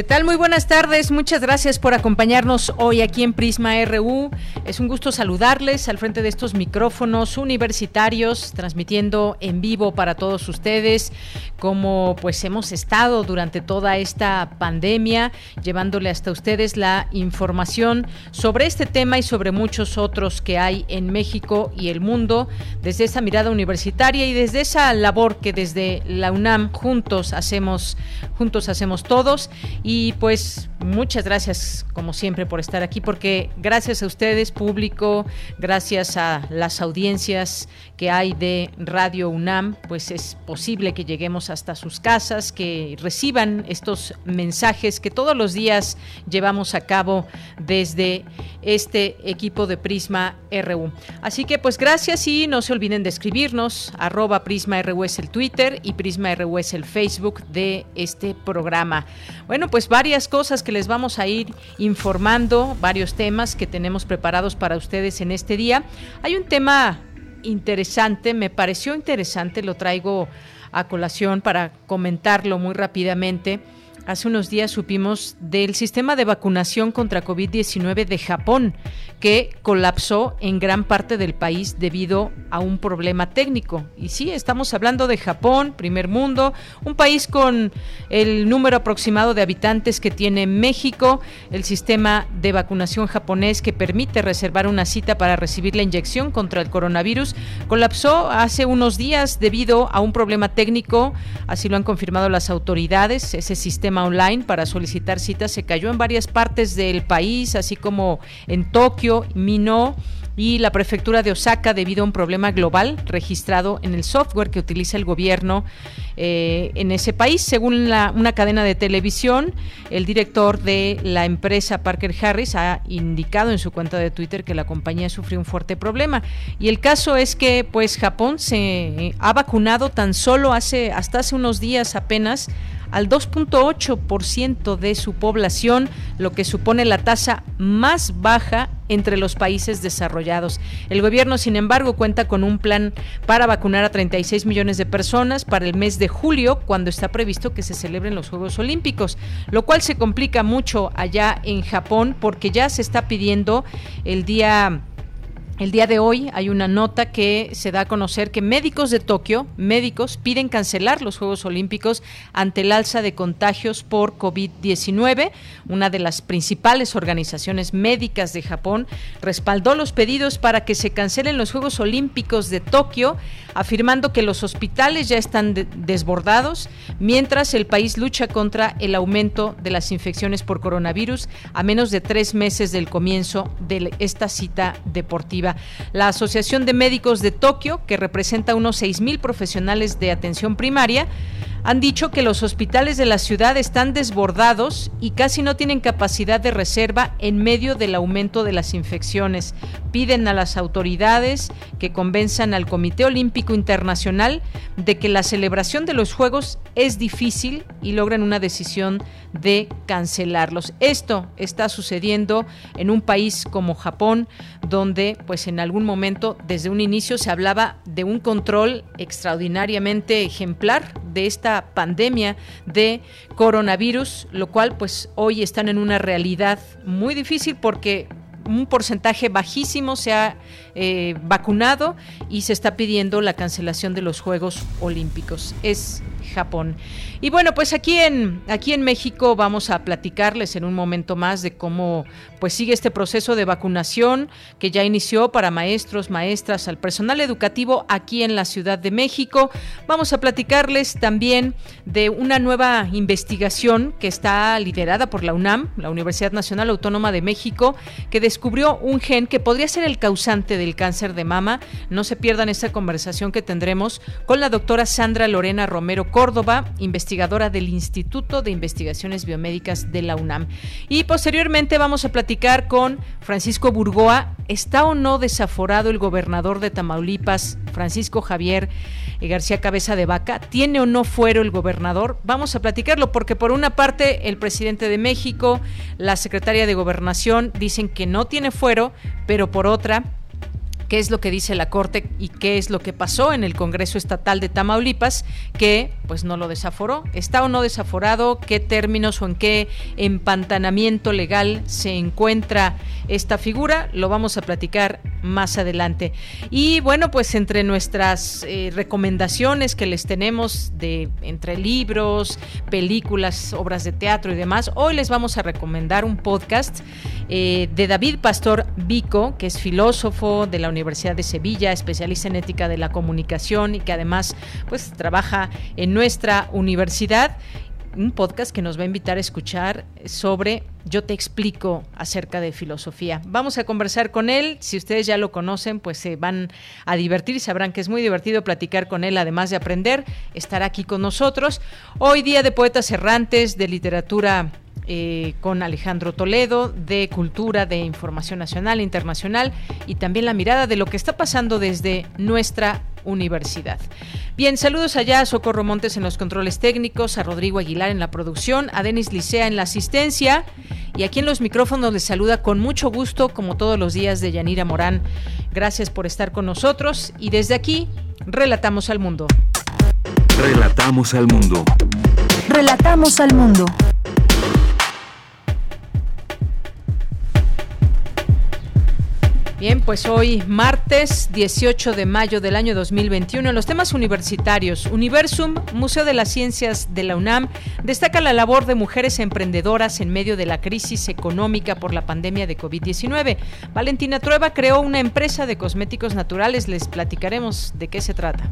¿Qué tal? Muy buenas tardes. Muchas gracias por acompañarnos hoy aquí en Prisma RU. Es un gusto saludarles al frente de estos micrófonos universitarios, transmitiendo en vivo para todos ustedes, como pues hemos estado durante toda esta pandemia, llevándole hasta ustedes la información sobre este tema y sobre muchos otros que hay en México y el mundo, desde esa mirada universitaria y desde esa labor que desde la UNAM juntos hacemos, juntos hacemos todos pues muchas gracias, como siempre, por estar aquí, porque gracias a ustedes, público, gracias a las audiencias que hay de Radio UNAM, pues es posible que lleguemos hasta sus casas, que reciban estos mensajes que todos los días llevamos a cabo desde este equipo de Prisma RU. Así que pues gracias y no se olviden de escribirnos, arroba Prisma RU es el Twitter y Prisma RU es el Facebook de este programa. Bueno, pues varias cosas que les vamos a ir informando, varios temas que tenemos preparados para ustedes en este día. Hay un tema interesante, me pareció interesante, lo traigo a colación para comentarlo muy rápidamente. Hace unos días supimos del sistema de vacunación contra COVID-19 de Japón, que colapsó en gran parte del país debido a un problema técnico. Y sí, estamos hablando de Japón, primer mundo, un país con el número aproximado de habitantes que tiene México, el sistema de vacunación japonés que permite reservar una cita para recibir la inyección contra el coronavirus, colapsó hace unos días debido a un problema técnico, así lo han confirmado las autoridades. Ese sistema online para solicitar citas se cayó en varias partes del país, así como en Tokio, Minó y la prefectura de Osaka debido a un problema global registrado en el software que utiliza el gobierno eh, en ese país. Según una cadena de televisión, el director de la empresa Parker Harris ha indicado en su cuenta de Twitter que la compañía sufrió un fuerte problema. Y el caso es que pues Japón se ha vacunado tan solo hace hasta hace unos días apenas al 2.8% de su población, lo que supone la tasa más baja entre los países desarrollados. El gobierno, sin embargo, cuenta con un plan para vacunar a 36 millones de personas para el mes de julio, cuando está previsto que se celebren los Juegos Olímpicos, lo cual se complica mucho allá en Japón porque ya se está pidiendo el día el día de hoy hay una nota que se da a conocer que médicos de Tokio, médicos, piden cancelar los Juegos Olímpicos ante el alza de contagios por COVID-19. Una de las principales organizaciones médicas de Japón respaldó los pedidos para que se cancelen los Juegos Olímpicos de Tokio, afirmando que los hospitales ya están desbordados, mientras el país lucha contra el aumento de las infecciones por coronavirus a menos de tres meses del comienzo de esta cita deportiva. La Asociación de Médicos de Tokio, que representa unos 6.000 profesionales de atención primaria, han dicho que los hospitales de la ciudad están desbordados y casi no tienen capacidad de reserva en medio del aumento de las infecciones. Piden a las autoridades que convenzan al Comité Olímpico Internacional de que la celebración de los Juegos es difícil y logran una decisión de cancelarlos. Esto está sucediendo en un país como Japón, donde pues en algún momento desde un inicio se hablaba de un control extraordinariamente ejemplar de esta pandemia de coronavirus, lo cual pues hoy están en una realidad muy difícil porque un porcentaje bajísimo se ha eh, vacunado y se está pidiendo la cancelación de los Juegos Olímpicos. Es Japón. Y bueno, pues aquí en, aquí en México vamos a platicarles en un momento más de cómo pues sigue este proceso de vacunación que ya inició para maestros, maestras, al personal educativo aquí en la Ciudad de México. Vamos a platicarles también de una nueva investigación que está liderada por la UNAM, la Universidad Nacional Autónoma de México, que descubrió un gen que podría ser el causante del cáncer de mama. No se pierdan esta conversación que tendremos con la doctora Sandra Lorena Romero Córdoba, investigadora del Instituto de Investigaciones Biomédicas de la UNAM. Y posteriormente vamos a platicar con Francisco Burgoa. ¿Está o no desaforado el gobernador de Tamaulipas, Francisco Javier García Cabeza de Vaca? ¿Tiene o no fuero el gobernador? Vamos a platicarlo porque por una parte el presidente de México, la secretaria de Gobernación dicen que no tiene fuero, pero por otra qué es lo que dice la Corte y qué es lo que pasó en el Congreso Estatal de Tamaulipas, que pues no lo desaforó. ¿Está o no desaforado? ¿Qué términos o en qué empantanamiento legal se encuentra esta figura? Lo vamos a platicar más adelante. Y bueno, pues entre nuestras eh, recomendaciones que les tenemos de entre libros, películas, obras de teatro y demás, hoy les vamos a recomendar un podcast eh, de David Pastor Vico, que es filósofo de la Universidad de Sevilla, especialista en ética de la comunicación y que además pues trabaja en nuestra universidad un podcast que nos va a invitar a escuchar sobre Yo te explico acerca de filosofía. Vamos a conversar con él. Si ustedes ya lo conocen, pues se van a divertir y sabrán que es muy divertido platicar con él, además de aprender. Estará aquí con nosotros. Hoy día de poetas errantes, de literatura eh, con Alejandro Toledo, de cultura, de información nacional e internacional y también la mirada de lo que está pasando desde nuestra universidad. Bien, saludos allá a Socorro Montes en los controles técnicos, a Rodrigo Aguilar en la producción, a Denis Licea en la asistencia y aquí en los micrófonos les saluda con mucho gusto, como todos los días, de Yanira Morán. Gracias por estar con nosotros y desde aquí, relatamos al mundo. Relatamos al mundo. Relatamos al mundo. Bien, pues hoy martes 18 de mayo del año 2021 en los temas universitarios, Universum, Museo de las Ciencias de la UNAM, destaca la labor de mujeres emprendedoras en medio de la crisis económica por la pandemia de COVID-19. Valentina Trueba creó una empresa de cosméticos naturales, les platicaremos de qué se trata.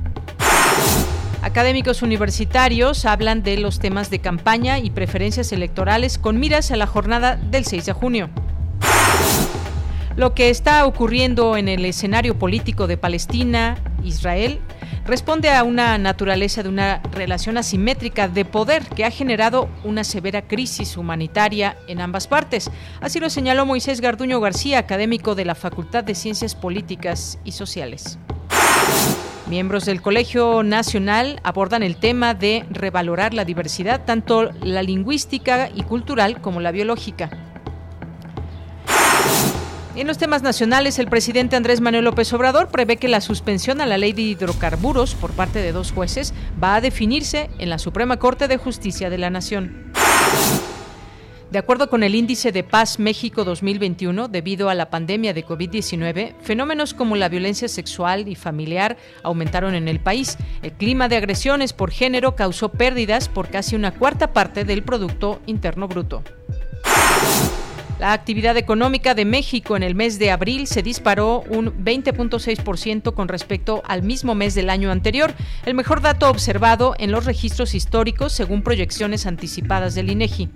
Académicos universitarios hablan de los temas de campaña y preferencias electorales con miras a la jornada del 6 de junio. Lo que está ocurriendo en el escenario político de Palestina, Israel, responde a una naturaleza de una relación asimétrica de poder que ha generado una severa crisis humanitaria en ambas partes. Así lo señaló Moisés Garduño García, académico de la Facultad de Ciencias Políticas y Sociales. Miembros del Colegio Nacional abordan el tema de revalorar la diversidad, tanto la lingüística y cultural como la biológica. En los temas nacionales, el presidente Andrés Manuel López Obrador prevé que la suspensión a la ley de hidrocarburos por parte de dos jueces va a definirse en la Suprema Corte de Justicia de la Nación. De acuerdo con el Índice de Paz México 2021, debido a la pandemia de COVID-19, fenómenos como la violencia sexual y familiar aumentaron en el país. El clima de agresiones por género causó pérdidas por casi una cuarta parte del Producto Interno Bruto. La actividad económica de México en el mes de abril se disparó un 20.6% con respecto al mismo mes del año anterior, el mejor dato observado en los registros históricos según proyecciones anticipadas del INEGI.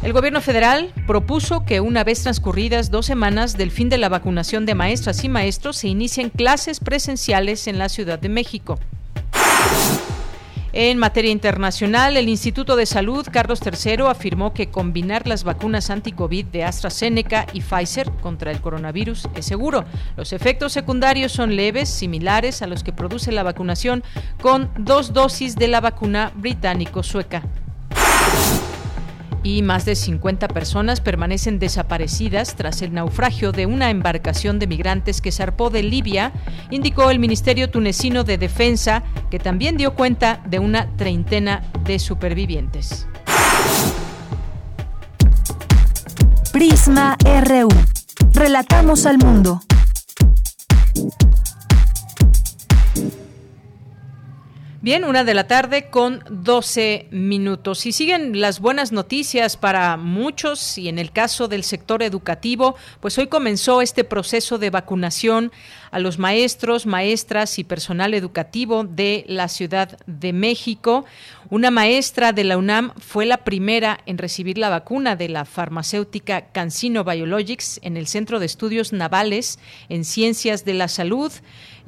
El gobierno federal propuso que una vez transcurridas dos semanas del fin de la vacunación de maestras y maestros se inicien clases presenciales en la Ciudad de México. En materia internacional, el Instituto de Salud Carlos III afirmó que combinar las vacunas anti-COVID de AstraZeneca y Pfizer contra el coronavirus es seguro. Los efectos secundarios son leves, similares a los que produce la vacunación con dos dosis de la vacuna británico-sueca y más de 50 personas permanecen desaparecidas tras el naufragio de una embarcación de migrantes que zarpó de Libia, indicó el Ministerio tunecino de Defensa, que también dio cuenta de una treintena de supervivientes. Prisma RU. Relatamos al mundo. Bien, una de la tarde con 12 minutos. Y siguen las buenas noticias para muchos y en el caso del sector educativo, pues hoy comenzó este proceso de vacunación a los maestros, maestras y personal educativo de la Ciudad de México. Una maestra de la UNAM fue la primera en recibir la vacuna de la farmacéutica CanSino Biologics en el Centro de Estudios Navales en Ciencias de la Salud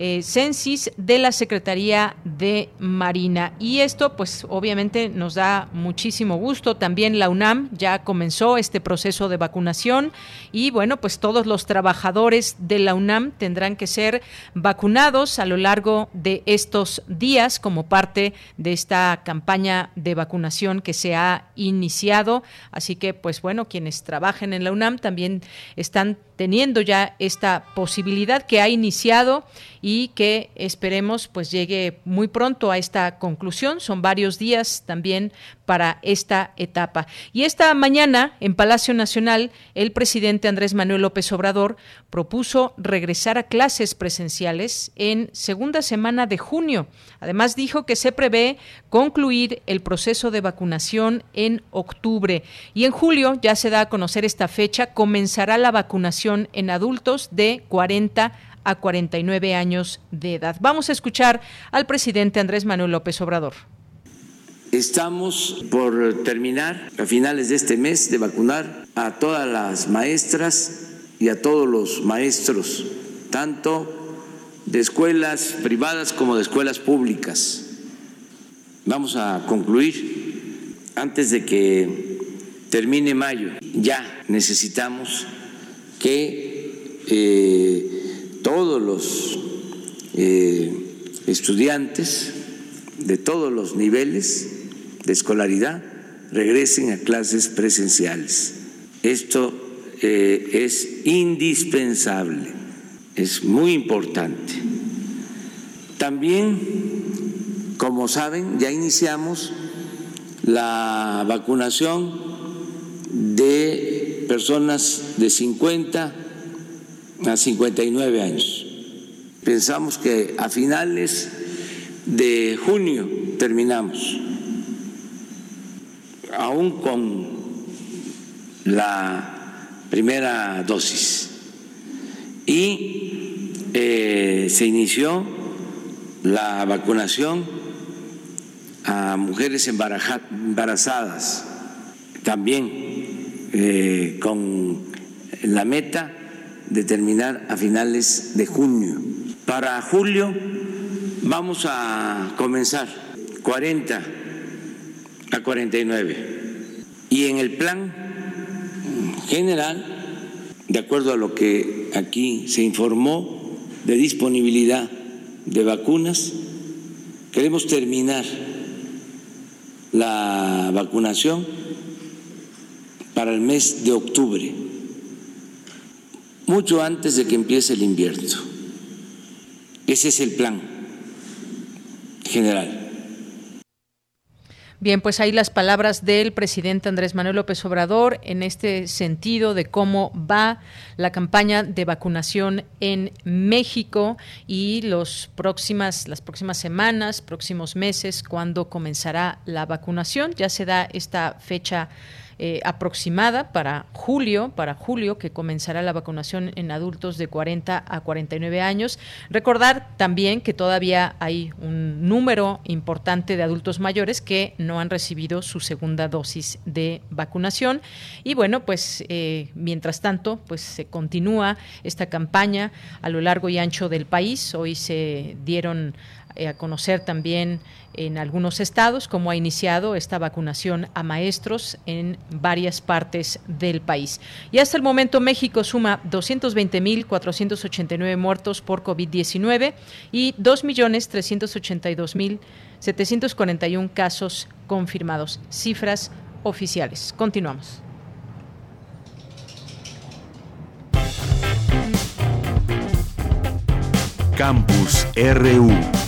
eh, Censis de la Secretaría de Marina. Y esto, pues obviamente nos da muchísimo gusto. También la UNAM ya comenzó este proceso de vacunación y bueno, pues todos los trabajadores de la UNAM tendrán que ser vacunados a lo largo de estos días como parte de esta campaña de vacunación que se ha iniciado. Así que, pues bueno, quienes trabajen en la UNAM también están teniendo ya esta posibilidad que ha iniciado y que esperemos pues llegue muy pronto a esta conclusión. Son varios días también para esta etapa. Y esta mañana en Palacio Nacional el presidente Andrés Manuel López Obrador propuso regresar a clases presenciales en segunda semana de junio. Además dijo que se prevé concluir el proceso de vacunación en octubre y en julio ya se da a conocer esta fecha comenzará la vacunación en adultos de 40 a 49 años de edad. Vamos a escuchar al presidente Andrés Manuel López Obrador. Estamos por terminar a finales de este mes de vacunar a todas las maestras y a todos los maestros, tanto de escuelas privadas como de escuelas públicas. Vamos a concluir antes de que termine mayo. Ya necesitamos que eh, todos los eh, estudiantes de todos los niveles de escolaridad regresen a clases presenciales. Esto eh, es indispensable, es muy importante. También, como saben, ya iniciamos la vacunación de personas de 50 a 59 años. Pensamos que a finales de junio terminamos, aún con la primera dosis. Y eh, se inició la vacunación a mujeres embarazadas también eh, con la meta de terminar a finales de junio. Para julio vamos a comenzar 40 a 49. Y en el plan general, de acuerdo a lo que aquí se informó de disponibilidad de vacunas, queremos terminar la vacunación para el mes de octubre, mucho antes de que empiece el invierno. Ese es el plan general. Bien, pues ahí las palabras del presidente Andrés Manuel López Obrador en este sentido de cómo va la campaña de vacunación en México y los próximas, las próximas semanas, próximos meses, cuando comenzará la vacunación. Ya se da esta fecha eh, aproximada para julio, para julio que comenzará la vacunación en adultos de 40 a 49 años. Recordar también que todavía hay un número importante de adultos mayores que no han recibido su segunda dosis de vacunación y bueno, pues eh, mientras tanto, pues se continúa esta campaña a lo largo y ancho del país. Hoy se dieron eh, a conocer también en algunos estados cómo ha iniciado esta vacunación a maestros en varias partes del país. Y hasta el momento México suma 220.489 muertos por COVID-19 y 2.382.741 casos confirmados, cifras oficiales. Continuamos. Campus RU.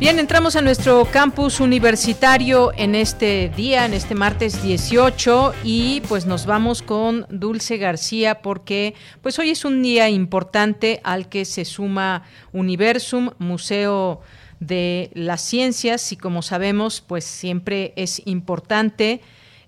Bien, entramos a nuestro campus universitario en este día, en este martes 18 y pues nos vamos con Dulce García porque pues hoy es un día importante al que se suma Universum, Museo de las Ciencias y como sabemos pues siempre es importante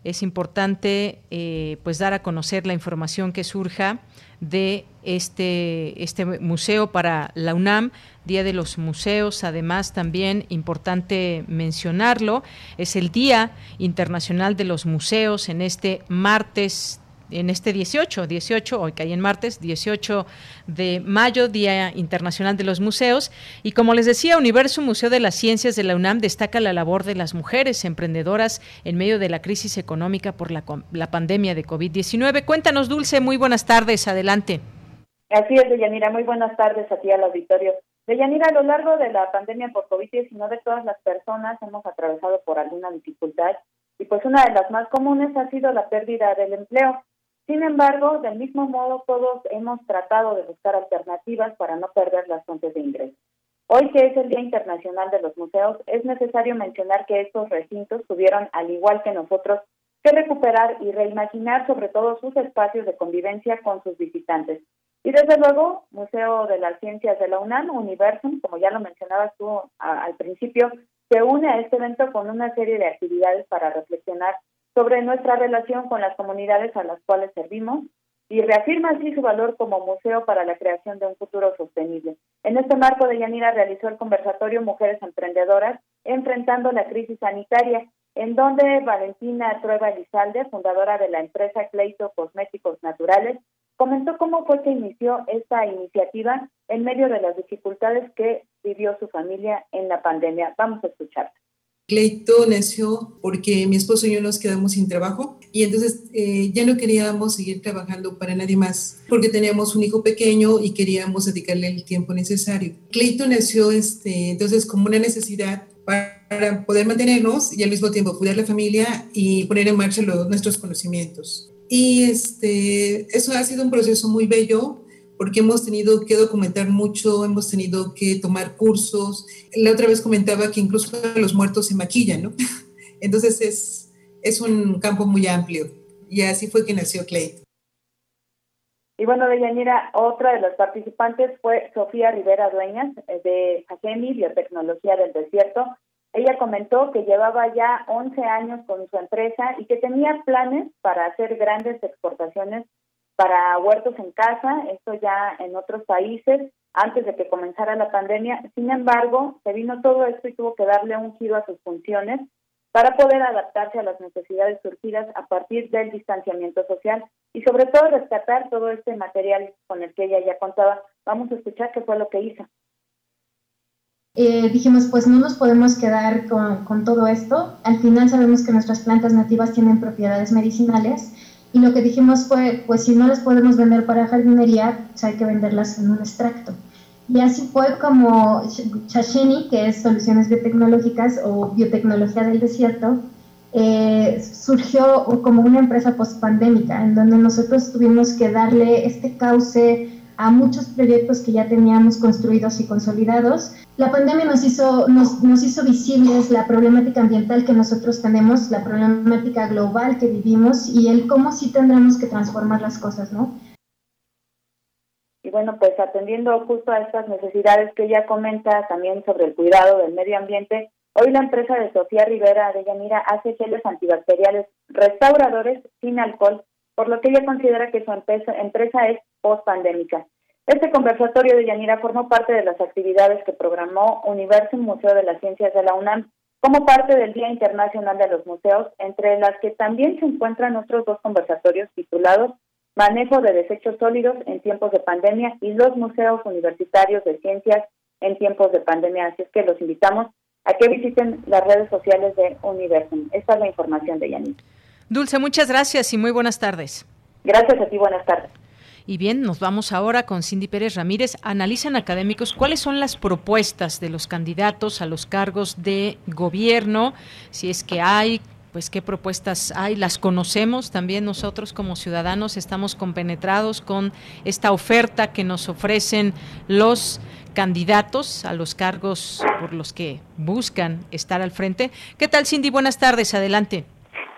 es importante eh, pues dar a conocer la información que surja de este, este museo para la UNAM, Día de los Museos, además también importante mencionarlo, es el Día Internacional de los Museos en este martes en este 18, 18, hoy que hay en martes, 18 de mayo, Día Internacional de los Museos. Y como les decía, Universo Museo de las Ciencias de la UNAM destaca la labor de las mujeres emprendedoras en medio de la crisis económica por la, la pandemia de COVID-19. Cuéntanos, Dulce, muy buenas tardes, adelante. Así es, Deyanira, muy buenas tardes a ti al auditorio. Deyanira, a lo largo de la pandemia por COVID-19, todas las personas hemos atravesado por alguna dificultad y pues una de las más comunes ha sido la pérdida del empleo. Sin embargo, del mismo modo, todos hemos tratado de buscar alternativas para no perder las fuentes de ingreso. Hoy que es el Día Internacional de los Museos, es necesario mencionar que estos recintos tuvieron, al igual que nosotros, que recuperar y reimaginar sobre todo sus espacios de convivencia con sus visitantes. Y desde luego, Museo de las Ciencias de la UNAM, Universum, como ya lo mencionabas tú al principio, se une a este evento con una serie de actividades para reflexionar sobre nuestra relación con las comunidades a las cuales servimos y reafirma así su valor como museo para la creación de un futuro sostenible. En este marco, de Yanira realizó el conversatorio Mujeres Emprendedoras enfrentando la crisis sanitaria, en donde Valentina Trueba Elizalde, fundadora de la empresa Cleito Cosméticos Naturales, comentó cómo fue que inició esta iniciativa en medio de las dificultades que vivió su familia en la pandemia. Vamos a escuchar. Cleito nació porque mi esposo y yo nos quedamos sin trabajo y entonces eh, ya no queríamos seguir trabajando para nadie más porque teníamos un hijo pequeño y queríamos dedicarle el tiempo necesario. Cleito nació este, entonces como una necesidad para poder mantenernos y al mismo tiempo cuidar la familia y poner en marcha nuestros conocimientos. Y este, eso ha sido un proceso muy bello porque hemos tenido que documentar mucho, hemos tenido que tomar cursos. La otra vez comentaba que incluso los muertos se maquillan, ¿no? Entonces es, es un campo muy amplio y así fue que nació Clay. Y bueno, Deyanira, otra de las participantes fue Sofía Rivera Dueñas de AGEMI, Biotecnología del Desierto, ella comentó que llevaba ya 11 años con su empresa y que tenía planes para hacer grandes exportaciones para huertos en casa, esto ya en otros países, antes de que comenzara la pandemia. Sin embargo, se vino todo esto y tuvo que darle un giro a sus funciones para poder adaptarse a las necesidades surgidas a partir del distanciamiento social y sobre todo rescatar todo este material con el que ella ya contaba. Vamos a escuchar qué fue lo que hizo. Eh, dijimos, pues no nos podemos quedar con, con, todo esto. Al final sabemos que nuestras plantas nativas tienen propiedades medicinales y lo que dijimos fue, pues si no las podemos vender para jardinería, pues hay que venderlas en un extracto. Y así fue como Chasheni, que es Soluciones Biotecnológicas o Biotecnología del Desierto, eh, surgió como una empresa post-pandémica, en donde nosotros tuvimos que darle este cauce a muchos proyectos que ya teníamos construidos y consolidados. La pandemia nos hizo, nos, nos hizo visibles la problemática ambiental que nosotros tenemos, la problemática global que vivimos y el cómo sí tendremos que transformar las cosas, ¿no? Y bueno, pues atendiendo justo a estas necesidades que ella comenta también sobre el cuidado del medio ambiente, hoy la empresa de Sofía Rivera de Yanira hace geles antibacteriales restauradores sin alcohol por lo que ella considera que su empresa, empresa es post-pandémica. Este conversatorio de Yanira formó parte de las actividades que programó Universo Museo de las Ciencias de la UNAM como parte del Día Internacional de los Museos, entre las que también se encuentran otros dos conversatorios titulados Manejo de desechos sólidos en tiempos de pandemia y los museos universitarios de ciencias en tiempos de pandemia. Así es que los invitamos a que visiten las redes sociales de Universum. Esta es la información de Yanira. Dulce, muchas gracias y muy buenas tardes. Gracias a ti, buenas tardes. Y bien, nos vamos ahora con Cindy Pérez Ramírez. Analizan académicos cuáles son las propuestas de los candidatos a los cargos de gobierno, si es que hay, pues qué propuestas hay, las conocemos también nosotros como ciudadanos, estamos compenetrados con esta oferta que nos ofrecen los candidatos a los cargos por los que buscan estar al frente. ¿Qué tal, Cindy? Buenas tardes, adelante.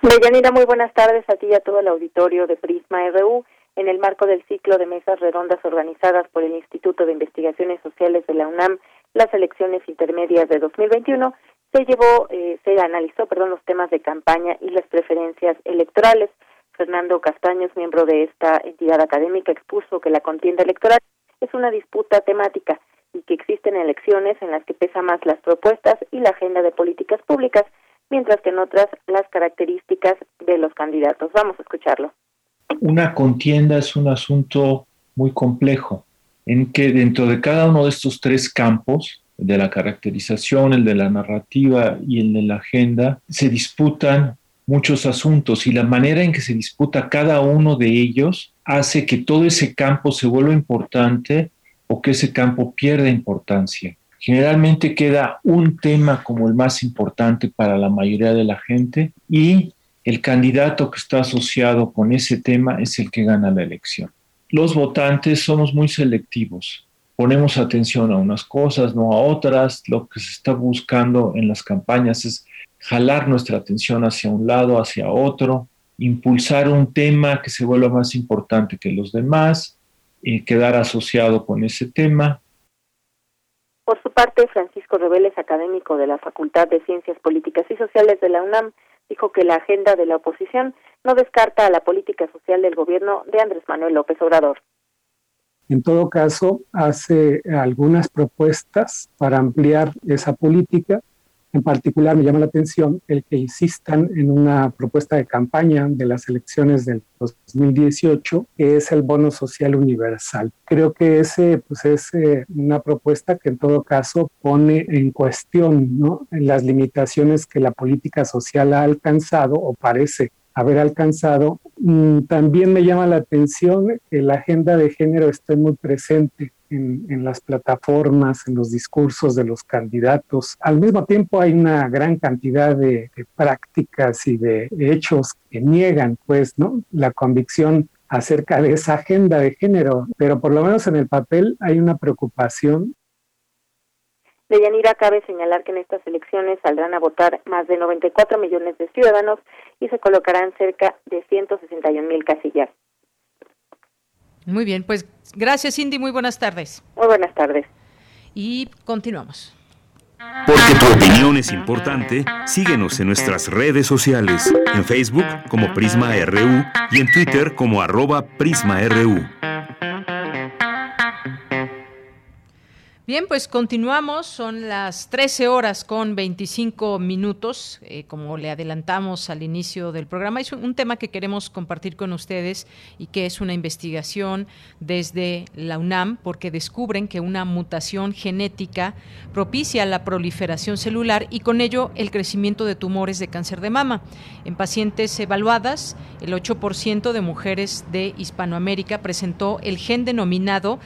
Deyanira, muy buenas tardes a ti y a todo el auditorio de Prisma RU. En el marco del ciclo de mesas redondas organizadas por el Instituto de Investigaciones Sociales de la UNAM, las elecciones intermedias de 2021, se llevó, eh, se analizó, perdón, los temas de campaña y las preferencias electorales. Fernando Castaños, miembro de esta entidad académica, expuso que la contienda electoral es una disputa temática y que existen elecciones en las que pesa más las propuestas y la agenda de políticas públicas, mientras que en otras las características de los candidatos. Vamos a escucharlo. Una contienda es un asunto muy complejo, en que dentro de cada uno de estos tres campos, el de la caracterización, el de la narrativa y el de la agenda, se disputan muchos asuntos y la manera en que se disputa cada uno de ellos hace que todo ese campo se vuelva importante o que ese campo pierda importancia. Generalmente queda un tema como el más importante para la mayoría de la gente y el candidato que está asociado con ese tema es el que gana la elección. Los votantes somos muy selectivos, ponemos atención a unas cosas, no a otras. Lo que se está buscando en las campañas es jalar nuestra atención hacia un lado, hacia otro, impulsar un tema que se vuelva más importante que los demás, y quedar asociado con ese tema. Por su parte, Francisco Reveles, académico de la Facultad de Ciencias Políticas y Sociales de la UNAM, dijo que la agenda de la oposición no descarta a la política social del gobierno de Andrés Manuel López Obrador. En todo caso, hace algunas propuestas para ampliar esa política en particular me llama la atención el que insistan en una propuesta de campaña de las elecciones del 2018, que es el bono social universal. Creo que ese pues, es eh, una propuesta que en todo caso pone en cuestión ¿no? las limitaciones que la política social ha alcanzado o parece haber alcanzado. Mm, también me llama la atención que la agenda de género esté muy presente en, las plataformas, en los discursos de los candidatos. Al mismo tiempo hay una gran cantidad de, prácticas y de hechos que niegan, pues, ¿no? La convicción acerca de esa agenda de género, pero por lo menos en el papel hay una preocupación. De Yanira cabe señalar que en estas elecciones saldrán a votar más de 94 millones de ciudadanos y se colocarán cerca de 161 mil casillas. Muy bien, pues gracias Cindy, muy buenas tardes. Muy buenas tardes. Y continuamos. Porque tu opinión es importante, síguenos en nuestras redes sociales, en Facebook como Prisma RU y en Twitter como arroba PrismaRU. Bien, pues continuamos, son las 13 horas con 25 minutos, eh, como le adelantamos al inicio del programa. Es un, tema que queremos compartir con ustedes y que es una investigación desde la UNAM, porque descubren que una mutación genética propicia la proliferación celular y con ello el crecimiento de tumores de cáncer de mama. En pacientes evaluadas, el 8% de mujeres de Hispanoamérica presentó el gen denominado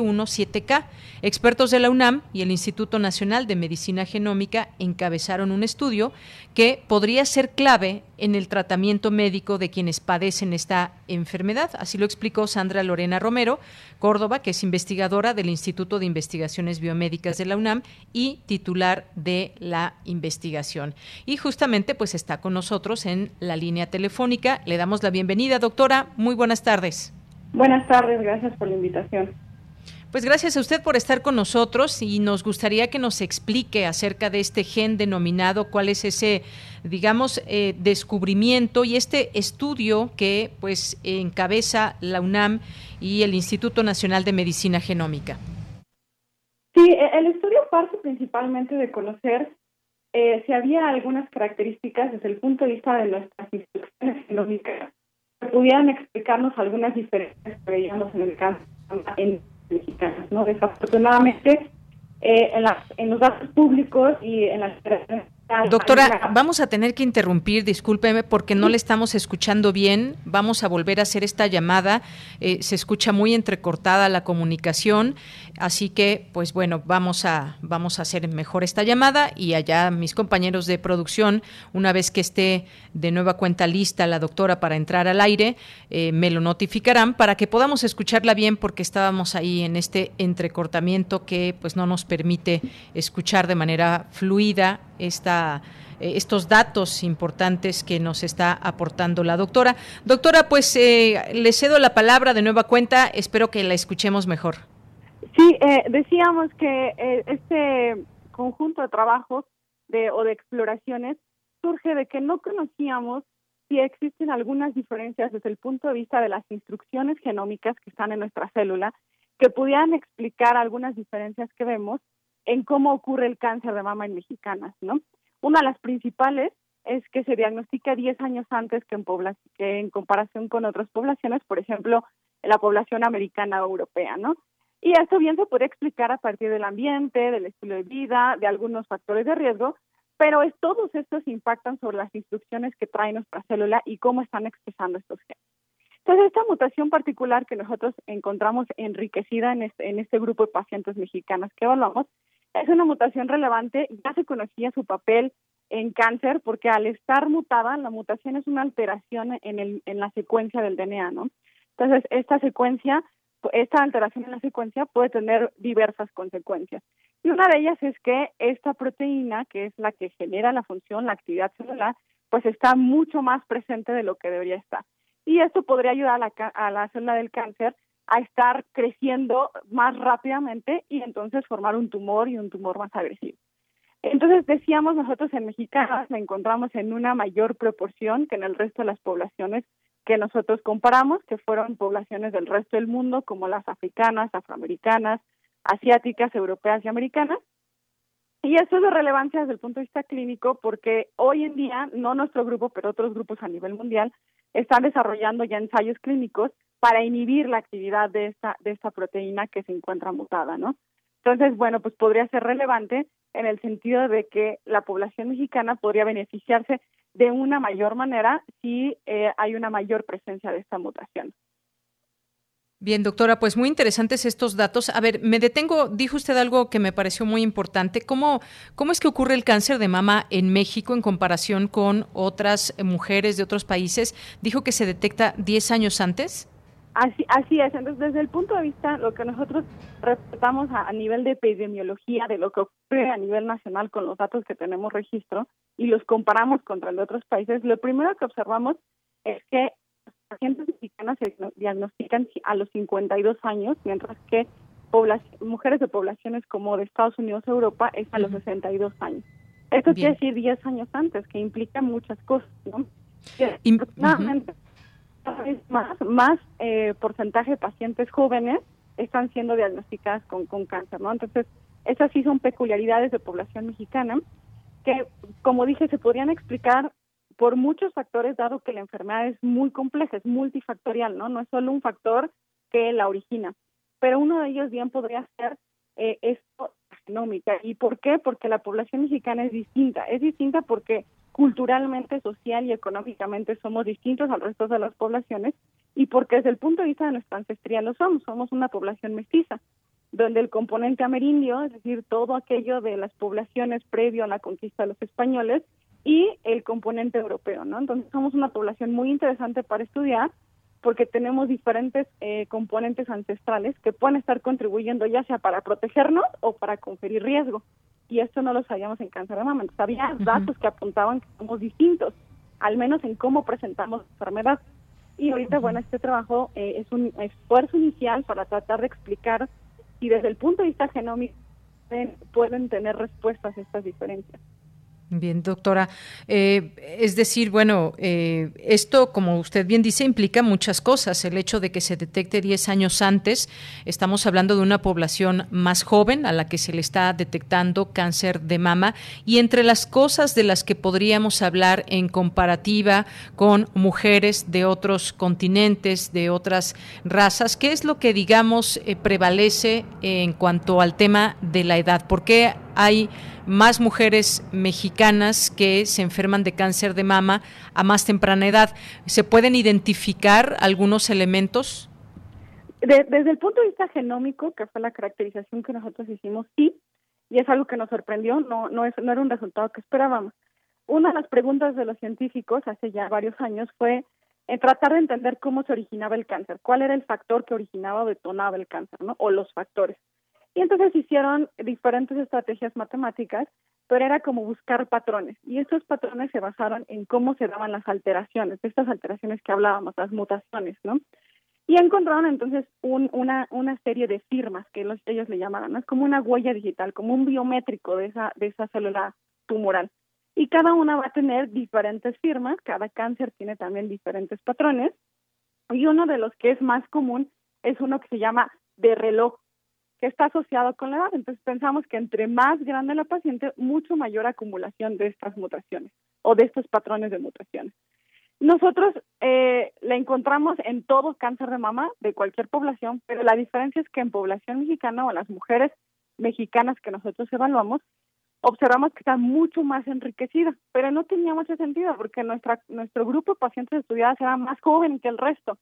AKT1-E17K. Expertos de la UNAM y el Instituto Nacional de Medicina Genómica encabezaron un estudio que podría ser clave en el tratamiento médico de quienes padecen esta enfermedad. Así lo explicó Sandra Lorena Romero, Córdoba, que es investigadora del Instituto de Investigaciones Biomédicas de la UNAM y titular de la investigación. Y justamente pues está con nosotros en la línea telefónica. Le damos la bienvenida, doctora. Muy buenas tardes. Buenas tardes, gracias por la invitación. Pues gracias a usted por estar con nosotros y nos gustaría que nos explique acerca de este gen denominado, cuál es ese, digamos, eh, descubrimiento y este estudio que pues encabeza la UNAM y el Instituto Nacional de Medicina Genómica. Sí, e, el estudio parte principalmente de conocer eh, si había algunas características desde el punto de vista de nuestras instrucciones genómicas que pudieran explicarnos algunas diferencias que veíamos en el caso mexicanos. ¿no? Desafortunadamente, eh, en, en los datos públicos y en las Doctora, vamos a tener que interrumpir, discúlpeme, porque no le estamos escuchando bien. Vamos a volver a hacer esta llamada. Eh, se escucha muy entrecortada la comunicación, así que, pues bueno, vamos a, vamos a hacer mejor esta llamada y allá mis compañeros de producción, una vez que esté de nueva cuenta lista la doctora para entrar al aire, eh, me lo notificarán para que podamos escucharla bien, porque estábamos ahí en este entrecortamiento que pues no nos permite escuchar de manera fluida esta eh, estos datos importantes que nos está aportando la doctora. Doctora, pues eh, le cedo la palabra de nueva cuenta, espero que la escuchemos mejor. Sí, eh, decíamos que este conjunto de trabajos de, o de exploraciones surge de que no conocíamos si existen algunas diferencias desde el punto de vista de las instrucciones genómicas que están en nuestra célula que pudieran explicar algunas diferencias que vemos en cómo ocurre el cáncer de mama en mexicanas, ¿no? Una de las principales es que se diagnostica 10 años antes que en, que en comparación con otras poblaciones, por ejemplo, la población americana o europea, ¿no? Y esto bien se puede explicar a partir del ambiente, del estilo de vida, de algunos factores de riesgo, pero es, todos estos impactan sobre las instrucciones que trae nuestra célula y cómo están expresando estos genes. Entonces, esta mutación particular que nosotros encontramos enriquecida en este, en este grupo de pacientes mexicanas que evaluamos es una mutación relevante, ya se conocía su papel en cáncer porque al estar mutada, la mutación es una alteración en, el, en la secuencia del DNA, ¿no? Entonces, esta secuencia, esta alteración en la secuencia puede tener diversas consecuencias. Y una de ellas es que esta proteína, que es la que genera la función, la actividad celular, pues está mucho más presente de lo que debería estar. Y esto podría ayudar a la, a la célula del cáncer a estar creciendo más rápidamente y entonces formar un tumor y un tumor más agresivo. Entonces decíamos nosotros en mexicanas la encontramos en una mayor proporción que en el resto de las poblaciones que nosotros comparamos, que fueron poblaciones del resto del mundo como las africanas, afroamericanas, asiáticas, europeas y americanas. Y eso es de relevancia desde el punto de vista clínico porque hoy en día, no nuestro grupo, pero otros grupos a nivel mundial, están desarrollando ya ensayos clínicos para inhibir la actividad de esta, de esta proteína que se encuentra mutada, ¿no? Entonces, bueno, pues podría ser relevante en el sentido de que la población mexicana podría beneficiarse de una mayor manera si eh, hay una mayor presencia de esta mutación. Bien, doctora, pues muy interesantes estos datos. A ver, me detengo, dijo usted algo que me pareció muy importante. ¿Cómo, cómo es que ocurre el cáncer de mama en México en comparación con otras mujeres de otros países? Dijo que se detecta 10 años antes. Así, así es. Entonces, desde el punto de vista, lo que nosotros respetamos a, nivel de epidemiología, de lo que ocurre a nivel nacional con los datos que tenemos registro y los comparamos contra los otros países, lo primero que observamos es que los pacientes mexicanos se diagnostican a los 52 años, mientras que mujeres de poblaciones como de Estados Unidos o Europa es a los 62 años. Esto quiere decir 10 años antes, que implica muchas cosas, ¿no? Más, más eh, porcentaje de pacientes jóvenes están siendo diagnosticadas con, con cáncer, ¿no? Entonces, esas sí son peculiaridades de población mexicana que, como dije, se podrían explicar por muchos factores, dado que la enfermedad es muy compleja, es multifactorial, ¿no? No es solo un factor que la origina, pero uno de ellos bien podría ser eh, esto genómica. ¿Y por qué? Porque la población mexicana es distinta. Es distinta porque culturalmente, social y económicamente somos distintos al resto de las poblaciones y porque desde el punto de vista de nuestra ancestría lo somos, somos una población mestiza, donde el componente amerindio, es decir, todo aquello de las poblaciones previo a la conquista de los españoles y el componente europeo, ¿no? Entonces somos una población muy interesante para estudiar porque tenemos diferentes eh, componentes ancestrales que pueden estar contribuyendo ya sea para protegernos o para conferir riesgo y esto no lo sabíamos en cáncer de mama. Entonces, había datos que apuntaban que somos distintos, al menos en cómo presentamos la enfermedad. Y ahorita, bueno, este trabajo eh, es un esfuerzo inicial para tratar de explicar si desde el punto de vista genómico pueden tener respuestas a estas diferencias. Bien, doctora. Eh, es decir, bueno, eh, esto, como usted bien dice, implica muchas cosas. El hecho de que se detecte 10 años antes, estamos hablando de una población más joven a la que se le está detectando cáncer de mama. Y entre las cosas de las que podríamos hablar en comparativa con mujeres de otros continentes, de otras razas, ¿qué es lo que, digamos, eh, prevalece en cuanto al tema de la edad? ¿Por qué hay más mujeres mexicanas que se enferman de cáncer de mama a más temprana edad. ¿Se pueden identificar algunos elementos? desde el punto de vista genómico, que fue la caracterización que nosotros hicimos, sí, y es algo que nos sorprendió, no, no, es, no era un resultado que esperábamos. Una de las preguntas de los científicos hace ya varios años fue en tratar de entender cómo se originaba el cáncer, cuál era el factor que originaba o detonaba el cáncer, ¿no? O los factores. Y entonces hicieron diferentes estrategias matemáticas, pero era como buscar patrones. Y estos patrones se basaron en cómo se daban las alteraciones, estas alteraciones que hablábamos, las mutaciones, ¿no? Y encontraron entonces una, una serie de firmas que ellos le llamaban, ¿no? Es como una huella digital, como un biométrico de esa, de esa célula tumoral. Y cada una va a tener diferentes firmas, cada cáncer tiene también diferentes patrones. Y uno de los que es más común es uno que se llama de reloj, que está asociado con la edad. Entonces pensamos que entre más grande la paciente, mucho mayor acumulación de estas mutaciones o de estos patrones de mutaciones. Nosotros eh, la encontramos en todo cáncer de mama de cualquier población, pero la diferencia es que en población mexicana o las mujeres mexicanas que nosotros evaluamos, observamos que está mucho más enriquecida, pero no tenía mucho sentido porque nuestra, nuestro grupo de pacientes estudiadas era más joven que el resto.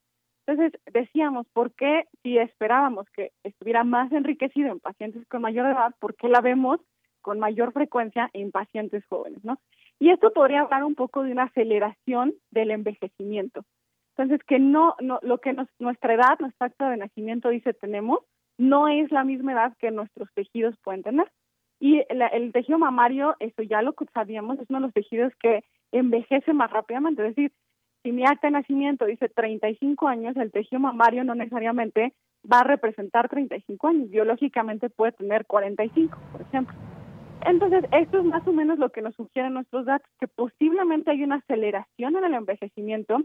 Entonces decíamos, ¿por qué si esperábamos que estuviera más enriquecido en pacientes con mayor edad, por qué la vemos con mayor frecuencia en pacientes jóvenes, ¿no? Y esto podría hablar un poco de una aceleración del envejecimiento. Entonces, que no, no lo que nuestra edad, nuestra acta de nacimiento dice tenemos, no es la misma edad que nuestros tejidos pueden tener. Y el tejido mamario, eso ya lo sabíamos, es uno de los tejidos que envejece más rápidamente. Es decir, si mi acta de nacimiento dice 35 años, el tejido mamario no necesariamente va a representar 35 años. Biológicamente puede tener 45, por ejemplo. Entonces, esto es más o menos lo que nos sugieren nuestros datos, que posiblemente hay una aceleración en el envejecimiento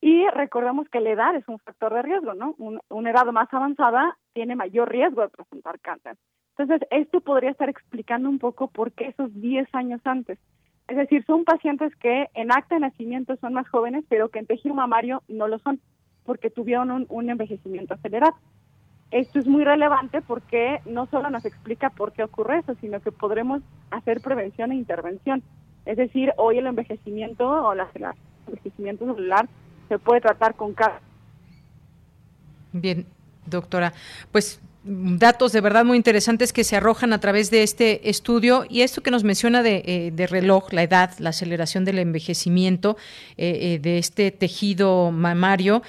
y recordemos que la edad es un factor de riesgo, ¿no? una edad más avanzada tiene mayor riesgo de presentar cáncer. Entonces, esto podría estar explicando un poco por qué esos 10 años antes. Es decir, son pacientes que en acta de nacimiento son más jóvenes, pero que en tejido mamario no lo son, porque tuvieron un envejecimiento acelerado. Esto es muy relevante porque no solo nos explica por qué ocurre eso, sino que podremos hacer prevención e intervención. Es decir, hoy el envejecimiento o la, el envejecimiento celular se puede tratar con cada. Bien, doctora. Pues datos de verdad muy interesantes que se arrojan a través de este estudio y esto que nos menciona de, eh, reloj, la edad, la aceleración del envejecimiento eh, eh, de este tejido mamario,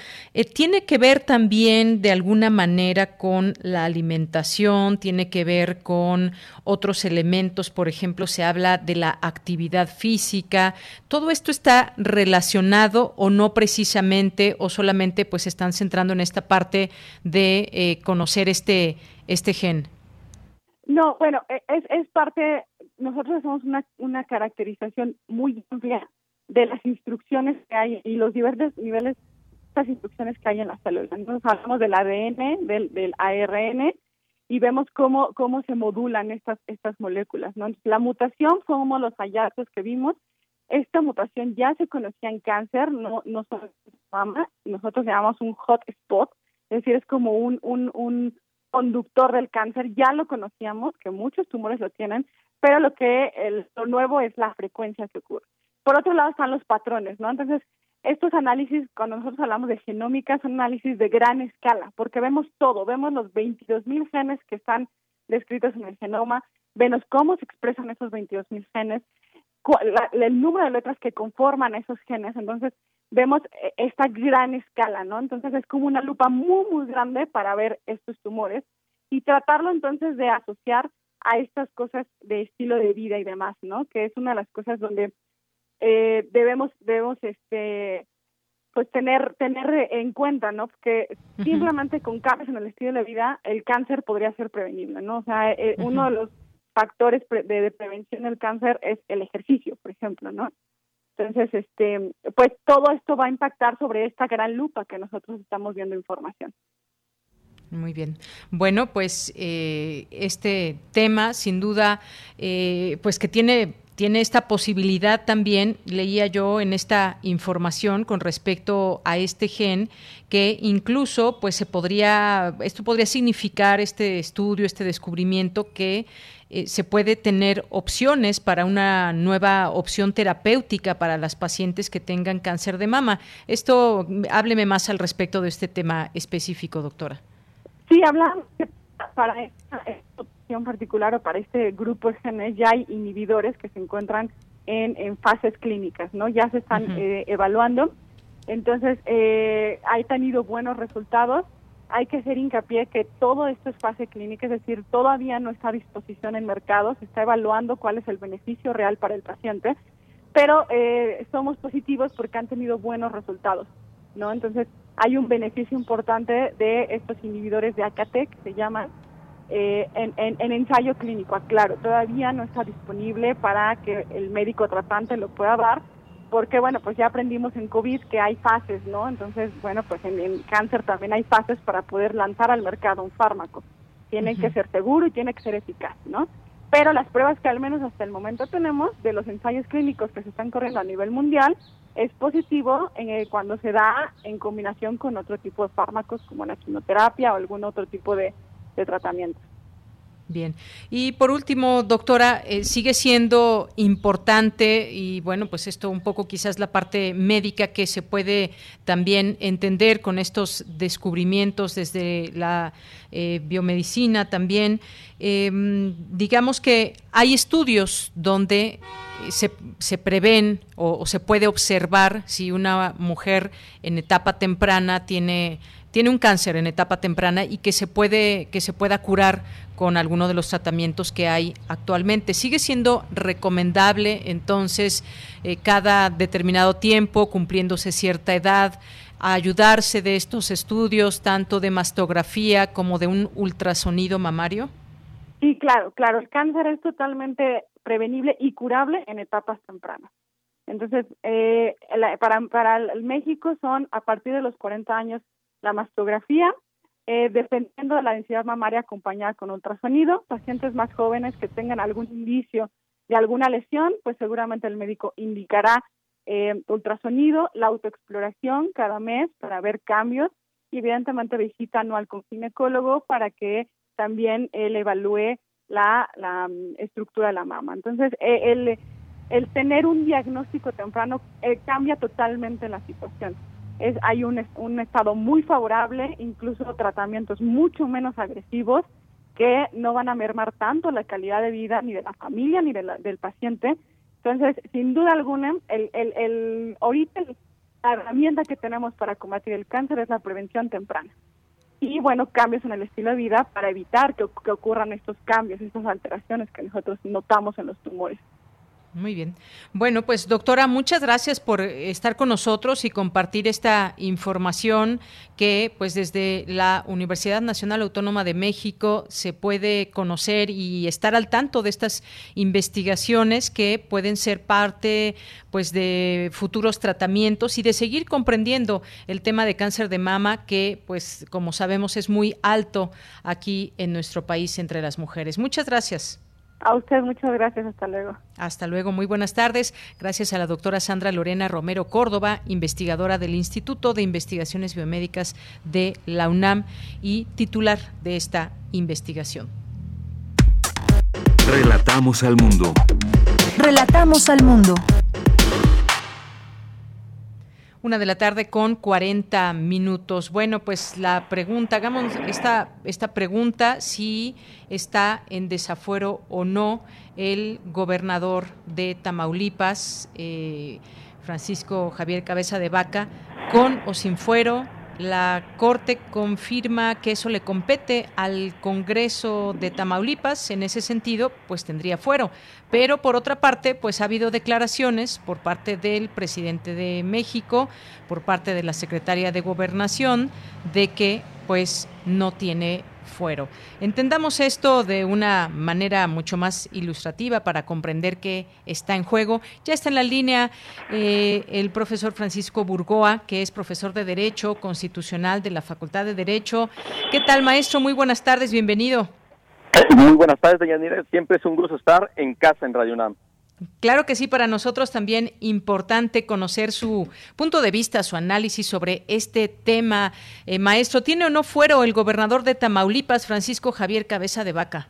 tiene que ver también de alguna manera con la alimentación, tiene que ver con otros elementos, por ejemplo, se habla de la actividad física, todo esto está relacionado o no precisamente o solamente pues están centrando en esta parte de conocer este este, gen? No, bueno, e, es, es parte, nosotros hacemos una, una caracterización muy amplia de las instrucciones que hay y los diversos niveles estas instrucciones que hay en las células. Entonces hablamos del ADN, del, ARN y vemos cómo, cómo se modulan estas, estas moléculas. la mutación somos los hallazgos que vimos. Esta mutación ya se conocía en cáncer, no, no solo en nosotros llamamos un hot spot, es decir, es como un, un conductor del cáncer, ya lo conocíamos, que muchos tumores lo tienen, pero lo que el, nuevo es la frecuencia que ocurre. Por otro lado están los patrones, ¿no? Entonces, estos análisis, cuando nosotros hablamos de genómica, son análisis de gran escala, porque vemos todo, vemos los 22 mil genes que están descritos en el genoma, vemos cómo se expresan esos 22 mil genes, el número de letras que conforman esos genes, entonces vemos eh, esta gran escala, ¿no? Entonces es como una lupa muy, muy grande para ver estos tumores y tratarlo entonces de asociar a estas cosas de estilo de vida y demás, ¿no? Que es una de las cosas donde eh, debemos, debemos, este, pues tener, tener en cuenta, ¿no? Que simplemente con cambios en el estilo de vida el cáncer podría ser prevenible, ¿no? O sea, eh, uno de los factores de prevención del cáncer es el ejercicio, por ejemplo, ¿no? Entonces, este, pues todo esto va a impactar sobre esta gran lupa que nosotros estamos viendo información. Muy bien. Bueno, pues eh, este tema, sin duda, eh, pues que tiene tiene esta posibilidad también, leía yo en esta información con respecto a este gen, que incluso pues se podría, esto podría significar este estudio, este descubrimiento que eh, se puede tener opciones para una nueva opción terapéutica para las pacientes que tengan cáncer de mama. Esto, hábleme más al respecto de este tema específico, doctora. Sí, hablamos para esta opción particular o para este grupo de genes ya hay inhibidores que se encuentran en, en fases clínicas, ¿no? Ya se están eh, evaluando. Entonces, eh, hay tenido buenos resultados. Hay que hacer hincapié que todo esto es fase clínica, es decir, todavía no está a disposición en mercado, se está evaluando cuál es el beneficio real para el paciente, pero eh, somos positivos porque han tenido buenos resultados, ¿no? Entonces, hay un beneficio importante de estos inhibidores de AKT, que se llaman, eh, en, en, ensayo clínico. Claro, todavía no está disponible para que el médico tratante lo pueda dar, porque bueno, pues ya aprendimos en COVID que hay fases, ¿no? Entonces, bueno, pues en, cáncer también hay fases para poder lanzar al mercado un fármaco. Tiene que ser seguro y tiene que ser eficaz, ¿no? Pero las pruebas que al menos hasta el momento tenemos de los ensayos clínicos que se están corriendo a nivel mundial es positivo en cuando se da en combinación con otro tipo de fármacos como la quimioterapia o algún otro tipo de, de tratamiento. Bien. Y por último, doctora, eh, sigue siendo importante y bueno, pues esto un poco quizás la parte médica que se puede también entender con estos descubrimientos desde la eh, biomedicina también. Em, digamos que hay estudios donde se, se prevén o, o se puede observar si una mujer en etapa temprana tiene tiene un cáncer en etapa temprana y que se puede que se pueda curar con alguno de los tratamientos que hay actualmente. Sigue siendo recomendable entonces eh, cada determinado tiempo, cumpliéndose cierta edad, ayudarse de estos estudios tanto de mastografía como de un ultrasonido mamario. Sí, claro, claro. El cáncer es totalmente prevenible y curable en etapas tempranas. Entonces, eh, para, para el México son a partir de los 40 años la mastografía, eh, dependiendo de la densidad mamaria acompañada con ultrasonido. Pacientes más jóvenes que tengan algún indicio de alguna lesión, pues seguramente el médico indicará eh, ultrasonido, la autoexploración cada mes para ver cambios y evidentemente visita anual con ginecólogo para que también él evalúe la, mm, estructura de la mama. Entonces, eh, el, el tener un diagnóstico temprano eh, cambia totalmente la situación es, hay un, un estado muy favorable, incluso tratamientos mucho menos agresivos que no van a mermar tanto la calidad de vida ni de la familia ni del paciente. Entonces, sin duda alguna, el, el, el, ahorita la herramienta que tenemos para combatir el cáncer es la prevención temprana. Y bueno, cambios en el estilo de vida para evitar que, que ocurran estos cambios, estas alteraciones que nosotros notamos en los tumores. Muy bien. Bueno, pues doctora, muchas gracias por estar con nosotros y compartir esta información que pues desde la Universidad Nacional Autónoma de México se puede conocer y estar al tanto de estas investigaciones que pueden ser parte pues de futuros tratamientos y de seguir comprendiendo el tema de cáncer de mama que pues como sabemos es muy alto aquí en nuestro país entre las mujeres. Muchas gracias. A usted muchas gracias, hasta luego. Hasta luego, muy buenas tardes. Gracias a la doctora Sandra Lorena Romero Córdoba, investigadora del Instituto de Investigaciones Biomédicas de la UNAM y titular de esta investigación. Relatamos al mundo. Relatamos al mundo. Una de la tarde con 40 minutos. Bueno, pues la pregunta, hagamos esta, esta pregunta, si está en desafuero o no el gobernador de Tamaulipas, eh, Francisco Javier Cabeza de Vaca, con o sin fuero, la Corte confirma que eso le compete al Congreso de Tamaulipas. En ese sentido, pues tendría fuero. Pero por otra parte, pues ha habido declaraciones por parte del presidente de México, por parte de la secretaria de Gobernación, de que pues no tiene fuero. Entendamos esto de una manera mucho más ilustrativa para comprender qué está en juego. Ya está en la línea eh, el profesor Francisco Burgoa, que es profesor de Derecho Constitucional de la Facultad de Derecho. ¿Qué tal, maestro? Muy buenas tardes, bienvenido. Muy buenas tardes, doña Nira. Siempre es un gusto estar en casa en Radio UNAM. Claro que sí, para nosotros también importante conocer su punto de vista, su análisis sobre este tema. Eh, maestro, ¿tiene o no fuero el gobernador de Tamaulipas, Francisco Javier Cabeza de Vaca?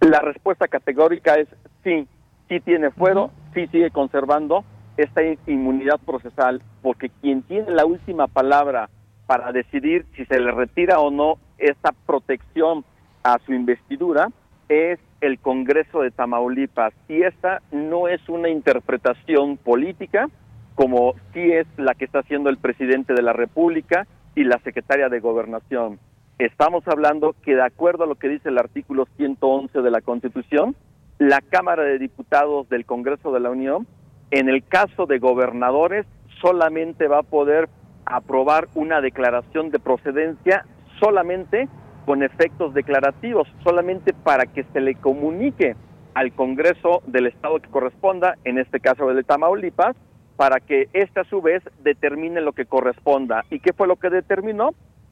La respuesta categórica es sí, sí tiene fuero, sí sigue conservando esta inmunidad procesal, porque quien tiene la última palabra para decidir si se le retira o no esta protección a su investidura es el Congreso de Tamaulipas y esta no es una interpretación política como sí es la que está haciendo el presidente de la República y la secretaria de Gobernación. Estamos hablando que de acuerdo a lo que dice el artículo 111 de la Constitución, la Cámara de Diputados del Congreso de la Unión, en el caso de gobernadores, solamente va a poder aprobar una declaración de procedencia solamente con efectos declarativos, solamente para que se le comunique al Congreso del Estado que corresponda, en este caso el de Tamaulipas, para que éste a su vez determine lo que corresponda. ¿Y qué fue lo que determinó?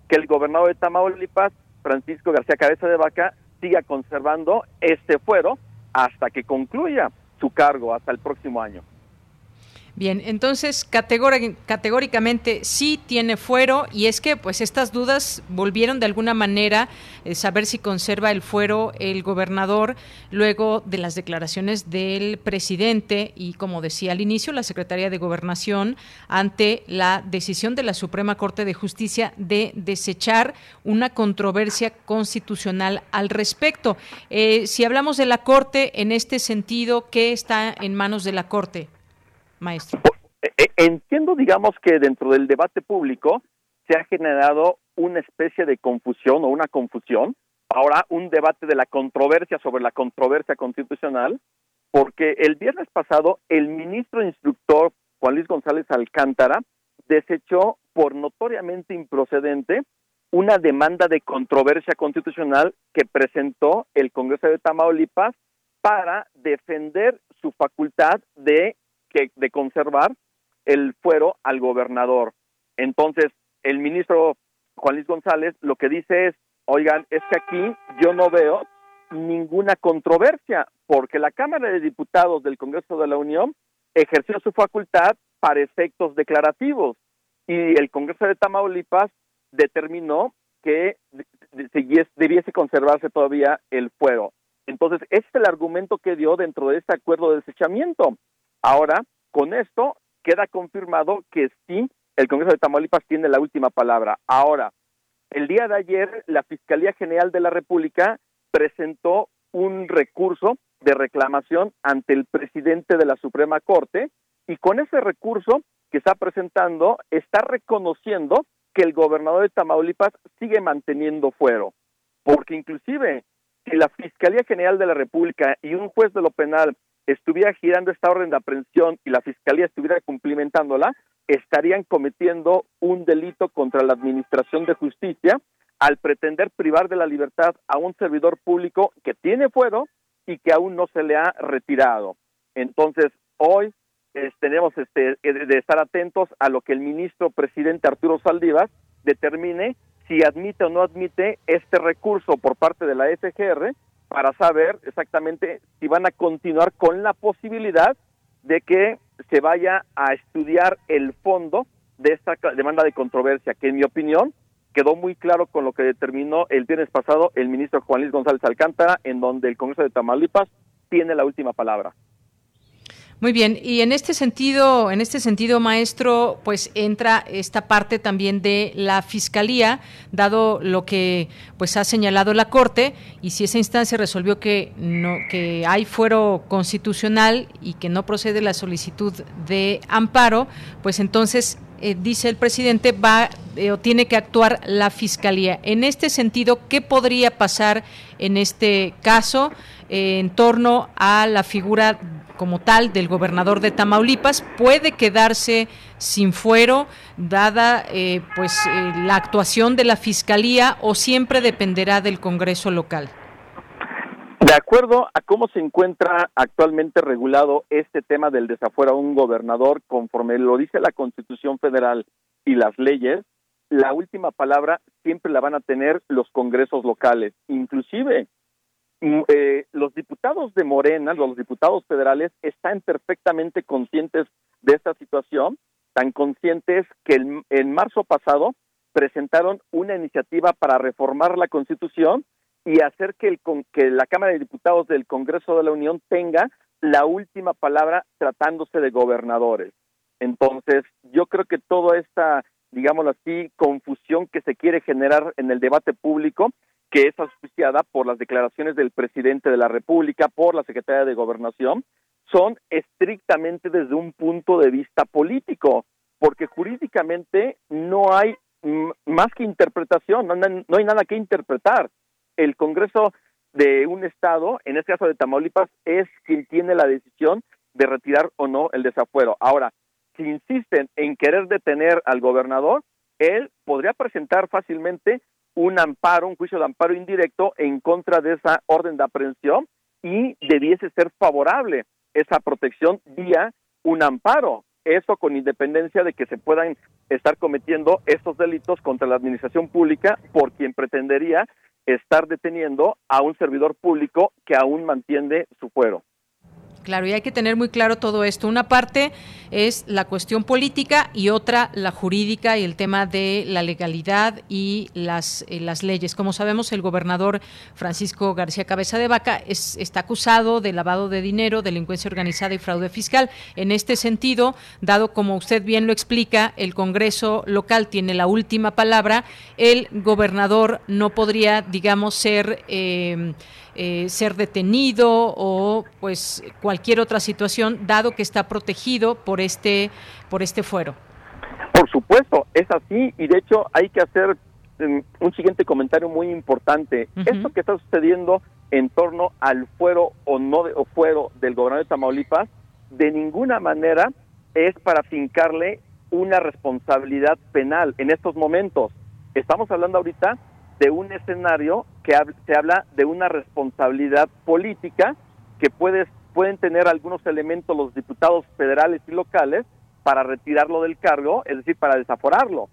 Que el gobernador de Tamaulipas, Francisco García Cabeza de Vaca, siga conservando este fuero hasta que concluya su cargo, hasta el próximo año. Bien, entonces categóricamente sí tiene fuero y es que pues estas dudas volvieron de alguna manera eh, saber si conserva el fuero el gobernador luego de las declaraciones del presidente y como decía al inicio la secretaria de gobernación ante la decisión de la Suprema Corte de Justicia de desechar una controversia constitucional al respecto. Eh, si hablamos de la Corte en este sentido, ¿qué está en manos de la Corte? Maestro? Eh, eh, entiendo, digamos, que dentro del debate público se ha generado una especie de confusión o una confusión. Ahora, un debate de la controversia sobre la controversia constitucional, porque el viernes pasado el ministro instructor Juan Luis González Alcántara desechó por notoriamente improcedente una demanda de controversia constitucional que presentó el Congreso de Tamaulipas para defender su facultad de que, de conservar el fuero al gobernador. Entonces, el ministro Juan Luis González lo que dice es, oigan, es que aquí yo no veo ninguna controversia, porque la Cámara de Diputados del Congreso de la Unión ejerció su facultad para efectos declarativos y el Congreso de Tamaulipas determinó que debiese conservarse todavía el fuero. Entonces, ese es el argumento que dio dentro de este acuerdo de desechamiento. Ahora, con esto queda confirmado que sí, el Congreso de Tamaulipas tiene la última palabra. Ahora, el día de ayer, la Fiscalía General de la República presentó un recurso de reclamación ante el presidente de la Suprema Corte y con ese recurso que está presentando está reconociendo que el gobernador de Tamaulipas sigue manteniendo fuero, porque inclusive si la Fiscalía General de la República y un juez de lo penal estuviera girando esta orden de aprehensión y la Fiscalía estuviera cumplimentándola, estarían cometiendo un delito contra la Administración de Justicia al pretender privar de la libertad a un servidor público que tiene fuero y que aún no se le ha retirado. Entonces, hoy tenemos este, de estar atentos a lo que el ministro presidente Arturo Saldivas determine si admite o no admite este recurso por parte de la SGR para saber exactamente si van a continuar con la posibilidad de que se vaya a estudiar el fondo de esta demanda de controversia, que en mi opinión quedó muy claro con lo que determinó el viernes pasado el ministro Juan Luis González Alcántara, en donde el Congreso de Tamaulipas tiene la última palabra. Muy bien, y en este sentido, en este sentido, maestro, pues entra esta parte también de la fiscalía, dado lo que pues ha señalado la Corte, y si esa instancia resolvió que no, que hay fuero constitucional y que no procede la solicitud de amparo, pues entonces eh, dice el presidente, va eh, o tiene que actuar la fiscalía. En este sentido, ¿qué podría pasar en este caso eh, en torno a la figura como tal del gobernador de Tamaulipas puede quedarse sin fuero dada eh, pues eh, la actuación de la fiscalía o siempre dependerá del Congreso local. De acuerdo a cómo se encuentra actualmente regulado este tema del desafuero a un gobernador, conforme lo dice la Constitución Federal y las leyes, la última palabra siempre la van a tener los congresos locales. Inclusive eh, los diputados de Morena, los diputados federales, están perfectamente conscientes de esta situación, tan conscientes que en marzo pasado presentaron una iniciativa para reformar la Constitución y hacer que, el, que la Cámara de Diputados del Congreso de la Unión tenga la última palabra tratándose de gobernadores. Entonces, yo creo que toda esta, digámoslo así, confusión que se quiere generar en el debate público, que es auspiciada por las declaraciones del presidente de la República, por la secretaria de Gobernación, son estrictamente desde un punto de vista político, porque jurídicamente no hay más que interpretación, no, no hay nada que interpretar. El Congreso de un estado, en este caso de Tamaulipas, es quien tiene la decisión de retirar o no el desafuero. Ahora, si insisten en querer detener al gobernador, él podría presentar fácilmente un amparo, un juicio de amparo indirecto en contra de esa orden de aprehensión y debiese ser favorable esa protección vía un amparo. Eso con independencia de que se puedan estar cometiendo estos delitos contra la administración pública por quien pretendería estar deteniendo a un servidor público que aún mantiene su fuero. Claro, y hay que tener muy claro todo esto. Una parte es la cuestión política y otra la jurídica y el tema de la legalidad y las, eh, las leyes. Como sabemos, el gobernador Francisco García Cabeza de Vaca es, está acusado de lavado de dinero, delincuencia organizada y fraude fiscal. En este sentido, dado como usted bien lo explica, el Congreso local tiene la última palabra, el gobernador no podría, digamos, ser... Eh, eh, ser detenido o pues cualquier otra situación, dado que está protegido por este, por este fuero. Por supuesto, es así y de hecho hay que hacer mm, un siguiente comentario muy importante. Esto que está sucediendo en torno al fuero o no de, o fuero del gobernador de Tamaulipas, de ninguna manera es para fincarle una responsabilidad penal en estos momentos. Estamos hablando ahorita de un escenario que se habla de una responsabilidad política que puede, pueden tener algunos elementos los diputados federales y locales para retirarlo del cargo, es decir, para desaforarlo.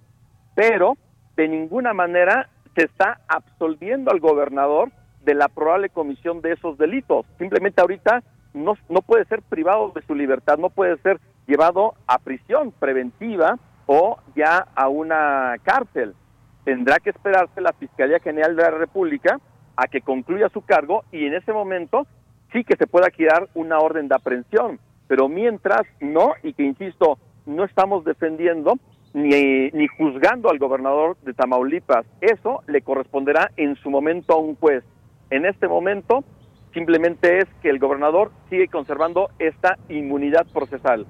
Pero de ninguna manera se está absolviendo al gobernador de la probable comisión de esos delitos. Simplemente ahorita no, no puede ser privado de su libertad, no puede ser llevado a prisión preventiva o ya a una cárcel tendrá que esperarse la Fiscalía General de la República a que concluya su cargo y en ese momento sí que se pueda girar una orden de aprehensión, pero mientras no, y que insisto, no estamos defendiendo ni, ni juzgando al gobernador de Tamaulipas, eso le corresponderá en su momento a un juez. En este momento simplemente es que el gobernador sigue conservando esta inmunidad procesal.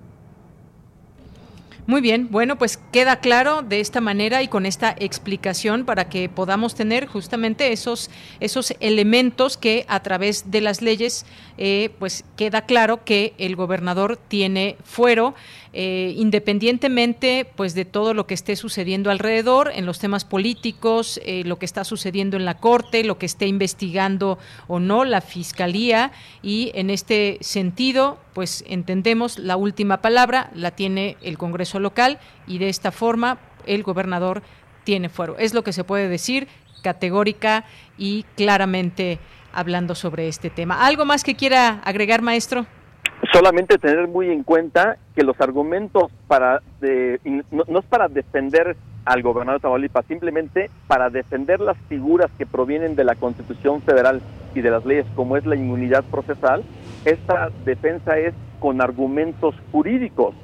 Muy bien, bueno, pues queda claro de esta manera y con esta explicación para que podamos tener justamente esos, esos elementos que a través de las leyes, eh, pues queda claro que el gobernador tiene fuero eh, independientemente pues de todo lo que esté sucediendo alrededor en los temas políticos, eh, lo que está sucediendo en la corte, lo que esté investigando o no la fiscalía y en este sentido pues entendemos la última palabra la tiene el Congreso local y de esta forma el gobernador tiene fuero. Es lo que se puede decir categórica y claramente hablando sobre este tema. ¿Algo más que quiera agregar, maestro? Solamente tener muy en cuenta que los argumentos para no, es para defender al gobernador de Tamaulipas, simplemente para defender las figuras que provienen de la Constitución Federal y de las leyes como es la inmunidad procesal, esta defensa es con argumentos jurídicos.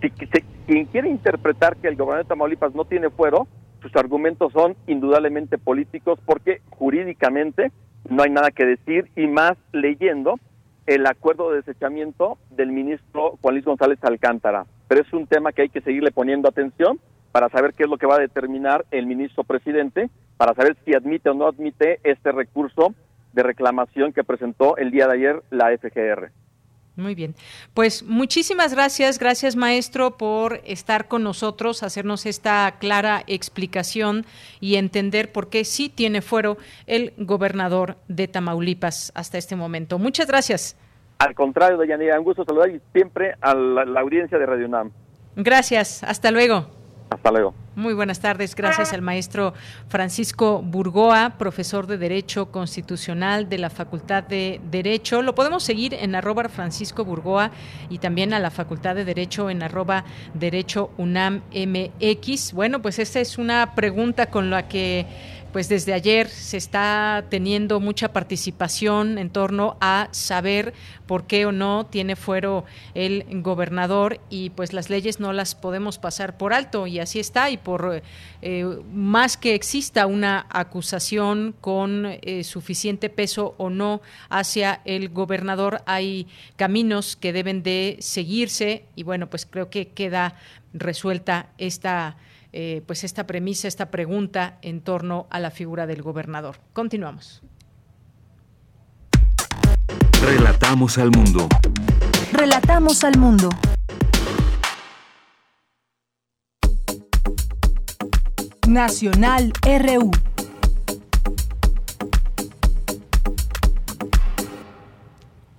Si, quien quiere interpretar que el gobernador de Tamaulipas no tiene fuero, sus argumentos son indudablemente políticos porque jurídicamente no hay nada que decir y más leyendo el acuerdo de desechamiento del ministro Juan Luis González Alcántara. Pero es un tema que hay que seguirle poniendo atención para saber qué es lo que va a determinar el ministro presidente, para saber si admite o no admite este recurso de reclamación que presentó el día de ayer la FGR. Muy bien. Pues muchísimas gracias, gracias maestro por estar con nosotros, hacernos esta clara explicación y entender por qué sí tiene fuero el gobernador de Tamaulipas hasta este momento. Muchas gracias. Al contrario, Dayanira, un gusto saludar y siempre a la, la audiencia de Radio UNAM. Gracias, hasta luego. Hasta luego. Muy buenas tardes. Gracias al maestro Francisco Burgoa, profesor de Derecho Constitucional de la Facultad de Derecho. Lo podemos seguir en arroba Francisco Burgoa y también a la Facultad de Derecho en arroba Derecho UNAM MX. Bueno, pues esta es una pregunta con la que pues desde ayer se está teniendo mucha participación en torno a saber por qué o no tiene fuero el gobernador y pues las leyes no las podemos pasar por alto. Y así está. Y por eh, más que exista una acusación con eh, suficiente peso o no hacia el gobernador hay caminos que deben de seguirse. Y bueno pues creo que queda resuelta esta eh, pues esta premisa, esta pregunta en torno a la figura del gobernador. Continuamos. Relatamos al mundo. Relatamos al mundo. Nacional RU.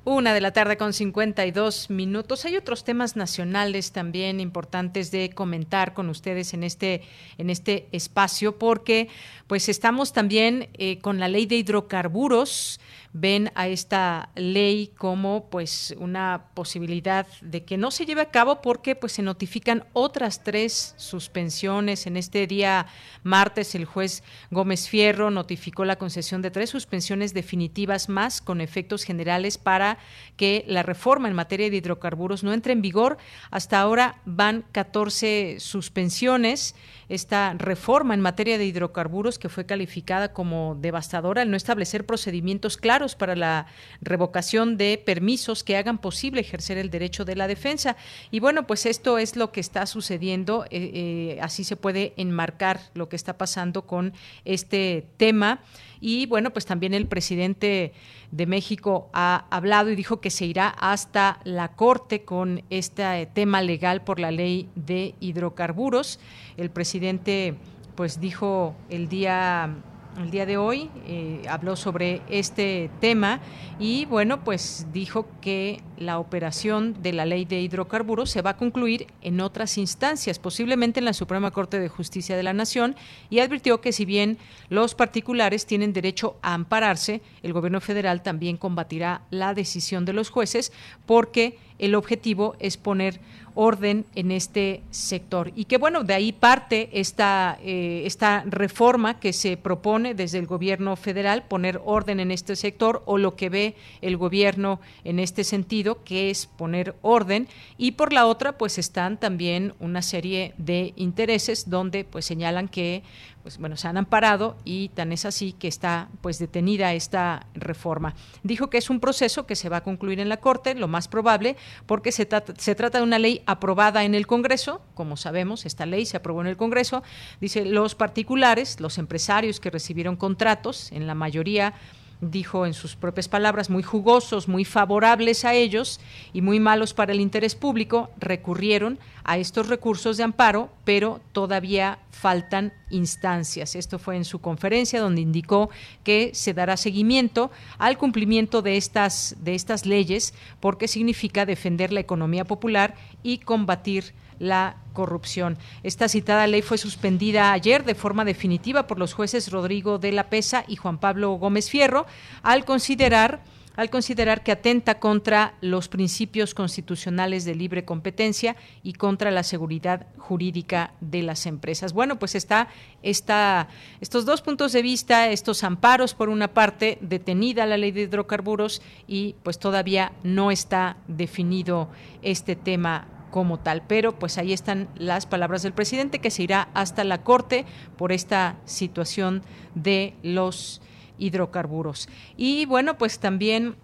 Una de la tarde con 52 minutos. Hay otros temas nacionales también importantes de comentar con ustedes en este, en este espacio, porque pues estamos también eh, con la ley de hidrocarburos ven a esta ley como pues una posibilidad de que no se lleve a cabo porque pues se notifican otras tres suspensiones. En este día martes el juez Gómez Fierro notificó la concesión de tres suspensiones definitivas más con efectos generales para que la reforma en materia de hidrocarburos no entre en vigor. Hasta ahora van 14 suspensiones esta reforma en materia de hidrocarburos que fue calificada como devastadora al no establecer procedimientos claros para la revocación de permisos que hagan posible ejercer el derecho de la defensa. Y bueno, pues esto es lo que está sucediendo, eh, eh, así se puede enmarcar lo que está pasando con este tema. Y bueno, pues también el presidente de México ha hablado y dijo que se irá hasta la Corte con este tema legal por la ley de hidrocarburos. El presidente pues dijo el día el día de hoy eh, habló sobre este tema y bueno, pues dijo que la operación de la ley de hidrocarburos se va a concluir en otras instancias, posiblemente en la Suprema Corte de Justicia de la Nación, y advirtió que si bien los particulares tienen derecho a ampararse, el gobierno federal también combatirá la decisión de los jueces porque el objetivo es poner orden en este sector. Y que bueno, de ahí parte esta, eh, esta reforma que se propone desde el gobierno federal, poner orden en este sector o lo que ve el gobierno en este sentido, que es poner orden. Y por la otra, pues están también una serie de intereses donde pues señalan que pues bueno, se han amparado y tan es así que está pues detenida esta reforma. Dijo que es un proceso que se va a concluir en la Corte, lo más probable, porque se, se trata de una ley aprobada en el Congreso, como sabemos, esta ley se aprobó en el Congreso, dice los particulares, los empresarios que recibieron contratos, en la mayoría dijo en sus propias palabras, muy jugosos, muy favorables a ellos y muy malos para el interés público, recurrieron a estos recursos de amparo, pero todavía faltan instancias. Esto fue en su conferencia donde indicó que se dará seguimiento al cumplimiento de estas, de estas leyes porque significa defender la economía popular y combatir la corrupción. Esta citada ley fue suspendida ayer de forma definitiva por los jueces Rodrigo de la Pesa y Juan Pablo Gómez Fierro al considerar al considerar que atenta contra los principios constitucionales de libre competencia y contra la seguridad jurídica de las empresas. Bueno, pues está, está estos dos puntos de vista, estos amparos por una parte, detenida la ley de hidrocarburos y pues todavía no está definido este tema como tal. Pero pues ahí están las palabras del presidente que se irá hasta la Corte por esta situación de los hidrocarburos. Y bueno, pues también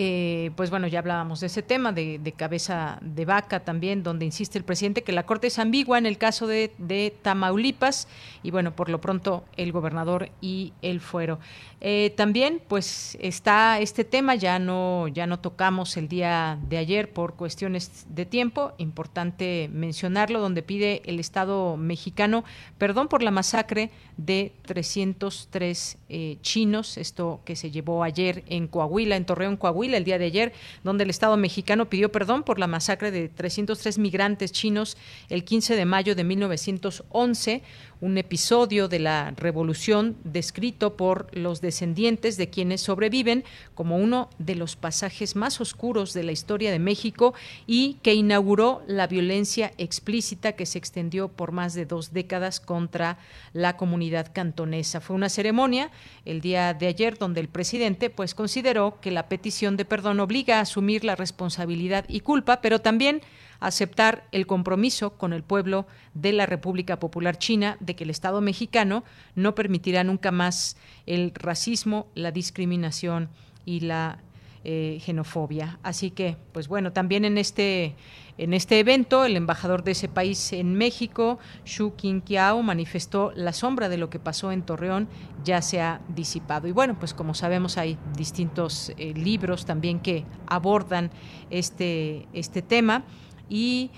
eh, pues bueno, ya hablábamos de ese tema de, cabeza de vaca también, donde insiste el presidente que la Corte es ambigua en el caso de, de Tamaulipas y bueno, por lo pronto el gobernador y el fuero. Eh, también, pues está este tema, ya no, ya no tocamos el día de ayer por cuestiones de tiempo, importante mencionarlo, donde pide el Estado mexicano perdón por la masacre de 303 eh, chinos, esto que se llevó ayer en Coahuila, en Torreón, Coahuila El día de ayer, donde el Estado mexicano pidió perdón por la masacre de 303 migrantes chinos el 15 de mayo de 1911, un episodio de la revolución descrito por los descendientes de quienes sobreviven como uno de los pasajes más oscuros de la historia de México y que inauguró la violencia explícita que se extendió por más de dos décadas contra la comunidad cantonesa. Fue una ceremonia el día de ayer donde el presidente pues consideró que la petición de perdón obliga a asumir la responsabilidad y culpa, pero también aceptar el compromiso con el pueblo de la República Popular China de que el Estado mexicano no permitirá nunca más el racismo, la discriminación y la eh, xenofobia. Así que, pues bueno, también en este en este evento, el embajador de ese país en México, Xu Qingqiao, manifestó la sombra de lo que pasó en Torreón ya se ha disipado. Y bueno, pues como sabemos hay distintos eh, libros también que abordan este, este tema y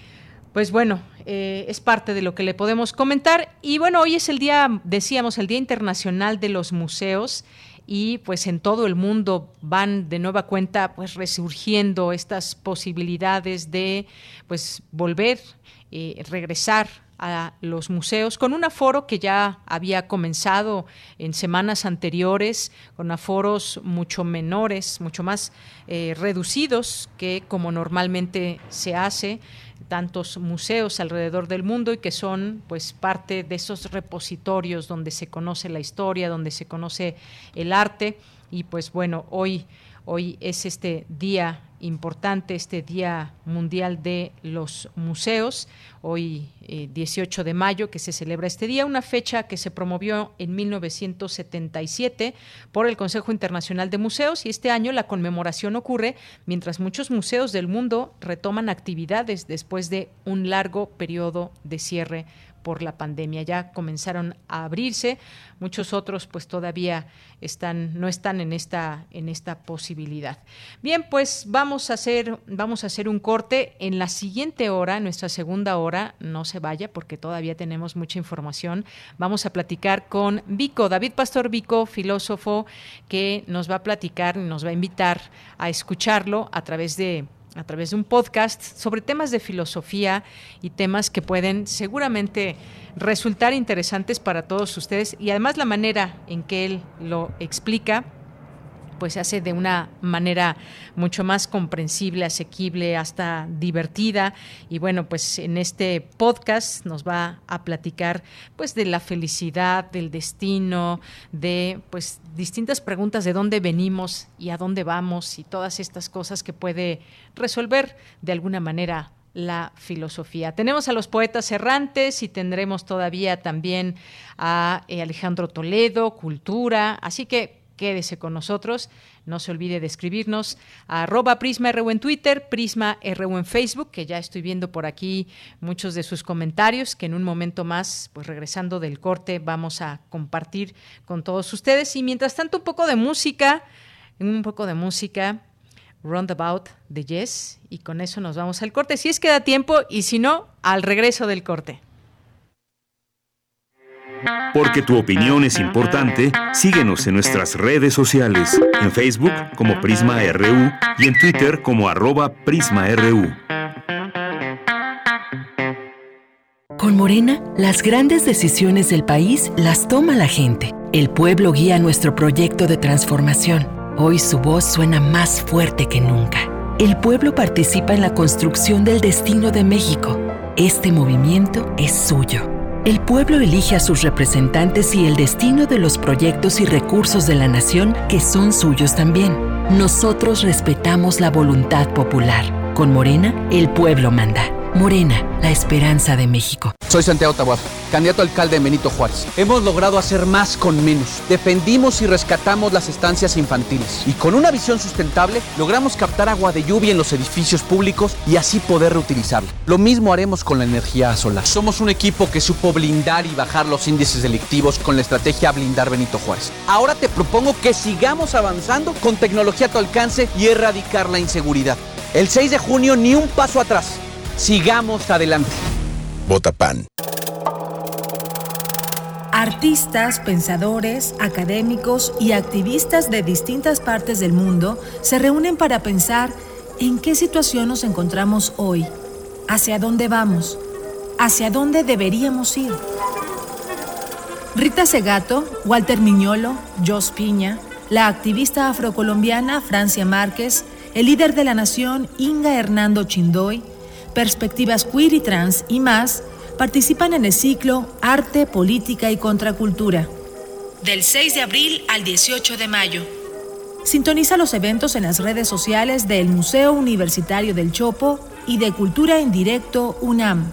pues bueno, eh, es parte de lo que le podemos comentar. Y bueno, hoy es el día, decíamos, el Día Internacional de los Museos y pues en todo el mundo van de nueva cuenta pues resurgiendo estas posibilidades de pues volver, eh, regresar a los museos con un aforo que ya había comenzado en semanas anteriores, con aforos mucho menores, mucho más eh, reducidos que como normalmente se hace. Tantos museos alrededor del mundo y que son pues parte de esos repositorios donde se conoce la historia, donde se conoce el arte. Y pues bueno, hoy hoy es este día importante este Día Mundial de los Museos, hoy 18 eh, de mayo que se celebra este día, una fecha que se promovió en 1977 por el Consejo Internacional de Museos y este año la conmemoración ocurre mientras muchos museos del mundo retoman actividades después de un largo periodo de cierre por la pandemia. Ya comenzaron a abrirse, muchos otros pues todavía están no están en esta en esta posibilidad. Bien, pues vamos a hacer vamos a hacer un corte en la siguiente hora, nuestra segunda hora, no se vaya porque todavía tenemos mucha información. Vamos a platicar con Vico, David Pastor Vico, filósofo que nos va a platicar, nos va a invitar a escucharlo a través de a través de un podcast sobre temas de filosofía y temas que pueden seguramente resultar interesantes para todos ustedes y además la manera en que él lo explica pues se hace de una manera mucho más comprensible, asequible, hasta divertida. Y bueno, pues en este podcast nos va a platicar pues de la felicidad, del destino, de pues distintas preguntas de dónde venimos y a dónde vamos y todas estas cosas que puede resolver de alguna manera la filosofía. Tenemos a los poetas errantes y tendremos todavía también a eh, Alejandro Toledo, cultura, así que quédese con nosotros. No se olvide de escribirnos a arroba PrismaRU en Twitter, PrismaRU en Facebook, que ya estoy viendo por aquí muchos de sus comentarios, que en un momento más, pues regresando del corte, vamos a compartir con todos ustedes. Y mientras tanto, un poco de música, un poco de música. Roundabout de Yes y con eso nos vamos al corte. Si es que da tiempo y si no, al regreso del corte. Porque tu opinión es importante, síguenos en nuestras redes sociales, en Facebook como Prisma RU y en Twitter como arroba PrismaRU. Con Morena, las grandes decisiones del país las toma la gente. El pueblo guía nuestro proyecto de transformación. Hoy su voz suena más fuerte que nunca. El pueblo participa en la construcción del destino de México. Este movimiento es suyo. El pueblo elige a sus representantes y el destino de los proyectos y recursos de la nación que son suyos también. Nosotros respetamos la voluntad popular. Con Morena, el pueblo manda. Morena, la esperanza de México. Soy Santiago Tabuap, candidato a alcalde de Benito Juárez. Hemos logrado hacer más con menos. Defendimos y rescatamos las estancias infantiles. Y con una visión sustentable, logramos captar agua de lluvia en los edificios públicos y así poder reutilizarla. Lo mismo haremos con la energía solar. Somos un equipo que supo blindar y bajar los índices delictivos con la estrategia Blindar Benito Juárez. Ahora te propongo que sigamos avanzando con tecnología a tu alcance y erradicar la inseguridad. El 6 de junio, ni un paso atrás. Sigamos adelante. Vota PAN. Artistas, pensadores, académicos y activistas de distintas partes del mundo se reúnen para pensar en qué situación nos encontramos hoy, hacia dónde vamos, hacia dónde deberíamos ir. Rita Segato, Walter Miñolo, Jos Piña, la activista afrocolombiana Francia Márquez, el líder de la nación Inga Hernando Chindoy, perspectivas queer y trans y más participan en el ciclo Arte, Política y Contracultura, del 6 de abril al 18 de mayo. Sintoniza los eventos en las redes sociales del Museo Universitario del Chopo y de Cultura en Directo UNAM.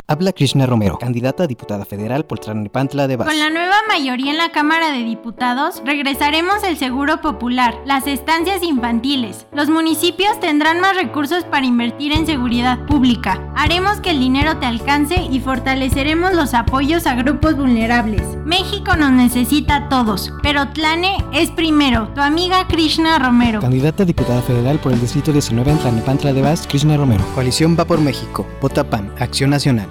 Habla Krishna Romero, candidata a diputada federal por Tlalnepantla de Vaz. Con la nueva mayoría en la Cámara de Diputados, regresaremos el seguro popular, las estancias infantiles. Los municipios tendrán más recursos para invertir en seguridad pública. Haremos que el dinero te alcance y fortaleceremos los apoyos a grupos vulnerables. México nos necesita a todos, pero Tlane es primero. Tu amiga Krishna Romero. Candidata a diputada federal por el Distrito 19 en Tlalnepantla de Vaz, Krishna Romero. Coalición Va por México. Vota PAN. Acción Nacional.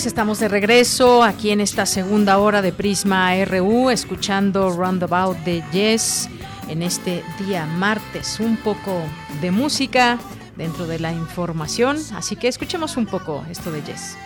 Pues estamos de regreso aquí en esta segunda hora de Prisma RU, escuchando Roundabout de Yes en este día martes. Un poco de música dentro de la información, así que escuchemos un poco esto de Yes.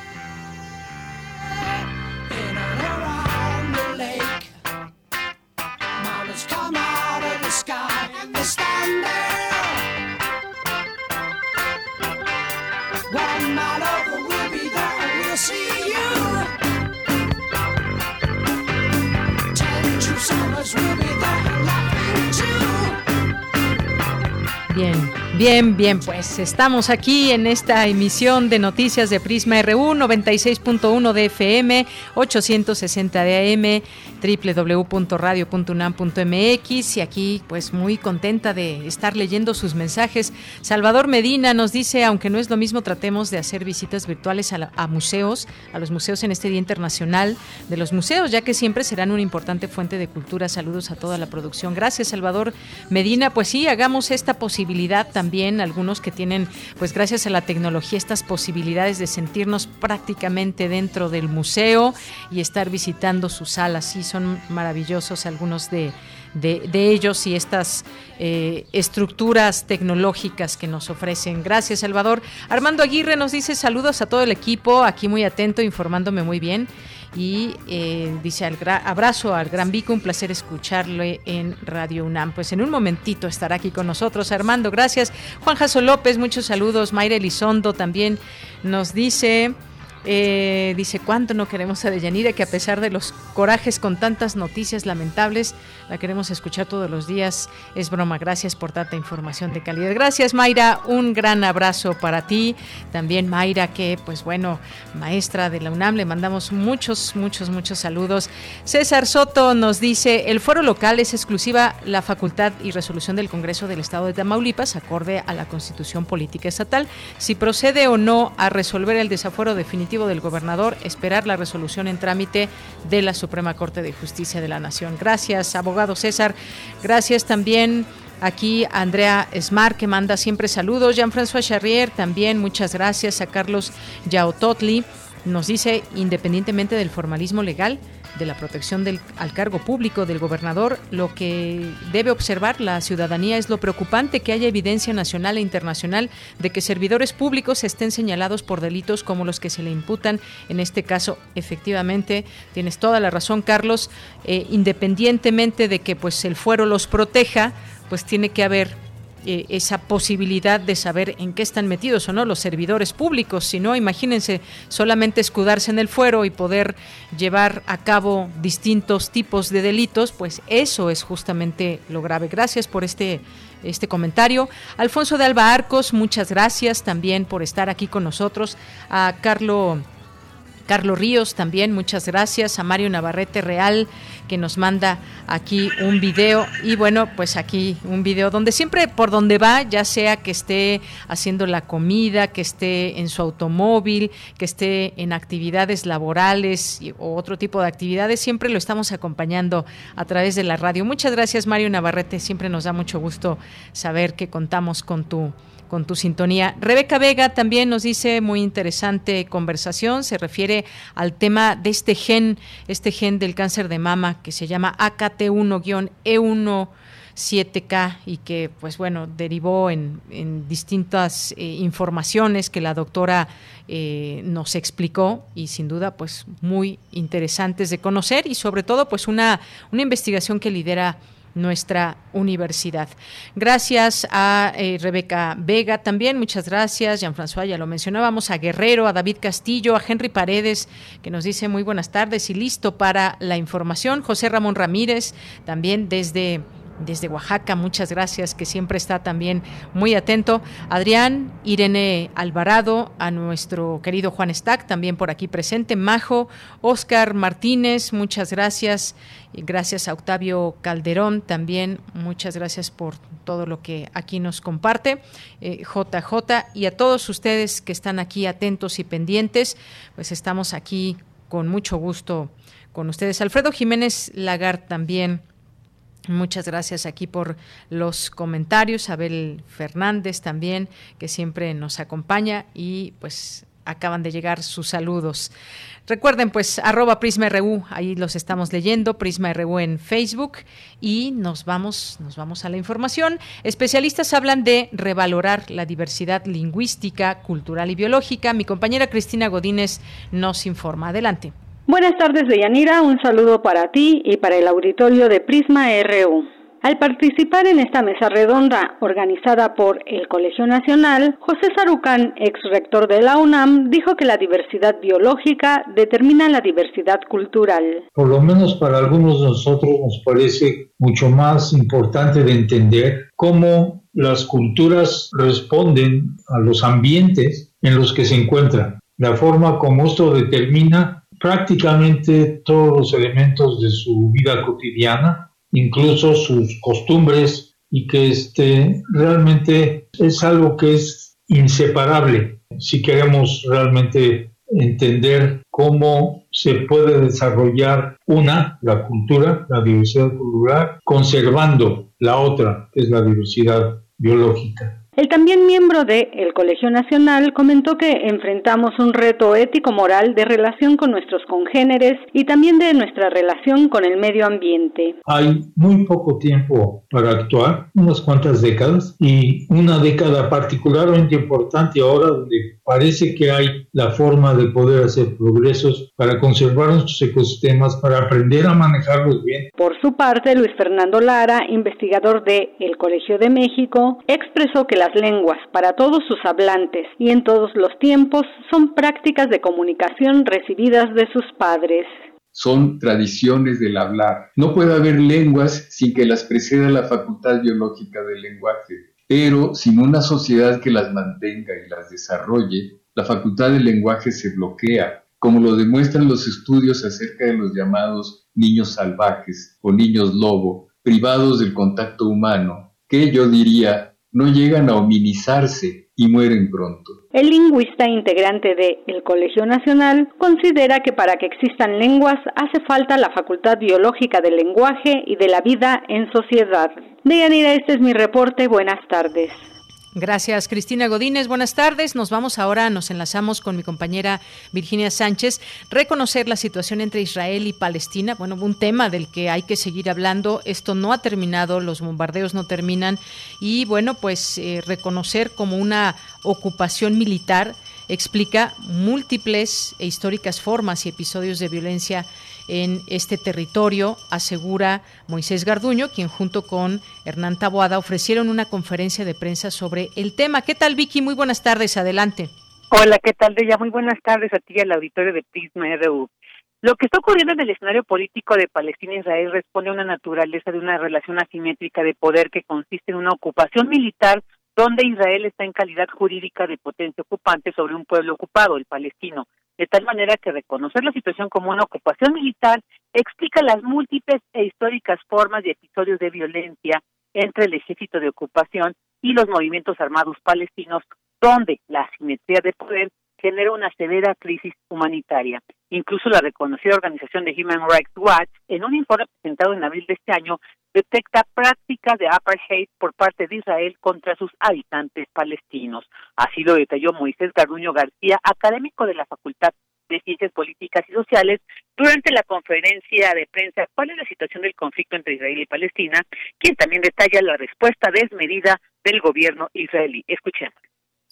Bien, bien, pues estamos aquí en esta emisión de noticias de Prisma RU 96.1 de FM, 860 de AM, www.radio.unam.mx y aquí pues muy contenta de estar leyendo sus mensajes. Salvador Medina nos dice, aunque no es lo mismo, tratemos de hacer visitas virtuales a, a museos, a los museos en este Día Internacional de los Museos, ya que siempre serán una importante fuente de cultura. Saludos a toda la producción. Gracias, Salvador Medina. Pues sí, hagamos esta posibilidad también, algunos que tienen, pues gracias a la tecnología, estas posibilidades de sentirnos prácticamente dentro del museo y estar visitando sus salas. Sí, son maravillosos algunos de, de, ellos y estas eh, estructuras tecnológicas que nos ofrecen. Gracias, Salvador. Armando Aguirre nos dice saludos a todo el equipo, aquí muy atento, informándome muy bien y eh, dice al abrazo al Gran Vico, un placer escucharle en Radio UNAM. Pues en un momentito estará aquí con nosotros Armando, gracias. Juan Jaso López, muchos saludos. Mayra Elizondo también nos dice Eh, dice, ¿cuánto no queremos a Deyanira? Que a pesar de los corajes con tantas noticias lamentables, la queremos escuchar todos los días. Es broma, gracias por tanta información de calidad. Gracias, Mayra. Un gran abrazo para ti. También Mayra, que, pues bueno, maestra de la UNAM, le mandamos muchos, muchos, muchos saludos. César Soto nos dice, el foro local es exclusiva la facultad y resolución del Congreso del Estado de Tamaulipas, acorde a la Constitución Política Estatal. Si procede o no a resolver el desafuero definitivo del gobernador esperar la resolución en trámite de la Suprema Corte de Justicia de la Nación. Gracias, abogado César. Gracias también. Aquí Andrea Smart, que manda siempre saludos. Jean-François Charrier, también muchas gracias. A Carlos Yaototli, nos dice, independientemente del formalismo legal, de la protección del, al cargo público del gobernador, lo que debe observar la ciudadanía es lo preocupante que haya evidencia nacional e internacional de que servidores públicos estén señalados por delitos como los que se le imputan en este caso. Efectivamente, tienes toda la razón, Carlos. Eh, independientemente de que pues el fuero los proteja, pues tiene que haber eh, esa posibilidad de saber en qué están metidos o no los servidores públicos. Si no, imagínense solamente escudarse en el fuero y poder llevar a cabo distintos tipos de delitos, pues eso es justamente lo grave. Gracias por este este comentario. Alfonso de Alba Arcos, muchas gracias también por estar aquí con nosotros. A Carlo Carlos Ríos también, muchas gracias. A Mario Navarrete Real, que nos manda aquí un video. Y bueno, pues aquí un video donde siempre por donde va, ya sea que esté haciendo la comida, que esté en su automóvil, que esté en actividades laborales o otro tipo de actividades, siempre lo estamos acompañando a través de la radio. Muchas gracias, Mario Navarrete. Siempre nos da mucho gusto saber que contamos con tu con tu sintonía. Rebeca Vega también nos dice muy interesante conversación, se refiere al tema de este gen, este gen del cáncer de mama que se llama AKT1-E1. 7K y que pues bueno derivó en, distintas eh, informaciones que la doctora eh, nos explicó y sin duda pues muy interesantes de conocer y sobre todo pues una, una investigación que lidera nuestra universidad. Gracias a eh, Rebeca Vega también, muchas gracias. Jean-François, ya lo mencionábamos, a Guerrero, a David Castillo, a Henry Paredes, que nos dice muy buenas tardes y listo para la información. José Ramón Ramírez, también desde desde Oaxaca, muchas gracias, que siempre está también muy atento. Adrián, Irene Alvarado, a nuestro querido Juan Stack, también por aquí presente. Majo, Oscar Martínez, muchas gracias. Gracias a Octavio Calderón también, muchas gracias por todo lo que aquí nos comparte. JJ eh, y a todos ustedes que están aquí atentos y pendientes, pues estamos aquí con mucho gusto con ustedes. Alfredo Jiménez Lagar también Muchas gracias aquí por los comentarios. Abel Fernández también, que siempre nos acompaña y pues acaban de llegar sus saludos. Recuerden, pues, arroba PrismaRU, ahí los estamos leyendo, PrismaRU en Facebook, y nos vamos, nos vamos a la información. Especialistas hablan de revalorar la diversidad lingüística, cultural y biológica. Mi compañera Cristina Godínez nos informa. Adelante. Buenas tardes, Deyanira. Un saludo para ti y para el auditorio de Prisma RU. Al participar en esta mesa redonda organizada por el Colegio Nacional, José Sarucán, ex rector de la UNAM, dijo que la diversidad biológica determina la diversidad cultural. Por lo menos para algunos de nosotros nos parece mucho más importante de entender cómo las culturas responden a los ambientes en los que se encuentran. La forma como esto determina prácticamente todos los elementos de su vida cotidiana, incluso sus costumbres, y que este, realmente es algo que es inseparable si queremos realmente entender cómo se puede desarrollar una, la cultura, la diversidad cultural, conservando la otra, que es la diversidad biológica. El también miembro de el Colegio Nacional comentó que enfrentamos un reto ético-moral de relación con nuestros congéneres y también de nuestra relación con el medio ambiente. Hay muy poco tiempo para actuar, unas cuantas décadas, y una década particularmente importante ahora donde parece que hay la forma de poder hacer progresos para conservar nuestros ecosistemas, para aprender a manejarlos bien. Por su parte, Luis Fernando Lara, investigador de El Colegio de México, expresó que las lenguas para todos sus hablantes y en todos los tiempos son prácticas de comunicación recibidas de sus padres son tradiciones del hablar. No puede haber lenguas sin que las preceda la facultad biológica del lenguaje, pero sin una sociedad que las mantenga y las desarrolle, la facultad del lenguaje se bloquea, como lo demuestran los estudios acerca de los llamados niños salvajes o niños lobo, privados del contacto humano, que yo diría no llegan a hominizarse y mueren pronto. El lingüista integrante de El Colegio Nacional considera que para que existan lenguas hace falta la facultad biológica del lenguaje y de la vida en sociedad. Deyanira, este es mi reporte. Buenas tardes. Gracias, Cristina Godínez. Buenas tardes. Nos vamos ahora, nos enlazamos con mi compañera Virginia Sánchez. Reconocer la situación entre Israel y Palestina, bueno, un tema del que hay que seguir hablando. Esto no ha terminado, los bombardeos no terminan. Y bueno, pues eh, reconocer como una ocupación militar explica múltiples e históricas formas y episodios de violencia en este territorio, asegura Moisés Garduño, quien junto con Hernán Taboada ofrecieron una conferencia de prensa sobre el tema. ¿Qué tal, Vicky? Muy buenas tardes, adelante. Hola, ¿qué tal, Deya? Muy buenas tardes a ti y al auditorio de Prisma RU. Lo que está ocurriendo en el escenario político de Palestina e responde a una naturaleza de una relación asimétrica de poder que consiste en una ocupación militar donde Israel está en calidad jurídica de potencia ocupante sobre un pueblo ocupado, el palestino de tal manera que reconocer la situación como una ocupación militar explica las múltiples e históricas formas y episodios de violencia entre el ejército de ocupación y los movimientos armados palestinos, donde la asimetría de poder genera una severa crisis humanitaria. Incluso la reconocida organización de Human Rights Watch, en un informe presentado en abril de este año, detecta prácticas de apartheid por parte de Israel contra sus habitantes palestinos. Así lo detalló Moisés Garduño García, académico de la Facultad de Ciencias Políticas y Sociales, durante la conferencia de prensa ¿Cuál es la situación del conflicto entre Israel y Palestina?, quien también detalla la respuesta desmedida del gobierno israelí. Escuchemos.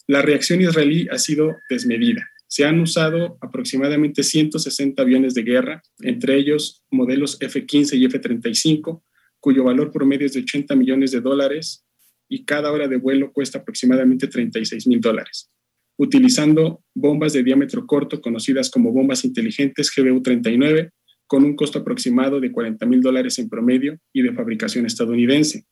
La reacción israelí ha sido desmedida. Se han usado aproximadamente 160 aviones de guerra, entre ellos modelos F-15 y F-35, cuyo valor promedio es de 80 millones de dólares y cada hora de vuelo cuesta aproximadamente 36 mil dólares, utilizando bombas de diámetro corto conocidas como bombas inteligentes GBU-39 con un costo aproximado de 40 mil dólares en promedio y de fabricación estadounidense,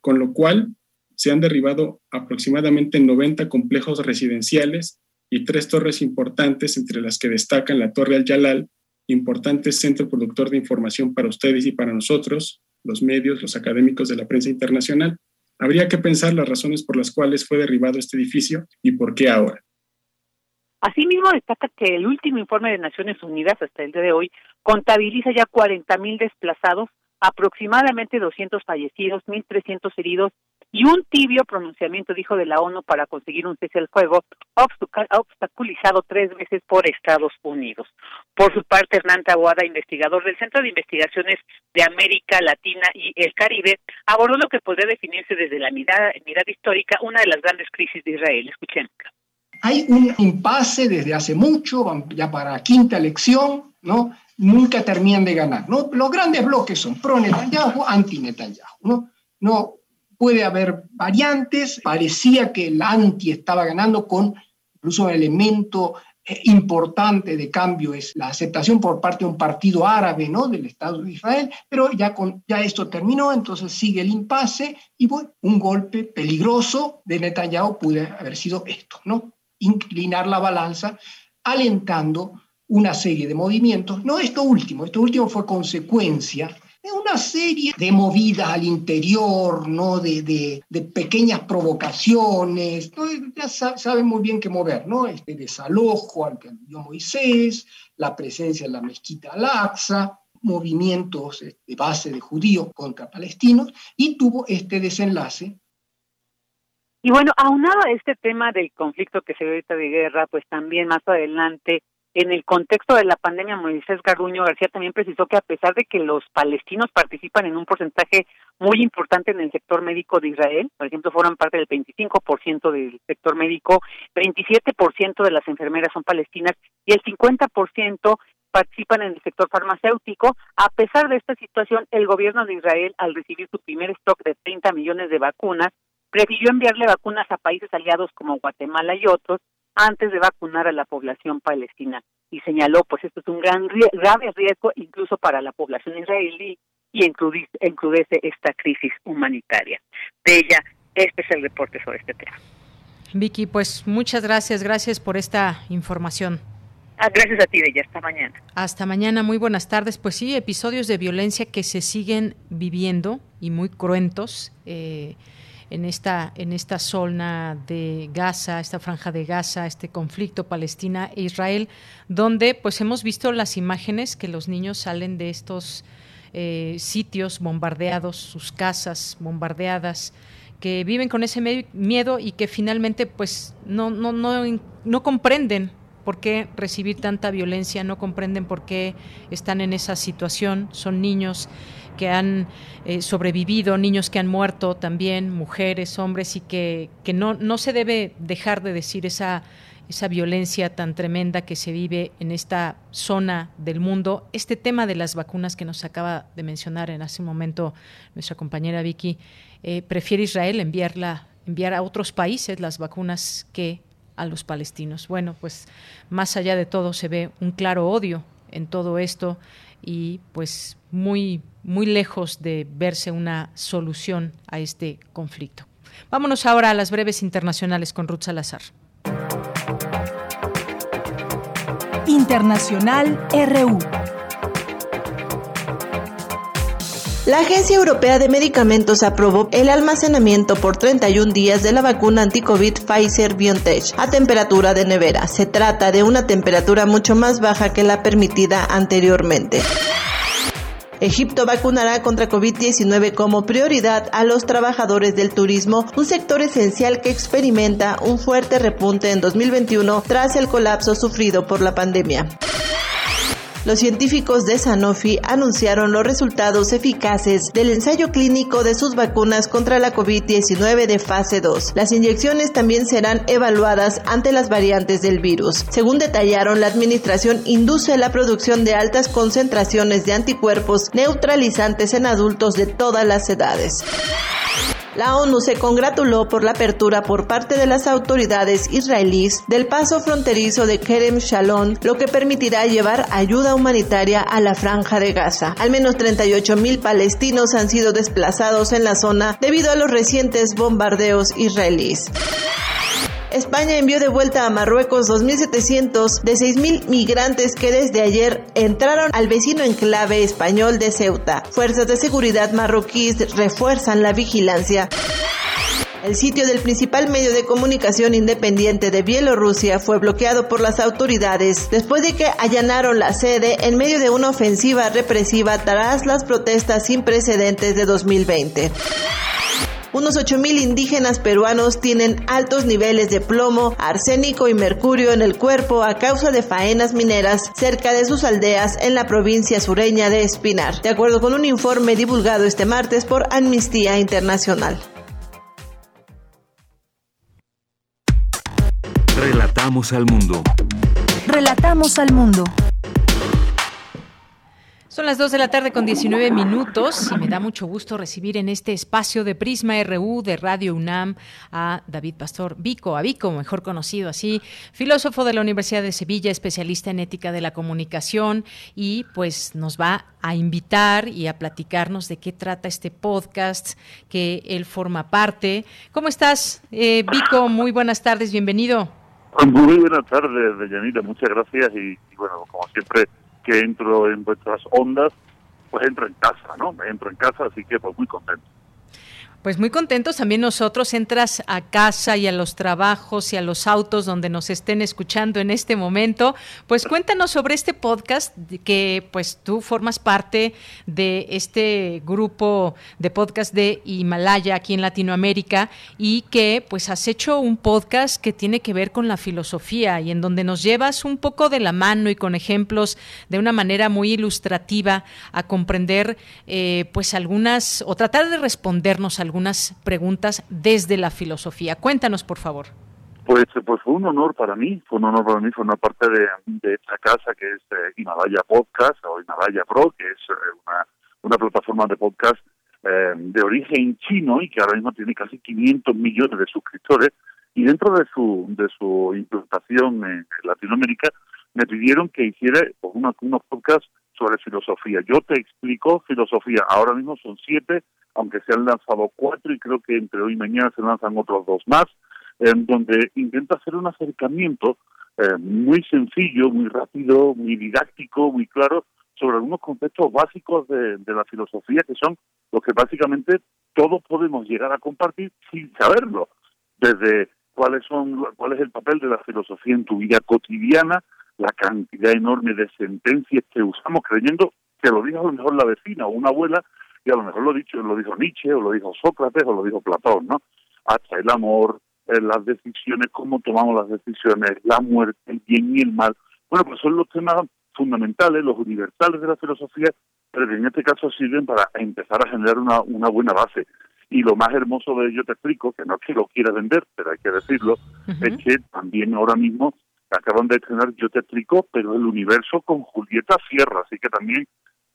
con lo cual se han derribado aproximadamente 90 complejos residenciales y tres torres importantes, entre las que destacan la Torre Al-Yalal, importante centro productor de información para ustedes y para nosotros, los medios, los académicos de la prensa internacional. Habría que pensar las razones por las cuales fue derribado este edificio y por qué ahora. Asimismo, destaca que el último informe de Naciones Unidas hasta el día de hoy contabiliza ya 40.000 desplazados, aproximadamente 200 fallecidos, 1.300 heridos y un tibio pronunciamiento, dijo, de la ONU para conseguir un cese al fuego, obstaculizado tres veces por Estados Unidos. Por su parte, Hernán Taboada, investigador del Centro de Investigaciones de América Latina y el Caribe, abordó lo que podría definirse desde la mirada, mirada histórica una de las grandes crisis de Israel. Escuchen. Hay un impasse desde hace mucho, ya para quinta elección, ¿no? Nunca terminan de ganar, ¿no? Los grandes bloques son pro-Netanyahu, anti-Netanyahu, ¿no? No, puede haber variantes, parecía que el anti estaba ganando con incluso un elemento eh, importante de cambio es la aceptación por parte de un partido árabe, ¿no? Del Estado de Israel, pero ya, con, ya esto terminó, entonces sigue el impasse y bueno, un golpe peligroso de Netanyahu puede haber sido esto, ¿no? Inclinar la balanza, alentando una serie de movimientos, no esto último, esto último fue consecuencia una serie de movidas al interior, ¿no? de, pequeñas provocaciones, ya saben muy bien qué mover, ¿no? este desalojo al que dio Moisés, la presencia en la mezquita Al-Aqsa, movimientos de base de judíos contra palestinos, y tuvo este desenlace y bueno, aunado a este tema del conflicto que se ve ahorita de guerra, pues también más adelante en el contexto de la pandemia, Moisés Garduño García también precisó que a pesar de que los palestinos participan en un porcentaje muy importante en el sector médico de Israel, por ejemplo, forman parte del 25% del sector médico, 27% de las enfermeras son palestinas y el 50% participan en el sector farmacéutico. A pesar de esta situación, el gobierno de Israel, al recibir su primer stock de 30 millones de vacunas, prefirió enviarle vacunas a países aliados como Guatemala y otros antes de vacunar a la población palestina. Y señaló, pues esto es un gran grave riesgo incluso para la población israelí y encrudece esta crisis humanitaria. De ella, este es el reporte sobre este tema. Vicky, pues muchas gracias, gracias por esta información. Ah, gracias a ti, Bella. Hasta mañana. Hasta mañana. Muy buenas tardes. Pues sí, episodios de violencia que se siguen viviendo y muy cruentos eh, en esta en esta zona de Gaza, esta franja de Gaza, este conflicto Palestina e Israel, donde pues hemos visto las imágenes que los niños salen de estos eh, sitios bombardeados, sus casas bombardeadas que viven con ese miedo y que finalmente pues no, no, no, no comprenden por qué recibir tanta violencia, no comprenden por qué están en esa situación, son niños que han eh, sobrevivido, niños que han muerto también, mujeres, hombres, y que, que no, no se debe dejar de decir esa, esa violencia tan tremenda que se vive en esta zona del mundo. Este tema de las vacunas que nos acaba de mencionar en hace un momento nuestra compañera Vicky, eh, prefiere Israel enviarla, enviar a otros países las vacunas que a los palestinos. Bueno, pues más allá de todo se ve un claro odio en todo esto y pues muy muy lejos de verse una solución a este conflicto. Vámonos ahora a las breves internacionales con Ruth Salazar. Internacional RU. La Agencia Europea de Medicamentos aprobó el almacenamiento por 31 días de la vacuna anti-COVID Pfizer BioNTech a temperatura de nevera. Se trata de una temperatura mucho más baja que la permitida anteriormente. Egipto vacunará contra COVID-19 como prioridad a los trabajadores del turismo, un sector esencial que experimenta un fuerte repunte en 2021 tras el colapso sufrido por la pandemia. Los científicos de Sanofi anunciaron los resultados eficaces del ensayo clínico de sus vacunas contra la COVID-19 de fase 2. Las inyecciones también serán evaluadas ante las variantes del virus. Según detallaron, la administración induce la producción de altas concentraciones de anticuerpos neutralizantes en adultos de todas las edades. La ONU se congratuló por la apertura por parte de las autoridades israelíes del paso fronterizo de Kerem Shalom, lo que permitirá llevar ayuda humanitaria a la franja de Gaza. Al menos 38 mil palestinos han sido desplazados en la zona debido a los recientes bombardeos israelíes. España envió de vuelta a Marruecos 2.700 de 6.000 migrantes que desde ayer entraron al vecino enclave español de Ceuta. Fuerzas de seguridad marroquíes refuerzan la vigilancia. El sitio del principal medio de comunicación independiente de Bielorrusia fue bloqueado por las autoridades después de que allanaron la sede en medio de una ofensiva represiva tras las protestas sin precedentes de 2020. Unos 8.000 indígenas peruanos tienen altos niveles de plomo, arsénico y mercurio en el cuerpo a causa de faenas mineras cerca de sus aldeas en la provincia sureña de Espinar, de acuerdo con un informe divulgado este martes por Amnistía Internacional. Relatamos al mundo. Relatamos al mundo. Son las 2 de la tarde con 19 minutos y me da mucho gusto recibir en este espacio de Prisma RU de Radio UNAM a David Pastor Vico, a Vico, mejor conocido así, filósofo de la Universidad de Sevilla, especialista en ética de la comunicación y pues nos va a invitar y a platicarnos de qué trata este podcast que él forma parte. ¿Cómo estás, eh, Vico? Muy buenas tardes, bienvenido. Muy buenas tardes, Deyanira, muchas gracias y bueno, como siempre que entro en vuestras ondas, pues entro en casa, ¿no? Entro en casa, así que pues muy contento. Pues muy contentos también nosotros. Entras a casa y a los trabajos y a los autos donde nos estén escuchando en este momento. Pues cuéntanos sobre este podcast que pues tú formas parte de este grupo de podcast de Himalaya aquí en Latinoamérica y que pues has hecho un podcast que tiene que ver con la filosofía y en donde nos llevas un poco de la mano y con ejemplos de una manera muy ilustrativa a comprender eh, pues algunas o tratar de respondernos a algunas preguntas desde la filosofía. Cuéntanos, por favor. Pues, pues fue un honor para mí, fue un honor para mí formar parte de, de esta casa que es eh, Himalaya Podcast o Himalaya Pro, que es eh, una, una plataforma de podcast eh, de origen chino y que ahora mismo tiene casi 500 millones de suscriptores. Y dentro de su, de su implantación en Latinoamérica, me pidieron que hiciera pues, unos, unos podcasts sobre filosofía. Yo te explico filosofía. Ahora mismo son siete, aunque se han lanzado cuatro y creo que entre hoy y mañana se lanzan otros dos más, en donde intenta hacer un acercamiento eh, muy sencillo, muy rápido, muy didáctico, muy claro sobre algunos conceptos básicos de, la filosofía que son los que básicamente todos podemos llegar a compartir sin saberlo. Desde cuáles son, cuál es el papel de la filosofía en tu vida cotidiana, la cantidad enorme de sentencias que usamos creyendo que lo dijo a lo mejor la vecina o una abuela y a lo mejor lo dicho lo dijo Nietzsche o lo dijo Sócrates o lo dijo Platón, ¿no? Hasta el amor, eh, las decisiones, cómo tomamos las decisiones, la muerte, el bien y el mal. Bueno, pues son los temas fundamentales, los universales de la filosofía, pero que en este caso sirven para empezar a generar una, una buena base. Y lo más hermoso de ello te explico, que no es que lo quiera vender, pero hay que decirlo, es que también ahora mismo acaban de estrenar Yo te explico, pero el universo con Julieta Sierra, así que también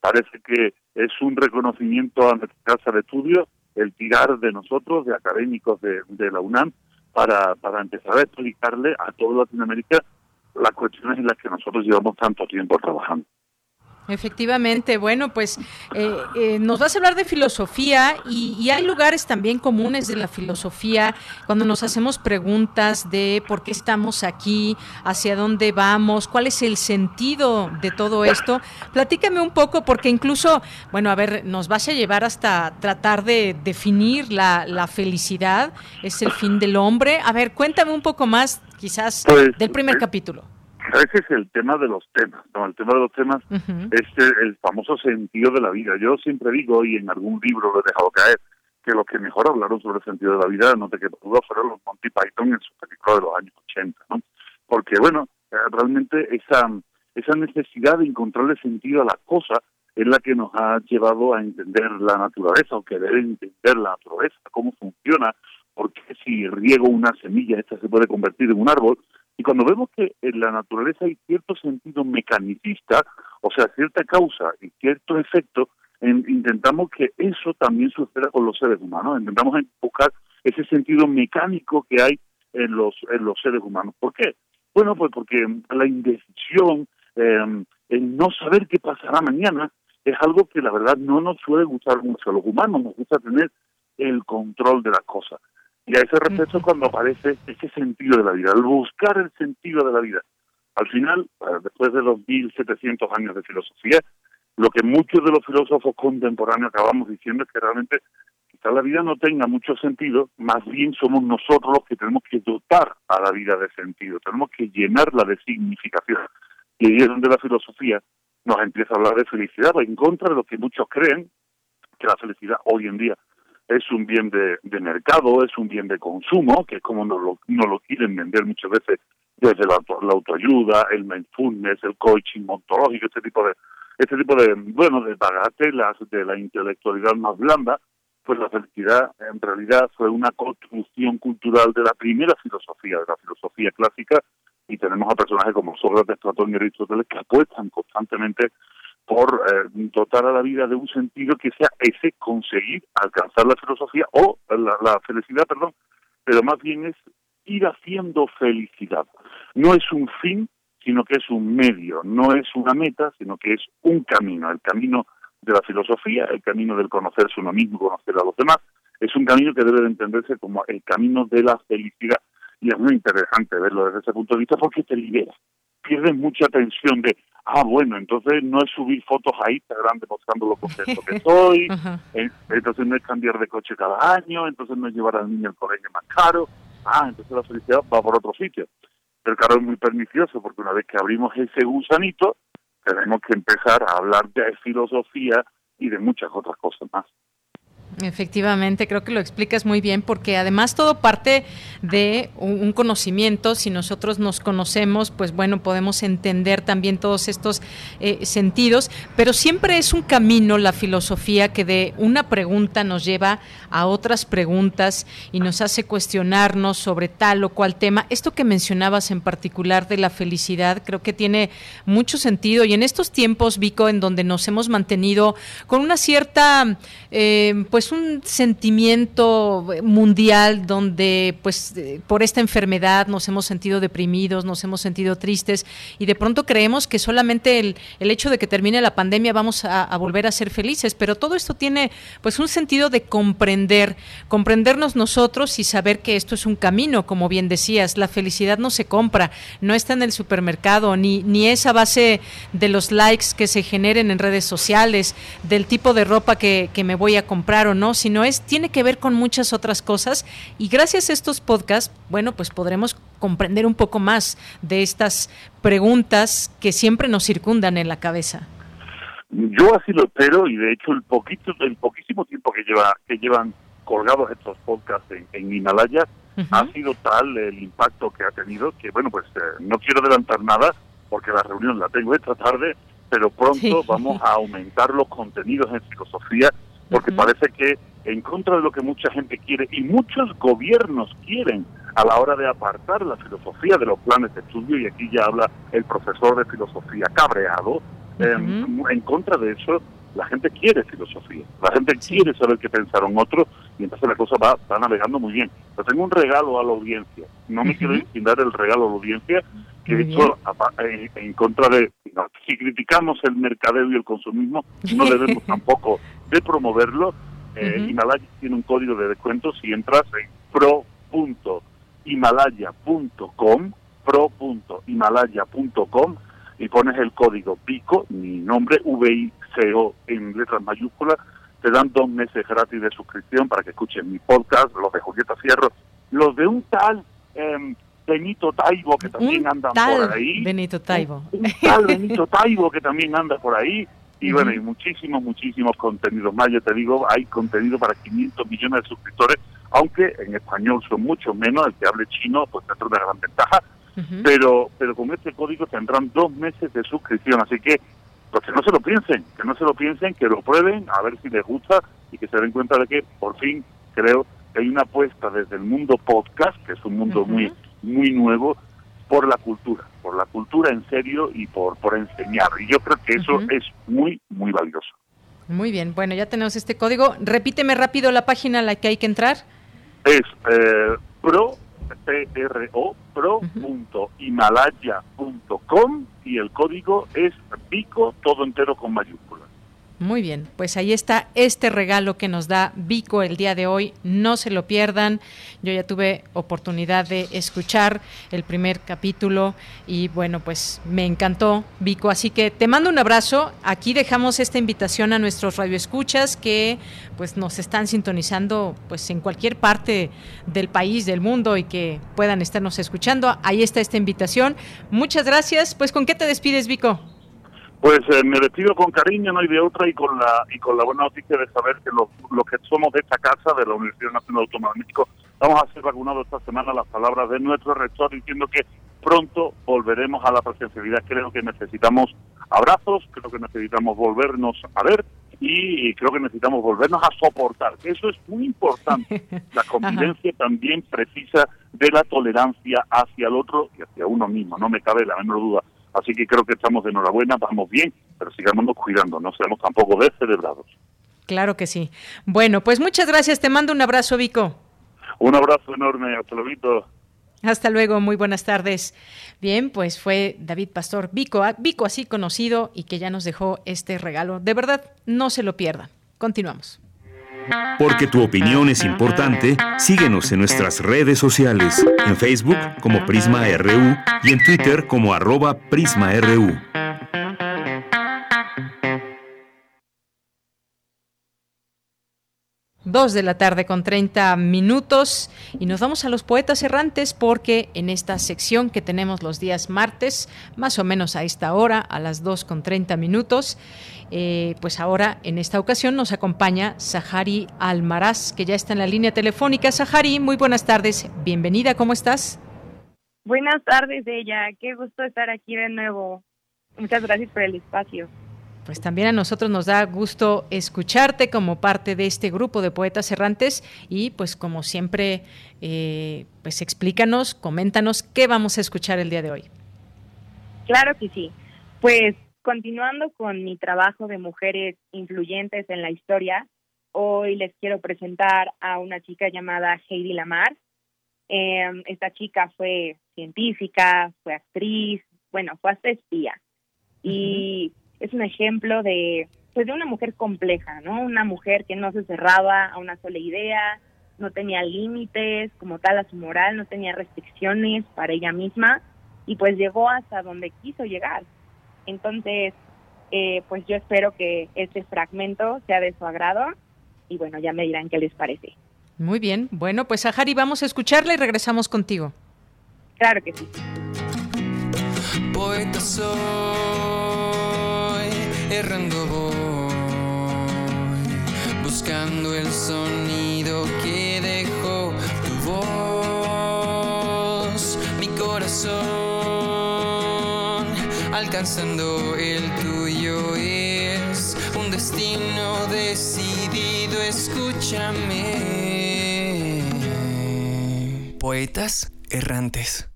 parece que es un reconocimiento a nuestra casa de estudio el tirar de nosotros, de académicos de, de la UNAM, para, para empezar a explicarle a toda Latinoamérica las cuestiones en las que nosotros llevamos tanto tiempo trabajando. Efectivamente, bueno, pues eh, eh, nos vas a hablar de filosofía y, y, hay lugares también comunes de la filosofía cuando nos hacemos preguntas de por qué estamos aquí, hacia dónde vamos, cuál es el sentido de todo esto. Platícame un poco porque incluso, bueno, a ver, nos vas a llevar hasta tratar de definir la, la felicidad, es el fin del hombre. A ver, cuéntame un poco más quizás Pues, del primer eh, capítulo. Ese es el tema de los temas, ¿no? El tema de los temas es el, el famoso sentido de la vida. Yo siempre digo, y en algún libro lo he dejado caer, que los que mejor hablaron sobre el sentido de la vida, no te quedo duda, fueron los Monty Python en su película de los años 80, ¿no? Porque, bueno, eh, realmente esa, esa necesidad de encontrarle sentido a las cosas es la que nos ha llevado a entender la naturaleza o querer entender la naturaleza, cómo funciona, porque si riego una semilla, esta se puede convertir en un árbol, y cuando vemos que en la naturaleza hay cierto sentido mecanicista, o sea, cierta causa y cierto efecto, en, intentamos que eso también suceda con los seres humanos. Intentamos buscar ese sentido mecánico que hay en los, en los seres humanos. ¿Por qué? Bueno, pues porque la indecisión, eh, el no saber qué pasará mañana, es algo que la verdad no nos suele gustar mucho a los humanos, nos gusta tener el control de las cosas. Y a ese respecto es cuando aparece ese sentido de la vida, el buscar el sentido de la vida. Al final, eh, después de 2.700 años de filosofía, lo que muchos de los filósofos contemporáneos acabamos diciendo es que realmente quizá la vida no tenga mucho sentido, más bien somos nosotros los que tenemos que dotar a la vida de sentido, tenemos que llenarla de significación. Y ahí es donde la filosofía nos empieza a hablar de felicidad, en contra de lo que muchos creen, que la felicidad hoy en día es un bien de, de, mercado, es un bien de consumo, que es como nos lo, nos lo quieren vender muchas veces desde la, la autoayuda, el mindfulness, el coaching ontológico, este tipo de este tipo de bueno de bagatelas de la intelectualidad más blanda, pues la felicidad en realidad fue una construcción cultural de la primera filosofía, de la filosofía clásica, y tenemos a personajes como Sócrates, Platón y Aristóteles que apuestan constantemente por eh, dotar a la vida de un sentido que sea ese conseguir alcanzar la filosofía o la, la, felicidad, perdón, pero más bien es ir haciendo felicidad. No es un fin, sino que es un medio, no es una meta, sino que es un camino, el camino de la filosofía, el camino del conocerse uno mismo, conocer a los demás, es un camino que debe de entenderse como el camino de la felicidad. Y es muy interesante verlo desde ese punto de vista porque te libera. Pierdes mucha tensión de, ah, bueno, entonces no es subir fotos a Instagram demostrando lo contento que eh, entonces no es cambiar de coche cada año, entonces no es llevar al niño al colegio más caro, ah, entonces la felicidad va por otro sitio. Pero claro, es muy pernicioso porque una vez que abrimos ese gusanito, tenemos que empezar a hablar de filosofía y de muchas otras cosas más. Efectivamente, creo que lo explicas muy bien porque además todo parte de un conocimiento. Si nosotros nos conocemos, pues bueno, podemos entender también todos estos eh, sentidos, pero siempre es un camino la filosofía que de una pregunta nos lleva a otras preguntas y nos hace cuestionarnos sobre tal o cual tema. Esto que mencionabas en particular de la felicidad creo que tiene mucho sentido y en estos tiempos, Vico, en donde nos hemos mantenido con una cierta, eh, pues un sentimiento mundial donde pues eh, por esta enfermedad nos hemos sentido deprimidos, nos hemos sentido tristes y de pronto creemos que solamente el, el hecho de que termine la pandemia vamos a, a, volver a ser felices, pero todo esto tiene pues un sentido de comprender, comprendernos nosotros y saber que esto es un camino, como bien decías, la felicidad no se compra, no está en el supermercado, ni, ni es a base de los likes que se generen en redes sociales, del tipo de ropa que, que me voy a comprar o no, sino es, tiene que ver con muchas otras cosas y gracias a estos podcasts, bueno, pues podremos comprender un poco más de estas preguntas que siempre nos circundan en la cabeza. Yo así lo espero y de hecho el poquito, el poquísimo tiempo que lleva, que llevan colgados estos podcasts en, en Himalaya uh -huh. ha sido tal el impacto que ha tenido que bueno pues eh, no quiero adelantar nada porque la reunión la tengo esta tarde pero pronto sí. vamos a aumentar los contenidos en filosofía porque uh -huh. parece que en contra de lo que mucha gente quiere y muchos gobiernos quieren a la hora de apartar la filosofía de los planes de estudio, y aquí ya habla el profesor de filosofía cabreado, uh -huh. eh, en contra de eso la gente quiere filosofía, la gente sí. quiere saber qué pensaron otros y entonces la cosa va, va navegando muy bien. Pero tengo un regalo a la audiencia, no me uh -huh. quiero sin dar el regalo a la audiencia, que he hecho en, en, contra de, no, si criticamos el mercadeo y el consumismo, no debemos tampoco de promoverlo. Eh, uh -huh. Himalaya tiene un código de descuento si entras en pro.himalaya.com, pro.himalaya.com y pones el código PICO, mi nombre, V-I-C-O en letras mayúsculas, te dan dos meses gratis de suscripción para que escuchen mi podcast, los de Julieta Fierro, los de un tal eh, Benito Taibo que también un anda por ahí. Benito Taibo. Un, un tal Benito Taibo que también anda por ahí. Y bueno, y muchísimos, muchísimos contenidos más. Yo te digo, hay contenido para 500 millones de suscriptores, aunque en español son mucho menos. El que hable chino, pues tendrá una gran ventaja. Uh -huh. Pero pero con este código tendrán dos meses de suscripción. Así que, pues que no se lo piensen, que no se lo piensen, que lo prueben, a ver si les gusta y que se den cuenta de que por fin creo que hay una apuesta desde el mundo podcast, que es un mundo uh -huh. muy muy nuevo, por la cultura, por la cultura en serio y por, por enseñar. Y yo creo que eso uh -huh. es muy, muy valioso. Muy bien, bueno, ya tenemos este código. Repíteme rápido la página a la que hay que entrar. Es eh, pro, P-R-O, pro.himalaya.com y el código es pico, todo entero con mayúsculas. Muy bien, pues ahí está este regalo que nos da Vico el día de hoy. No se lo pierdan. Yo ya tuve oportunidad de escuchar el primer capítulo y bueno, pues me encantó Vico. Así que te mando un abrazo. Aquí dejamos esta invitación a nuestros radioescuchas que pues nos están sintonizando pues en cualquier parte del país, del mundo y que puedan estarnos escuchando. Ahí está esta invitación. Muchas gracias. Pues ¿con qué te despides, Vico? Pues eh, me despido con cariño, no hay de otra, y con la y con la buena noticia de saber que los, los que somos de esta casa, de la Universidad Nacional Autónoma de México, vamos a ser vacunados esta semana. Las palabras de nuestro rector diciendo que pronto volveremos a la presencialidad. Creo que necesitamos abrazos, creo que necesitamos volvernos a ver y creo que necesitamos volvernos a soportar. Eso es muy importante. La convivencia también precisa de la tolerancia hacia el otro y hacia uno mismo, no me cabe la menor duda. Así que creo que estamos de enhorabuena, vamos bien, pero sigamos cuidando, no seamos tampoco descerebrados. Claro que sí. Bueno, pues muchas gracias, te mando un abrazo, Vico. Un abrazo enorme, hasta luego. Hasta luego, muy buenas tardes. Bien, pues fue David Pastor Vico, Vico así conocido y que ya nos dejó este regalo. De verdad, no se lo pierdan. Continuamos. Porque tu opinión es importante, síguenos en nuestras redes sociales, en Facebook como Prisma RU y en Twitter como arroba PrismaRU. 2 de la tarde con 30 minutos y nos vamos a los poetas errantes porque en esta sección que tenemos los días martes, más o menos a esta hora, a las 2 con 30 minutos, eh, pues ahora en esta ocasión nos acompaña Sahari Almaraz, que ya está en la línea telefónica. Sahari, muy buenas tardes, bienvenida, ¿cómo estás? Buenas tardes, ella, qué gusto estar aquí de nuevo. Muchas gracias por el espacio. Pues también a nosotros nos da gusto escucharte como parte de este grupo de poetas errantes y pues como siempre, eh, pues explícanos, coméntanos qué vamos a escuchar el día de hoy. Claro que sí. Pues continuando con mi trabajo de mujeres influyentes en la historia, hoy les quiero presentar a una chica llamada Heidi Lamar. Em, esta chica fue científica, fue actriz, bueno, fue hasta espía. Y es un ejemplo de, pues, de una mujer compleja, ¿no? Una mujer que no se cerraba a una sola idea, no tenía límites como tal a su moral, no tenía restricciones para ella misma y pues llegó hasta donde quiso llegar. Entonces, eh, pues yo espero que este fragmento sea de su agrado y bueno, ya me dirán qué les parece. Muy bien, bueno, pues a Jari vamos a escucharla y regresamos contigo. Claro que sí. Poeta errando voy, buscando el sonido alcanzando el tuyo es un destino decidido, escúchame. Poetas errantes.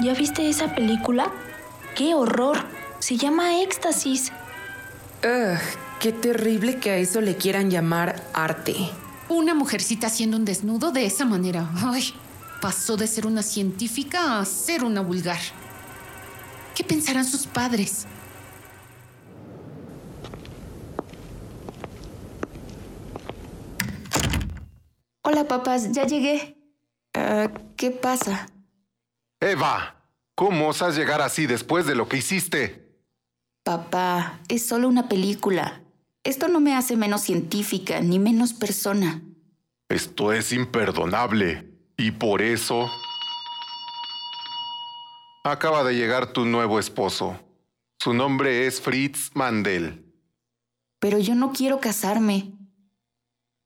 ¿Ya viste esa película? ¡Qué horror! Se llama Éxtasis. Ugh, qué terrible que a eso le quieran llamar arte. Una mujercita haciendo un desnudo de esa manera. Ay, pasó de ser una científica a ser una vulgar. ¿Qué pensarán sus padres? Hola, papás, ya llegué. Ah, ¿Qué pasa? Eva, ¿cómo osas llegar así después de lo que hiciste? Papá, es solo una película. Esto no me hace menos científica ni menos persona. Esto es imperdonable. Y por eso... Acaba de llegar tu nuevo esposo. Su nombre es Fritz Mandel. Pero yo no quiero casarme.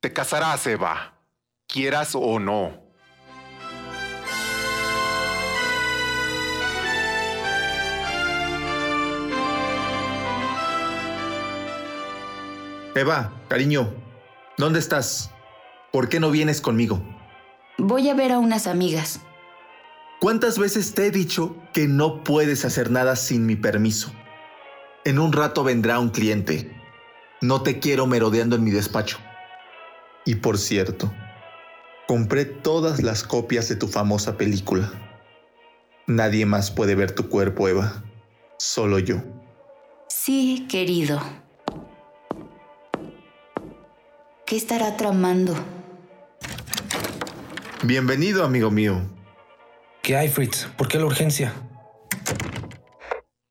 Te casarás, Eva. Quieras o no. Eva, cariño, ¿dónde estás? ¿Por qué no vienes conmigo? Voy a ver a unas amigas. ¿Cuántas veces te he dicho que no puedes hacer nada sin mi permiso? En un rato vendrá un cliente. No te quiero merodeando en mi despacho. Y por cierto, compré todas las copias de tu famosa película. Nadie más puede ver tu cuerpo, Eva. Solo yo. Sí, querido. ¿Qué estará tramando? Bienvenido, amigo mío. ¿Qué hay, Fritz? ¿Por qué la urgencia?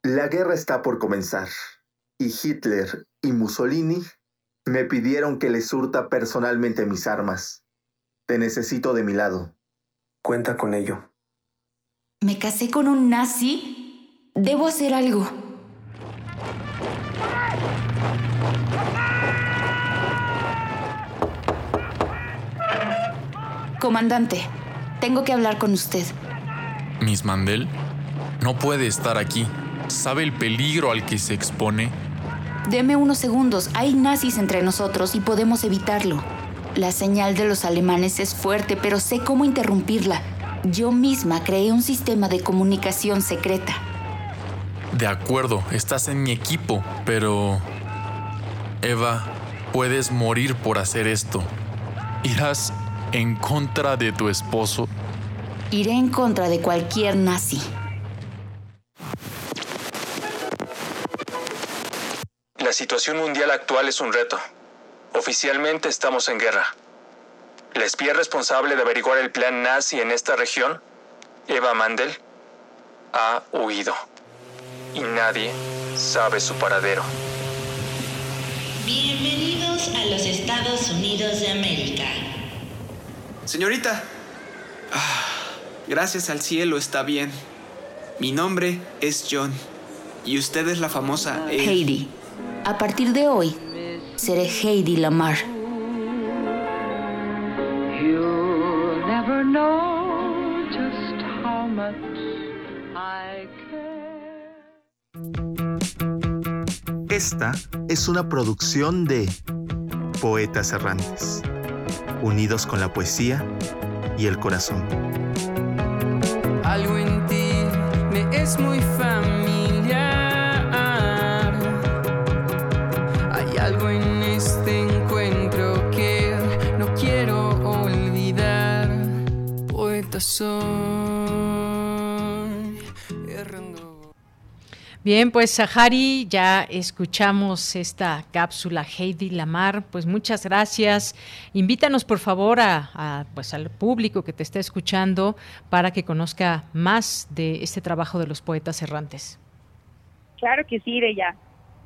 La guerra está por comenzar y Hitler y Mussolini me pidieron que les surta personalmente mis armas. Te necesito de mi lado. Cuenta con ello. ¿Me casé con un nazi? Debo hacer algo. Comandante, tengo que hablar con usted. Miss Mandel, no puede estar aquí. ¿Sabe el peligro al que se expone? Deme unos segundos. Hay nazis entre nosotros y podemos evitarlo. La señal de los alemanes es fuerte, pero sé cómo interrumpirla. Yo misma creé un sistema de comunicación secreta. De acuerdo, estás en mi equipo, pero... Eva, puedes morir por hacer esto. Irás en contra de tu esposo? Iré en contra de cualquier nazi. La situación mundial actual es un reto. Oficialmente estamos en guerra. la espía responsable de averiguar el plan nazi en esta región, Eva Mandel, ha huido. Y nadie sabe su paradero. Bienvenidos a los Estados Unidos de América. Señorita. Ah, gracias al cielo está bien. Mi nombre es John. Y usted es la famosa... Heidi. A partir de hoy, seré Heidi Lamar. Esta es una producción de Poetas Errantes, unidos con la poesía y el corazón. Algo en ti me es muy familiar. Hay algo en este encuentro que no quiero olvidar. Poeta soy. Bien, pues Sahari, ya escuchamos esta cápsula Heidi Lamar, pues muchas gracias. Invítanos por favor a, pues al público que te está escuchando para que conozca más de este trabajo de los poetas errantes. Claro que sí, Deya.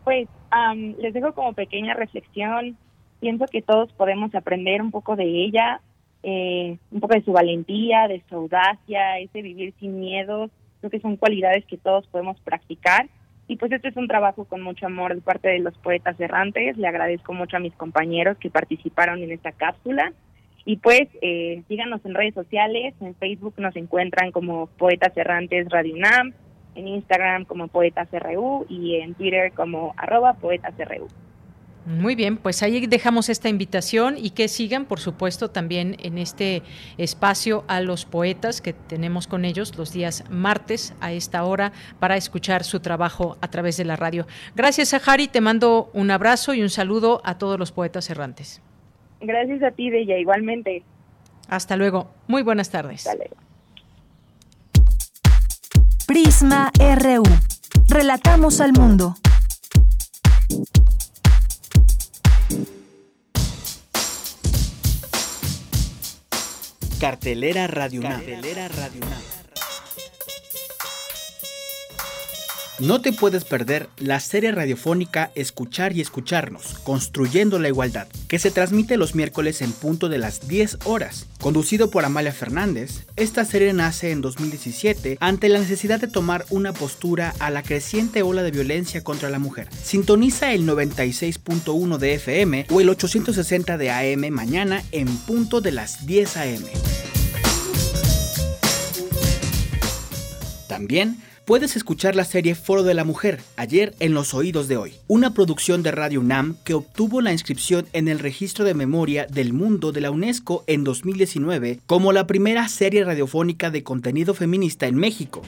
Pues am, les dejo como pequeña reflexión. Pienso que todos podemos aprender un poco de ella, eh, un poco de su valentía, de su audacia, ese vivir sin miedos. Creo que son cualidades que todos podemos practicar. Y pues este es un trabajo con mucho amor de parte de los poetas errantes. Le agradezco mucho a mis compañeros que participaron en esta cápsula. Y pues eh, síganos en redes sociales. En Facebook nos encuentran como Poetas Errantes Radio UNAM, en Instagram como Poetas RU y en Twitter como arroba Poetas RU. Muy bien, pues ahí dejamos esta invitación y que sigan, por supuesto, también en este espacio a los poetas que tenemos con ellos los días martes a esta hora para escuchar su trabajo a través de la radio. Gracias, Sahari. Te mando un abrazo y un saludo a todos los poetas errantes. Gracias a ti, Deya, igualmente. Hasta luego. Muy buenas tardes. Hasta luego. Prisma RU. Relatamos al mundo. Cartelera Radio. Cartelera. No te puedes perder la serie radiofónica Escuchar y Escucharnos, Construyendo la Igualdad, que se transmite los miércoles en punto de las 10 horas. Conducido por Amalia Fernández, esta serie nace en 2017 ante la necesidad de tomar una postura a la creciente ola de violencia contra la mujer. Sintoniza el 96.1 de FM o el 860 de AM mañana en punto de las 10 AM. También puedes escuchar la serie Foro de la Mujer, ayer en los oídos de hoy, una producción de Radio UNAM que obtuvo la inscripción en el Registro de Memoria del Mundo de la UNESCO en 2019 como la primera serie radiofónica de contenido feminista en México.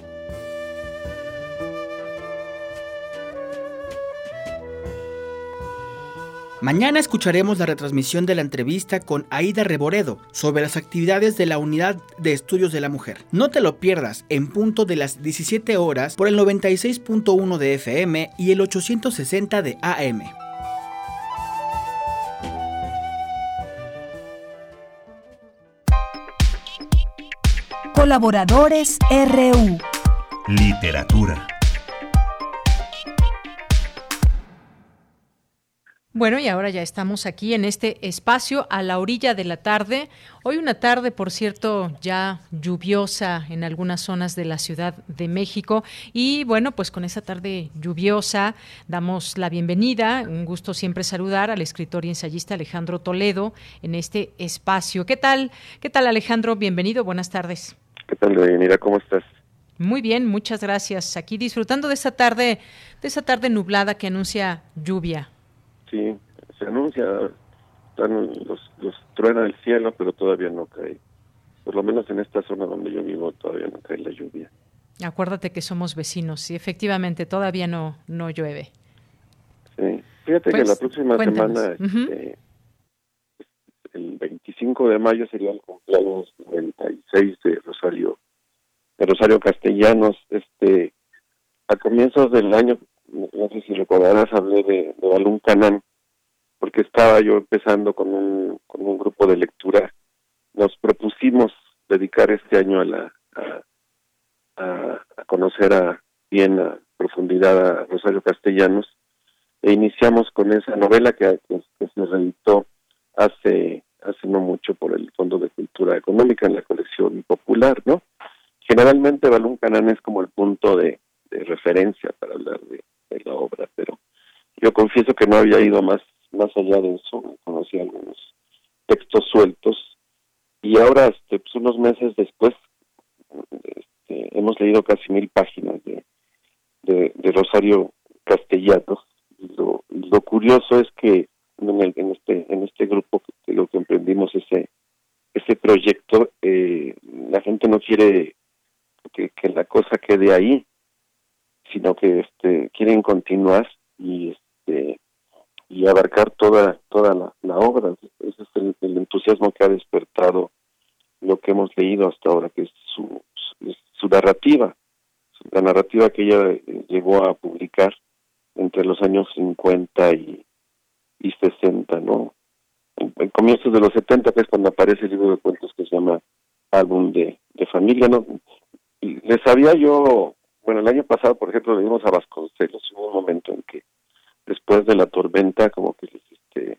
Mañana escucharemos la retransmisión de la entrevista con Aida Reboredo sobre las actividades de la Unidad de Estudios de la Mujer. No te lo pierdas en punto de las 17 horas por el 96.1 de FM y el 860 de AM. Colaboradores RU. Literatura. Bueno, y ahora ya estamos aquí en este espacio a la orilla de la tarde. Hoy una tarde, por cierto, ya lluviosa en algunas zonas de la Ciudad de México. Y bueno, pues con esa tarde lluviosa damos la bienvenida. Un gusto siempre saludar al escritor y ensayista Alejandro Toledo en este espacio. ¿Qué tal? ¿Qué tal, Alejandro? Bienvenido. Buenas tardes. ¿Qué tal, Deyanira? ¿Cómo estás? Muy bien, muchas gracias. Aquí disfrutando de esta tarde, de esta tarde nublada que anuncia lluvia. Sí, se anuncia, están los, los truena el cielo, pero todavía no cae. Por lo menos en esta zona donde yo vivo todavía no cae la lluvia. Acuérdate que somos vecinos y efectivamente todavía no, no llueve. Sí, fíjate Pues, que la próxima cuéntanos. semana, este, el 25 de mayo sería el cumpleaños 96 de Rosario, de Rosario Castellanos. Este, a comienzos del año, no sé si recordarás, hablé de, de Balún Canán, porque estaba yo empezando con un, con un grupo de lectura nos propusimos dedicar este año a la a, conocer a bien a profundidad a Rosario Castellanos e iniciamos con esa novela que, se reeditó hace hace no mucho por el Fondo de Cultura Económica en la colección popular, ¿no? Generalmente Balún Canán es como el punto de, referencia para hablar de, la obra, pero yo confieso que no había ido más más allá de eso, conocí algunos textos sueltos y ahora, este, pues unos meses después, este, hemos leído casi mil páginas de, de, Rosario Castellanos. Lo, curioso es que en, este en este grupo que lo que emprendimos ese ese proyecto eh, la gente no quiere que, la cosa quede ahí sino que este quieren continuar y este y abarcar toda toda la, obra. Ese es el, entusiasmo que ha despertado lo que hemos leído hasta ahora que es su, su, narrativa la narrativa que ella eh, llegó a publicar entre los años 50 y, y 60 no en, comienzos de los 70 que es cuando aparece el libro de cuentos que se llama álbum de, de familia no les había yo bueno el año pasado por ejemplo le dimos a Vasconcelos hubo un momento en que después de la tormenta como que este,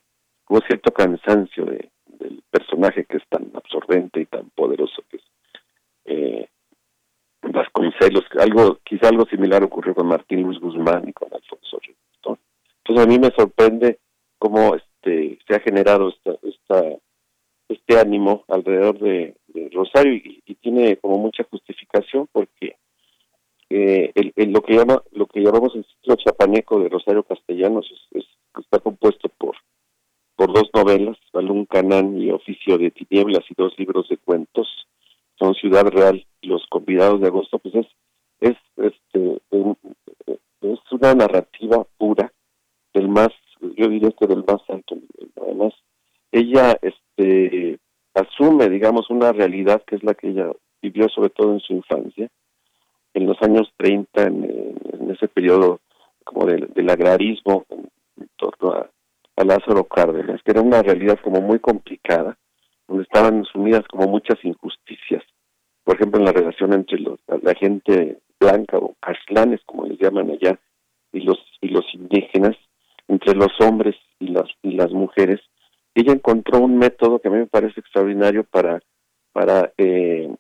hubo cierto cansancio de, del personaje que es tan absorbente y tan poderoso que es eh, Vasconcelos, algo, quizá algo similar ocurrió con Martín Luis Guzmán y con Alfonso Rivestón. Entonces a mí me sorprende cómo este se ha generado esta, esta este ánimo alrededor de, Rosario y, tiene como mucha justificación porque eh, el, lo que llama lo que llamamos el ciclo chapaneco de Rosario Castellanos es, está compuesto por dos novelas, Balún Canán y Oficio de Tinieblas y dos libros de cuentos, son Ciudad Real y Los Convidados de Agosto, pues es es este es una narrativa pura del más yo diría que del más alto nivel además ella este asume digamos una realidad que es la que ella vivió sobre todo en su infancia en los años 30, en, ese periodo como del, agrarismo en, torno a, Lázaro Cárdenas, que era una realidad como muy complicada, donde estaban sumidas como muchas injusticias. Por ejemplo, en la relación entre los, la gente blanca o caslanes, como les llaman allá, y los y los indígenas, entre los hombres y las y las mujeres. Ella encontró un método que a mí me parece extraordinario para para eh,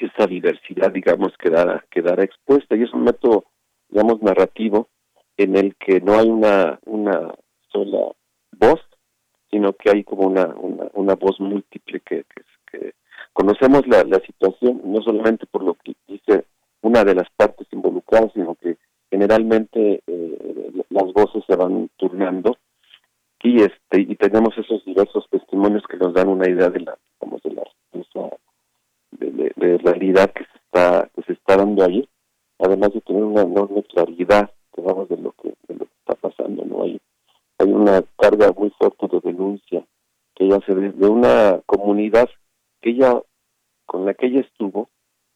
que esa diversidad, digamos, quedara, quedara expuesta. Y es un método, digamos, narrativo en el que no hay una, una sola voz, sino que hay como una, una, una voz múltiple que, que, conocemos la, la situación no solamente por lo que dice una de las partes involucradas, sino que generalmente eh, las voces se van turnando y este y tenemos esos diversos testimonios que nos dan una idea de la digamos, de la de, realidad que se está que se está dando ahí además de tener una enorme claridad digamos de lo que de lo que está pasando no hay hay una carga muy fuerte de denuncia que ella se de una comunidad que ella con la que ella estuvo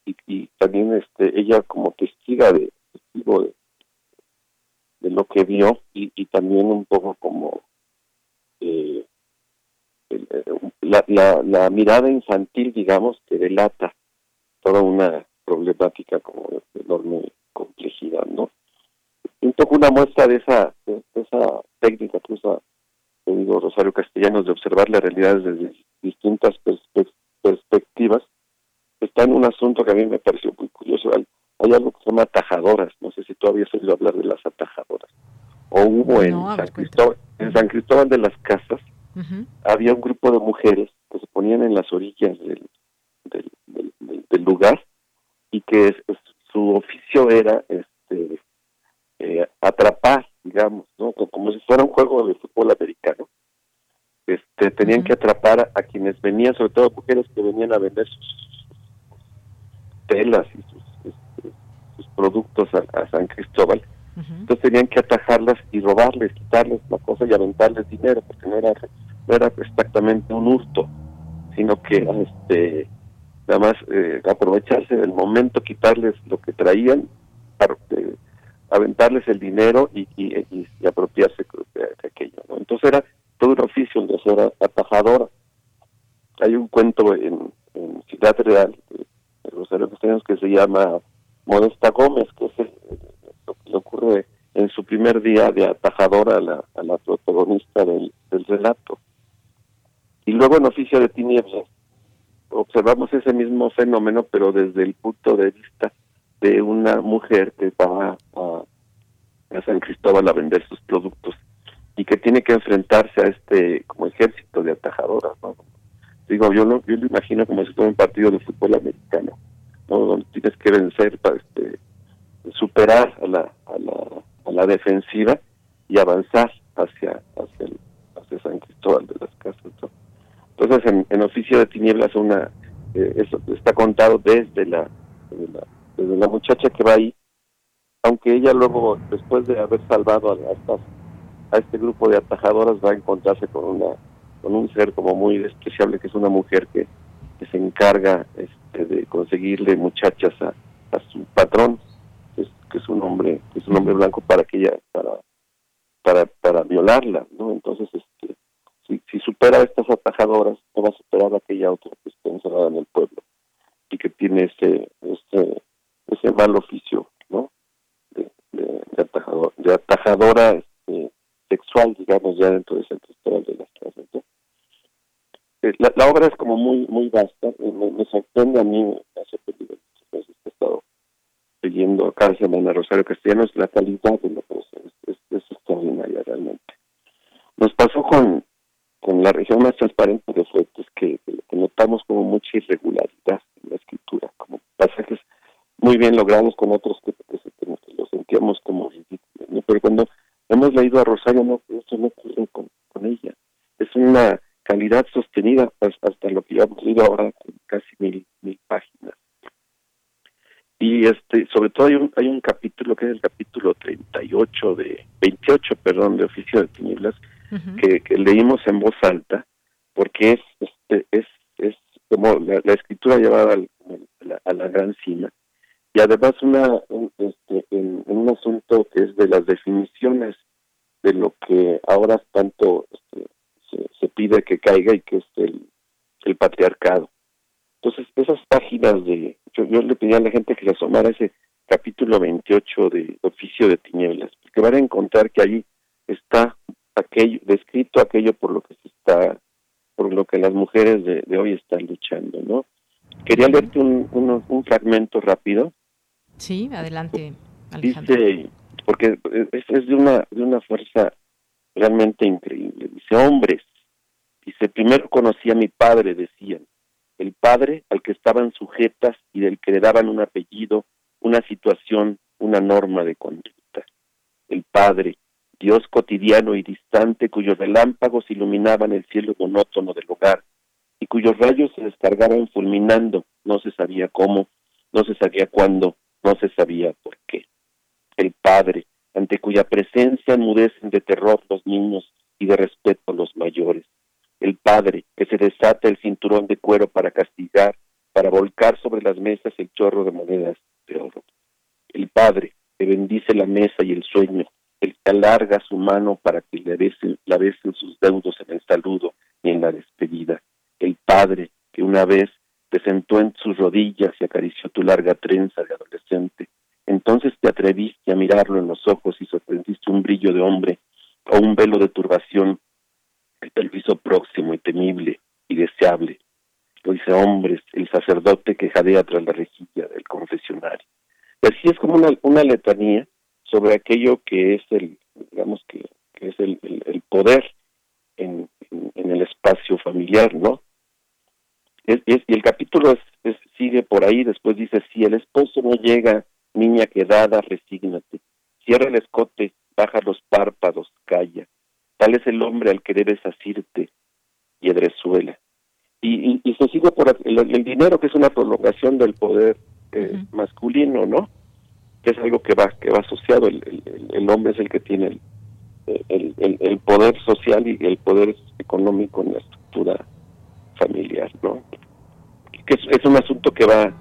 y, también este ella como testiga de testigo de, de lo que vio y, y también un poco como eh, la, la, la, mirada infantil, digamos, que delata toda una problemática como de enorme complejidad, ¿no? Un poco una muestra de esa, de, esa técnica que usa, digo, Rosario Castellanos, de observar la realidad desde distintas perspectivas, está en un asunto que a mí me pareció muy curioso. Hay, algo que se llama atajadoras, no sé si todavía se oído hablar de las atajadoras. O hubo en, San Cristóbal, en San Cristóbal de las Casas, había un grupo de mujeres que se ponían en las orillas del, del, lugar y que su oficio era este eh, atrapar, digamos, ¿no? como si fuera un juego de fútbol americano. Este, tenían que atrapar a, quienes venían, sobre todo mujeres que venían a vender sus telas y sus, este, productos a, San Cristóbal. Entonces tenían que atajarlas y robarles, quitarles la cosa y aventarles dinero, porque no era no era exactamente un hurto, sino que este nada eh, aprovecharse del momento, quitarles lo que traían, eh, aventarles el dinero y, y, apropiarse de, aquello. ¿no? Entonces era todo un oficio, donde era atajadora. hay un cuento en, Ciudad Real de, Rosario Castellanos que se llama Modesta Gómez, que es lo que le ocurre en su primer día de atajadora a la, protagonista del, del relato. Y luego en Oficio de Tinieblas observamos ese mismo fenómeno, pero desde el punto de vista de una mujer que va a, a San Cristóbal a vender sus productos y que tiene que enfrentarse a este como ejército de atajadoras, ¿no? Digo, yo lo, yo lo imagino como si fuera un partido de fútbol americano, ¿no? Donde tienes que vencer para este, superar a la, a la, a la defensiva y avanzar hacia, hacia, hacia San Cristóbal de las Casas, Entonces, en, en Oficio de Tinieblas, una eh, eso está contado desde la, desde la, muchacha que va ahí, aunque ella luego, después de haber salvado a, estas, a este grupo de atajadoras, va a encontrarse con una con un ser como muy despreciable que es una mujer que, que se encarga este, de conseguirle muchachas a, a su patrón que es, un hombre que es un hombre blanco para que ella para para para violarla no entonces este si, si supera estas atajadoras no va a superar a aquella otra que está encerrada en el pueblo y que tiene ese ese ese mal oficio no de, de, atajador, de atajadora este, sexual digamos ya dentro de esa historia de las clases ¿no? Eh, la, obra es como muy muy vasta, me, sorprende a mí, me ha sorprendido veces que he estado leyendo cada semana Castellanos, la calidad de la prosa es, es, extraordinaria realmente. Nos pasó con, con la región más transparente de Fuentes que, que, notamos como mucha irregularidad en la escritura, como pasajes muy bien logrados con otros que, que, lo sentíamos como ridículos. Pero cuando hemos leído a Rosario, no, eso no ocurre con, con ella. Es una calidad sostenida hasta, lo que ya hemos leído ahora casi mil, mil páginas. Y este, sobre todo hay un, hay un capítulo que es el capítulo 38 de, 28, de Tinieblas, que, que, leímos en voz alta, porque es, este, es, es como la, escritura llevada a, la, gran cima. Y además una, este, en, un asunto que es de las definiciones de lo que ahora tanto este, se, pide que caiga y que es el, el patriarcado. Entonces, esas páginas de... Yo, le pedí a la gente que se asomara ese capítulo 28 de Oficio de Tinieblas, porque van a encontrar que allí está aquello, descrito aquello por lo que se está, por lo que las mujeres de, hoy están luchando, ¿no? Quería leerte un, un, fragmento rápido. Sí, adelante, Alejandro. Dice, porque es, es, de una de una fuerza realmente increíble. Dice, hombres, dice, primero conocí a mi padre, decían, el padre al que estaban sujetas y del que le daban un apellido, una situación, una norma de conducta. El padre, Dios cotidiano y distante, cuyos relámpagos iluminaban el cielo monótono del hogar y cuyos rayos se descargaban fulminando, no se sabía cómo, no se sabía cuándo, no se sabía por qué. El padre, ante cuya presencia enmudecen de terror los niños y de respeto los mayores. El padre que se desata el cinturón de cuero para castigar, para volcar sobre las mesas el chorro de monedas de oro. El padre que bendice la mesa y el sueño, el que alarga su mano para que le besen, la besen sus deudos en el saludo y en la despedida. El padre que una vez te sentó en sus rodillas y acarició tu larga trenza de adolescente entonces te atreviste a mirarlo en los ojos y sorprendiste un brillo de hombre o un velo de turbación que te lo hizo próximo y temible y deseable. Lo dice hombres, el sacerdote que jadea tras la rejilla del confesionario. Y así es como una, una letanía sobre aquello que es el, digamos que, es el, el, poder en, en, el espacio familiar, ¿no? Es, y el capítulo sigue por ahí, después dice, si el esposo no llega Niña quedada, resígnate. Cierra el escote, baja los párpados, calla. Tal es el hombre al que debes asirte, piedrezuela. Y, y, se sigue por el, dinero, que es una prolongación del poder eh, masculino, ¿no? Que es algo que va que va asociado. El, el, hombre es el que tiene el, el, poder social y el poder económico en la estructura familiar, ¿no? Que es un asunto que va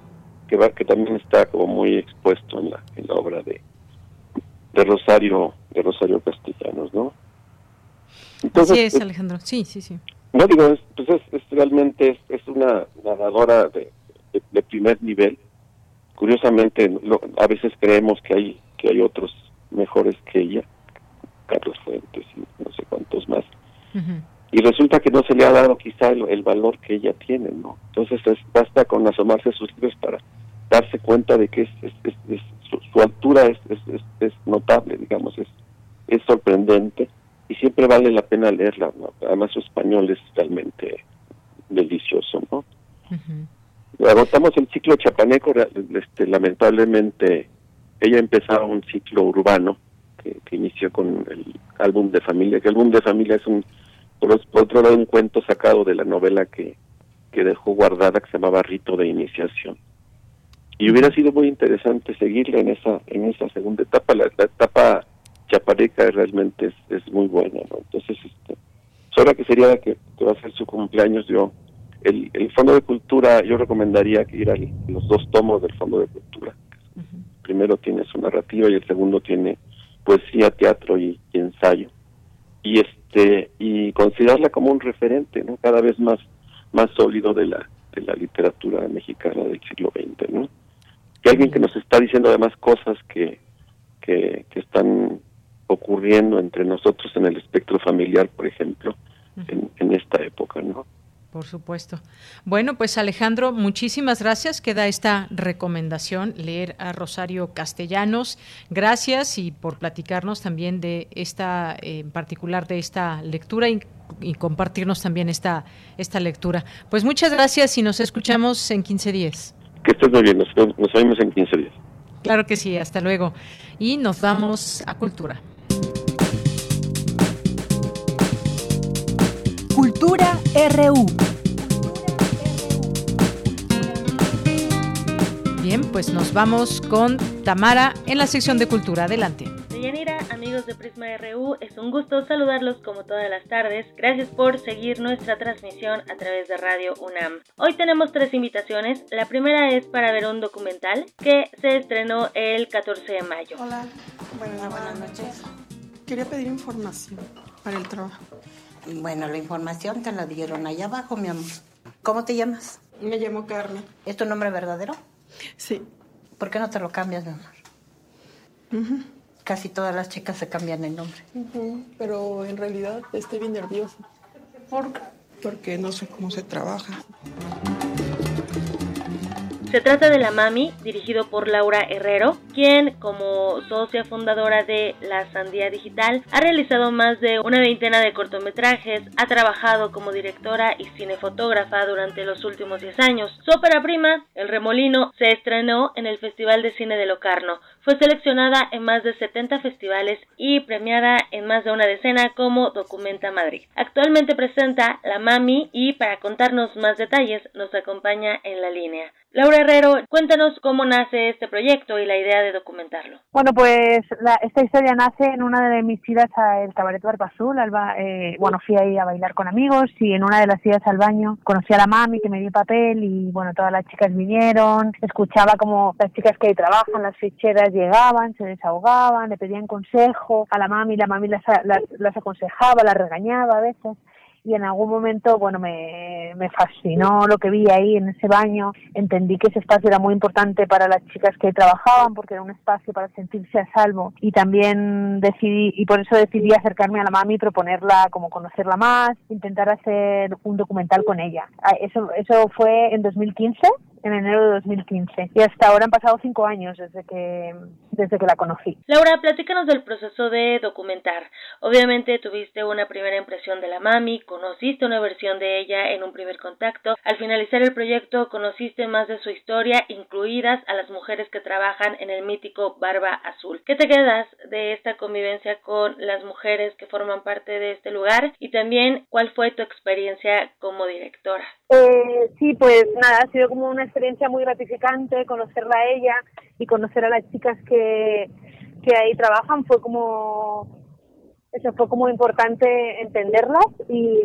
que va que también está como muy expuesto en la en la obra de de Rosario de Rosario Castellanos no entonces Así es, Alejandro sí sí sí no digo es, pues es, realmente es, una nadadora de, primer nivel. Curiosamente, a veces creemos que hay que hay otros mejores que ella, Carlos Fuentes y no sé cuántos más. Y resulta que no se le ha dado quizá el, valor que ella tiene, ¿no? Entonces basta con asomarse a sus libros para darse cuenta de que es, su, altura es, es, notable, digamos, es, es sorprendente y siempre vale la pena leerla. Además, su español es realmente delicioso, ¿no? Agotamos el ciclo chapaneco, este, lamentablemente ella empezaba un ciclo urbano que, inició con el álbum de familia, que el álbum de familia es un, por, otro lado, un cuento sacado de la novela que, que dejó guardada que se llamaba Rito de Iniciación. Y hubiera sido muy interesante seguirla en esa en esa segunda etapa. La, etapa chapareca realmente es, muy buena. Entonces, este, ahora que sería que, que va a ser su cumpleaños, yo el, el Fondo de Cultura, yo recomendaría que ir a los dos tomos del Fondo de Cultura. Primero tiene su narrativa y el segundo tiene poesía, teatro y, ensayo. Y este y considerarla como un referente, ¿no? Cada vez más más sólido de la de la literatura mexicana del siglo XX, ¿no? Y alguien que nos está diciendo además cosas que, que, que están ocurriendo entre nosotros en el espectro familiar, por ejemplo, en, en esta época, ¿no? Por supuesto. Bueno, pues Alejandro, muchísimas gracias. Queda esta recomendación, leer a Rosario Castellanos. Gracias y por platicarnos también de esta, en particular de esta lectura y, compartirnos también esta, esta lectura. Pues muchas gracias y nos escuchamos en 15 días. Que estés muy bien, nos, nos vemos en 15 días. Claro que sí, hasta luego. Y nos vamos a Cultura. RU. Bien, pues nos vamos con Tamara en la sección de Cultura. Adelante. Deyanira, amigos de Prisma RU, es un gusto saludarlos como todas las tardes. Gracias por seguir nuestra transmisión a través de Radio UNAM. Hoy tenemos tres invitaciones. La primera es para ver un documental que se estrenó el 14 de mayo. Hola, buenas, buenas noches. Quería pedir información para el trabajo. Bueno, la información te la dieron allá abajo, mi amor. ¿Cómo te llamas? Me llamo Carmen. ¿Es tu nombre verdadero? Sí. ¿Por qué no te lo cambias, mi amor? Casi todas las chicas se cambian el nombre. Pero en realidad estoy bien nerviosa. ¿Por qué? Porque no sé cómo se trabaja. Se trata de La Mami, dirigido por Laura Herrero, quien, como socia fundadora de La Sandía Digital, ha realizado más de una veintena de cortometrajes, ha trabajado como directora y cinefotógrafa durante los últimos 10 años. Su ópera prima, El Remolino, se estrenó en el Festival de Cine de Locarno. Fue seleccionada en más de 70 festivales y premiada en más de una decena como Documenta Madrid. Actualmente presenta La Mami y para contarnos más detalles nos acompaña en la línea. Laura Herrero, cuéntanos cómo nace este proyecto y la idea de documentarlo. Bueno, pues esta historia nace en una de mis idas al Cabaret Barba Azul. eh, bueno, fui ahí a bailar con amigos y en una de las idas al baño conocí a la mami que me dio papel y bueno, todas las chicas vinieron. Escuchaba como las chicas que ahí trabajan, las ficheras llegaban, se desahogaban, le pedían consejo a la mami, la mami las, las, las aconsejaba, las regañaba a veces y en algún momento, bueno, me, me fascinó lo que vi ahí en ese baño. Entendí que ese espacio era muy importante para las chicas que trabajaban porque era un espacio para sentirse a salvo y también decidí, y por eso decidí acercarme a la mami proponerla como conocerla más, intentar hacer un documental con ella. Ah, eso, eso fue en 2015 en enero de 2015 y hasta ahora han pasado cinco años desde que desde que la conocí. Laura, platícanos del proceso de documentar. Obviamente tuviste una primera impresión de la mami, conociste una versión de ella en un primer contacto. Al finalizar el proyecto conociste más de su historia, incluidas a las mujeres que trabajan en el mítico Barba Azul. ¿Qué te quedas de esta convivencia con las mujeres que forman parte de este lugar? Y también, ¿cuál fue tu experiencia como directora? Eh, sí, pues nada, ha sido como una experiencia muy gratificante conocerla a ella y conocer a las chicas que, que ahí trabajan. Fue como, eso fue como importante entenderlas y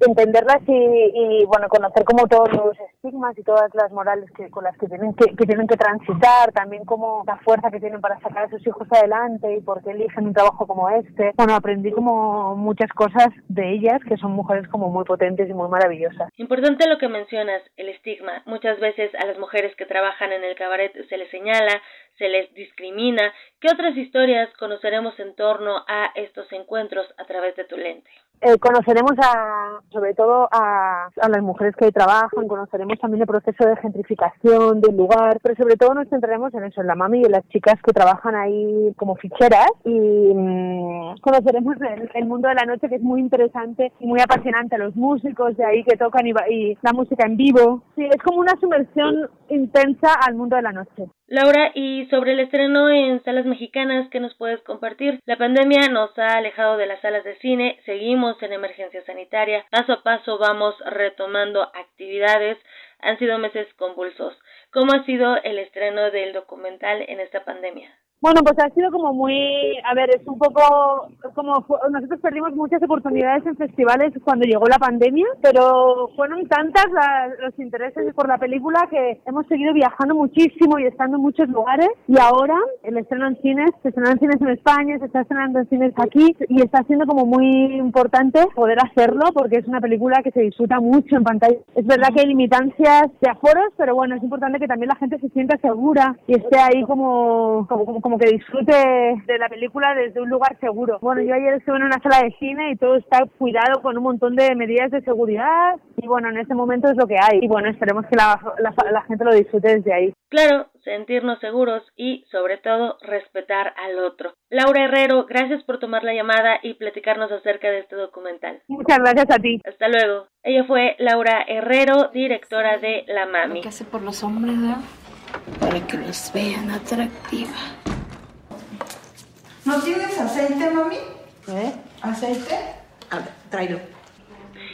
entenderlas y, y, bueno conocer como todos los estigmas y todas las morales que con las que tienen que, que tienen que transitar también como la fuerza que tienen para sacar a sus hijos adelante y por qué eligen un trabajo como este. Bueno aprendí como muchas cosas de ellas que son mujeres como muy potentes y muy maravillosas. Importante lo que mencionas el estigma. Muchas veces a las mujeres que trabajan en el cabaret se les señala se les discrimina. Qué otras historias conoceremos en torno a estos encuentros a través de tu lente eh, conoceremos a, sobre todo a, a, las mujeres que trabajan, conoceremos también el proceso de gentrificación del lugar, pero sobre todo nos centraremos en eso, en la mami y en las chicas que trabajan ahí como ficheras y mmm, conoceremos el, el, mundo de la noche que es muy interesante y muy apasionante, los músicos de ahí que tocan y, y la música en vivo. Sí, es como una sumersión intensa al mundo de la noche. Laura, y sobre el estreno en salas mexicanas, ¿qué nos puedes compartir? La pandemia nos ha alejado de las salas de cine, seguimos en emergencia sanitaria, paso a paso vamos retomando actividades, han sido meses convulsos. ¿Cómo ha sido el estreno del documental en esta pandemia? Bueno, pues ha sido como muy, a ver, es un poco como nosotros perdimos muchas oportunidades en festivales cuando llegó la pandemia, pero fueron tantas la, los intereses por la película que hemos seguido viajando muchísimo y estando en muchos lugares y ahora el estreno en cines, se estrenó en cines en España, se está estrenando en cines aquí y está siendo como muy importante poder hacerlo porque es una película que se disfruta mucho en pantalla. Es verdad que hay limitancias de aforos, pero bueno, es importante que también la gente se sienta segura y esté ahí como, como, como, como que disfrute de la película desde un lugar seguro. Bueno, yo ayer estuve en una sala de cine y todo está cuidado con un montón de medidas de seguridad y bueno, en ese momento es lo que hay y bueno, esperemos que la, la, la gente lo disfrute desde ahí. Claro, sentirnos seguros y sobre todo respetar al otro. Laura Herrero, gracias por tomar la llamada y platicarnos acerca de este documental. Muchas gracias a ti. Hasta luego. Ella fue Laura Herrero, directora de La Mami. ¿Qué hace por los hombres, ¿verdad? Para que los vean atractiva. ¿No tienes aceite, mami? ¿Eh? ¿Aceite? A ver, tráelo.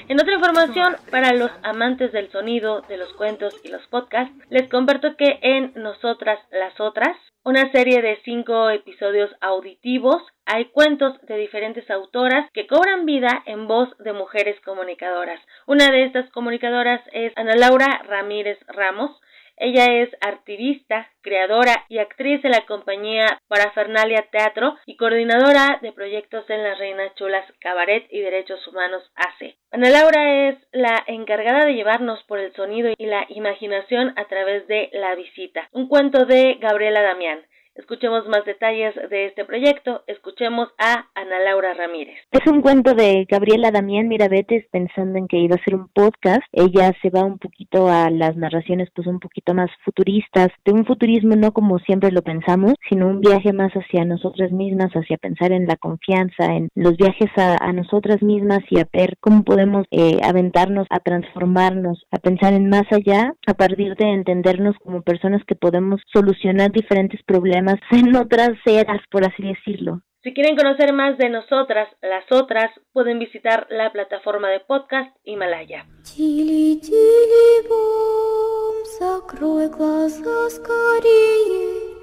En otra información, para los amantes del sonido, de los cuentos y los podcasts, les comparto que en Nosotras las Otras, una serie de cinco episodios auditivos, hay cuentos de diferentes autoras que cobran vida en voz de mujeres comunicadoras. Una de estas comunicadoras es Ana Laura Ramírez Ramos, ella es artivista, creadora y actriz de la compañía Parafernalia Teatro y coordinadora de proyectos en Las Reinas Chulas Cabaret y Derechos Humanos AC. Ana Laura es la encargada de llevarnos por el sonido y la imaginación a través de La Visita, un cuento de Gabriela Damián. Escuchemos más detalles de este proyecto. Escuchemos a Ana Laura Ramírez. Es un cuento de Gabriela Damián Mirabetes pensando en que iba a ser un podcast. Ella se va un poquito a las narraciones pues un poquito más futuristas, de un futurismo no como siempre lo pensamos, sino un viaje más hacia nosotras mismas, hacia pensar en la confianza, en los viajes a, nosotras mismas y a ver cómo podemos eh, aventarnos a transformarnos, a pensar en más allá, a partir de entendernos como personas que podemos solucionar diferentes problemas en otras eras, por así decirlo. Si quieren conocer más de nosotras, las otras, pueden visitar la plataforma de podcast Himalaya. Тили, тили, бом, закрой глаза скорее.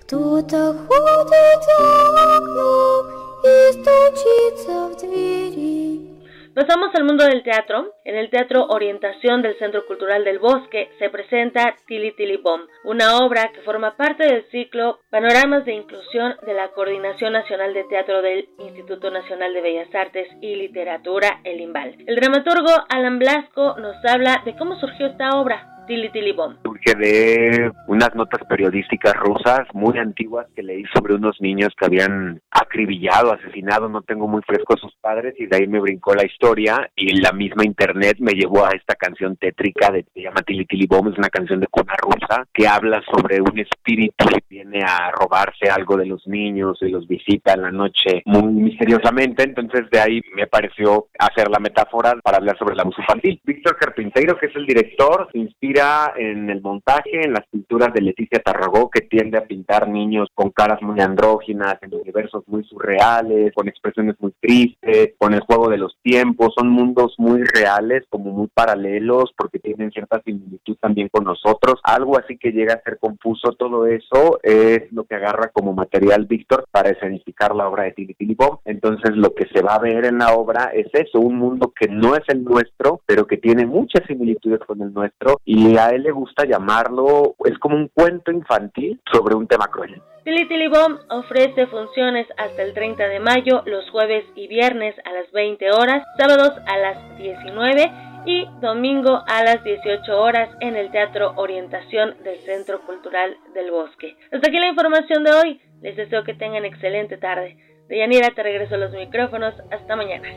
Кто-то ходит за окном и стучится в двери. Pasamos al mundo del teatro. En el Teatro Orientación del Centro Cultural del Bosque se presenta Tili Tili Bomb, una obra que forma parte del ciclo Panoramas de Inclusión de la Coordinación Nacional de Teatro del Instituto Nacional de Bellas Artes y Literatura, el IMBAL. El dramaturgo Alan Blasco nos habla de cómo surgió esta obra. Tili Tili Bomb. Surge de unas notas periodísticas rusas muy antiguas que leí sobre unos niños que habían acribillado, asesinado, no tengo muy fresco a sus padres y de ahí me brincó la historia y la misma internet me llevó a esta canción tétrica de se llama Tili Tili Bomb, es una canción de cuna rusa que habla sobre un espíritu que viene a robarse algo de los niños y los visita en la noche muy misteriosamente, entonces de ahí me pareció hacer la metáfora para hablar sobre la música infantil. Víctor Carpinteiro, que es el director, se inspira en el montaje, en las pinturas de Leticia Tarragó, que tiende a pintar niños con caras muy andróginas, en universos muy surreales, con expresiones muy tristes, con el juego de los tiempos, son mundos muy reales, como muy paralelos, porque tienen cierta similitud también con nosotros, algo así que llega a ser confuso, todo eso es lo que agarra como material Víctor para escenificar la obra de Bomb. Entonces lo que se va a ver en la obra es eso, un mundo que no es el nuestro, pero que tiene muchas similitudes con el nuestro y a él le gusta llamarlo, es como un cuento infantil sobre un tema cruel. Tilly Tilly Bomb ofrece funciones hasta el 30 de mayo, los jueves y viernes a las 20 horas, sábados a las 19 y domingo a las 18 horas en el Teatro Orientación del Centro Cultural del Bosque. Hasta aquí la información de hoy. Les deseo que tengan excelente tarde. Deyanira, te regreso los micrófonos. Hasta mañana.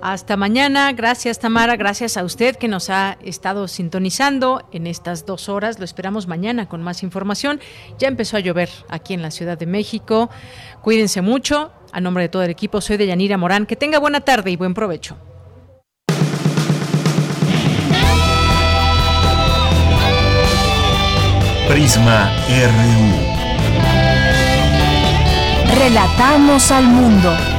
Hasta mañana. Gracias Tamara, gracias a usted que nos ha estado sintonizando en estas dos horas. Lo esperamos mañana con más información. Ya empezó a llover aquí en la Ciudad de México. Cuídense mucho. A nombre de todo el equipo, soy de Yanira Morán. Que tenga buena tarde y buen provecho. Prisma RU. Relatamos al mundo.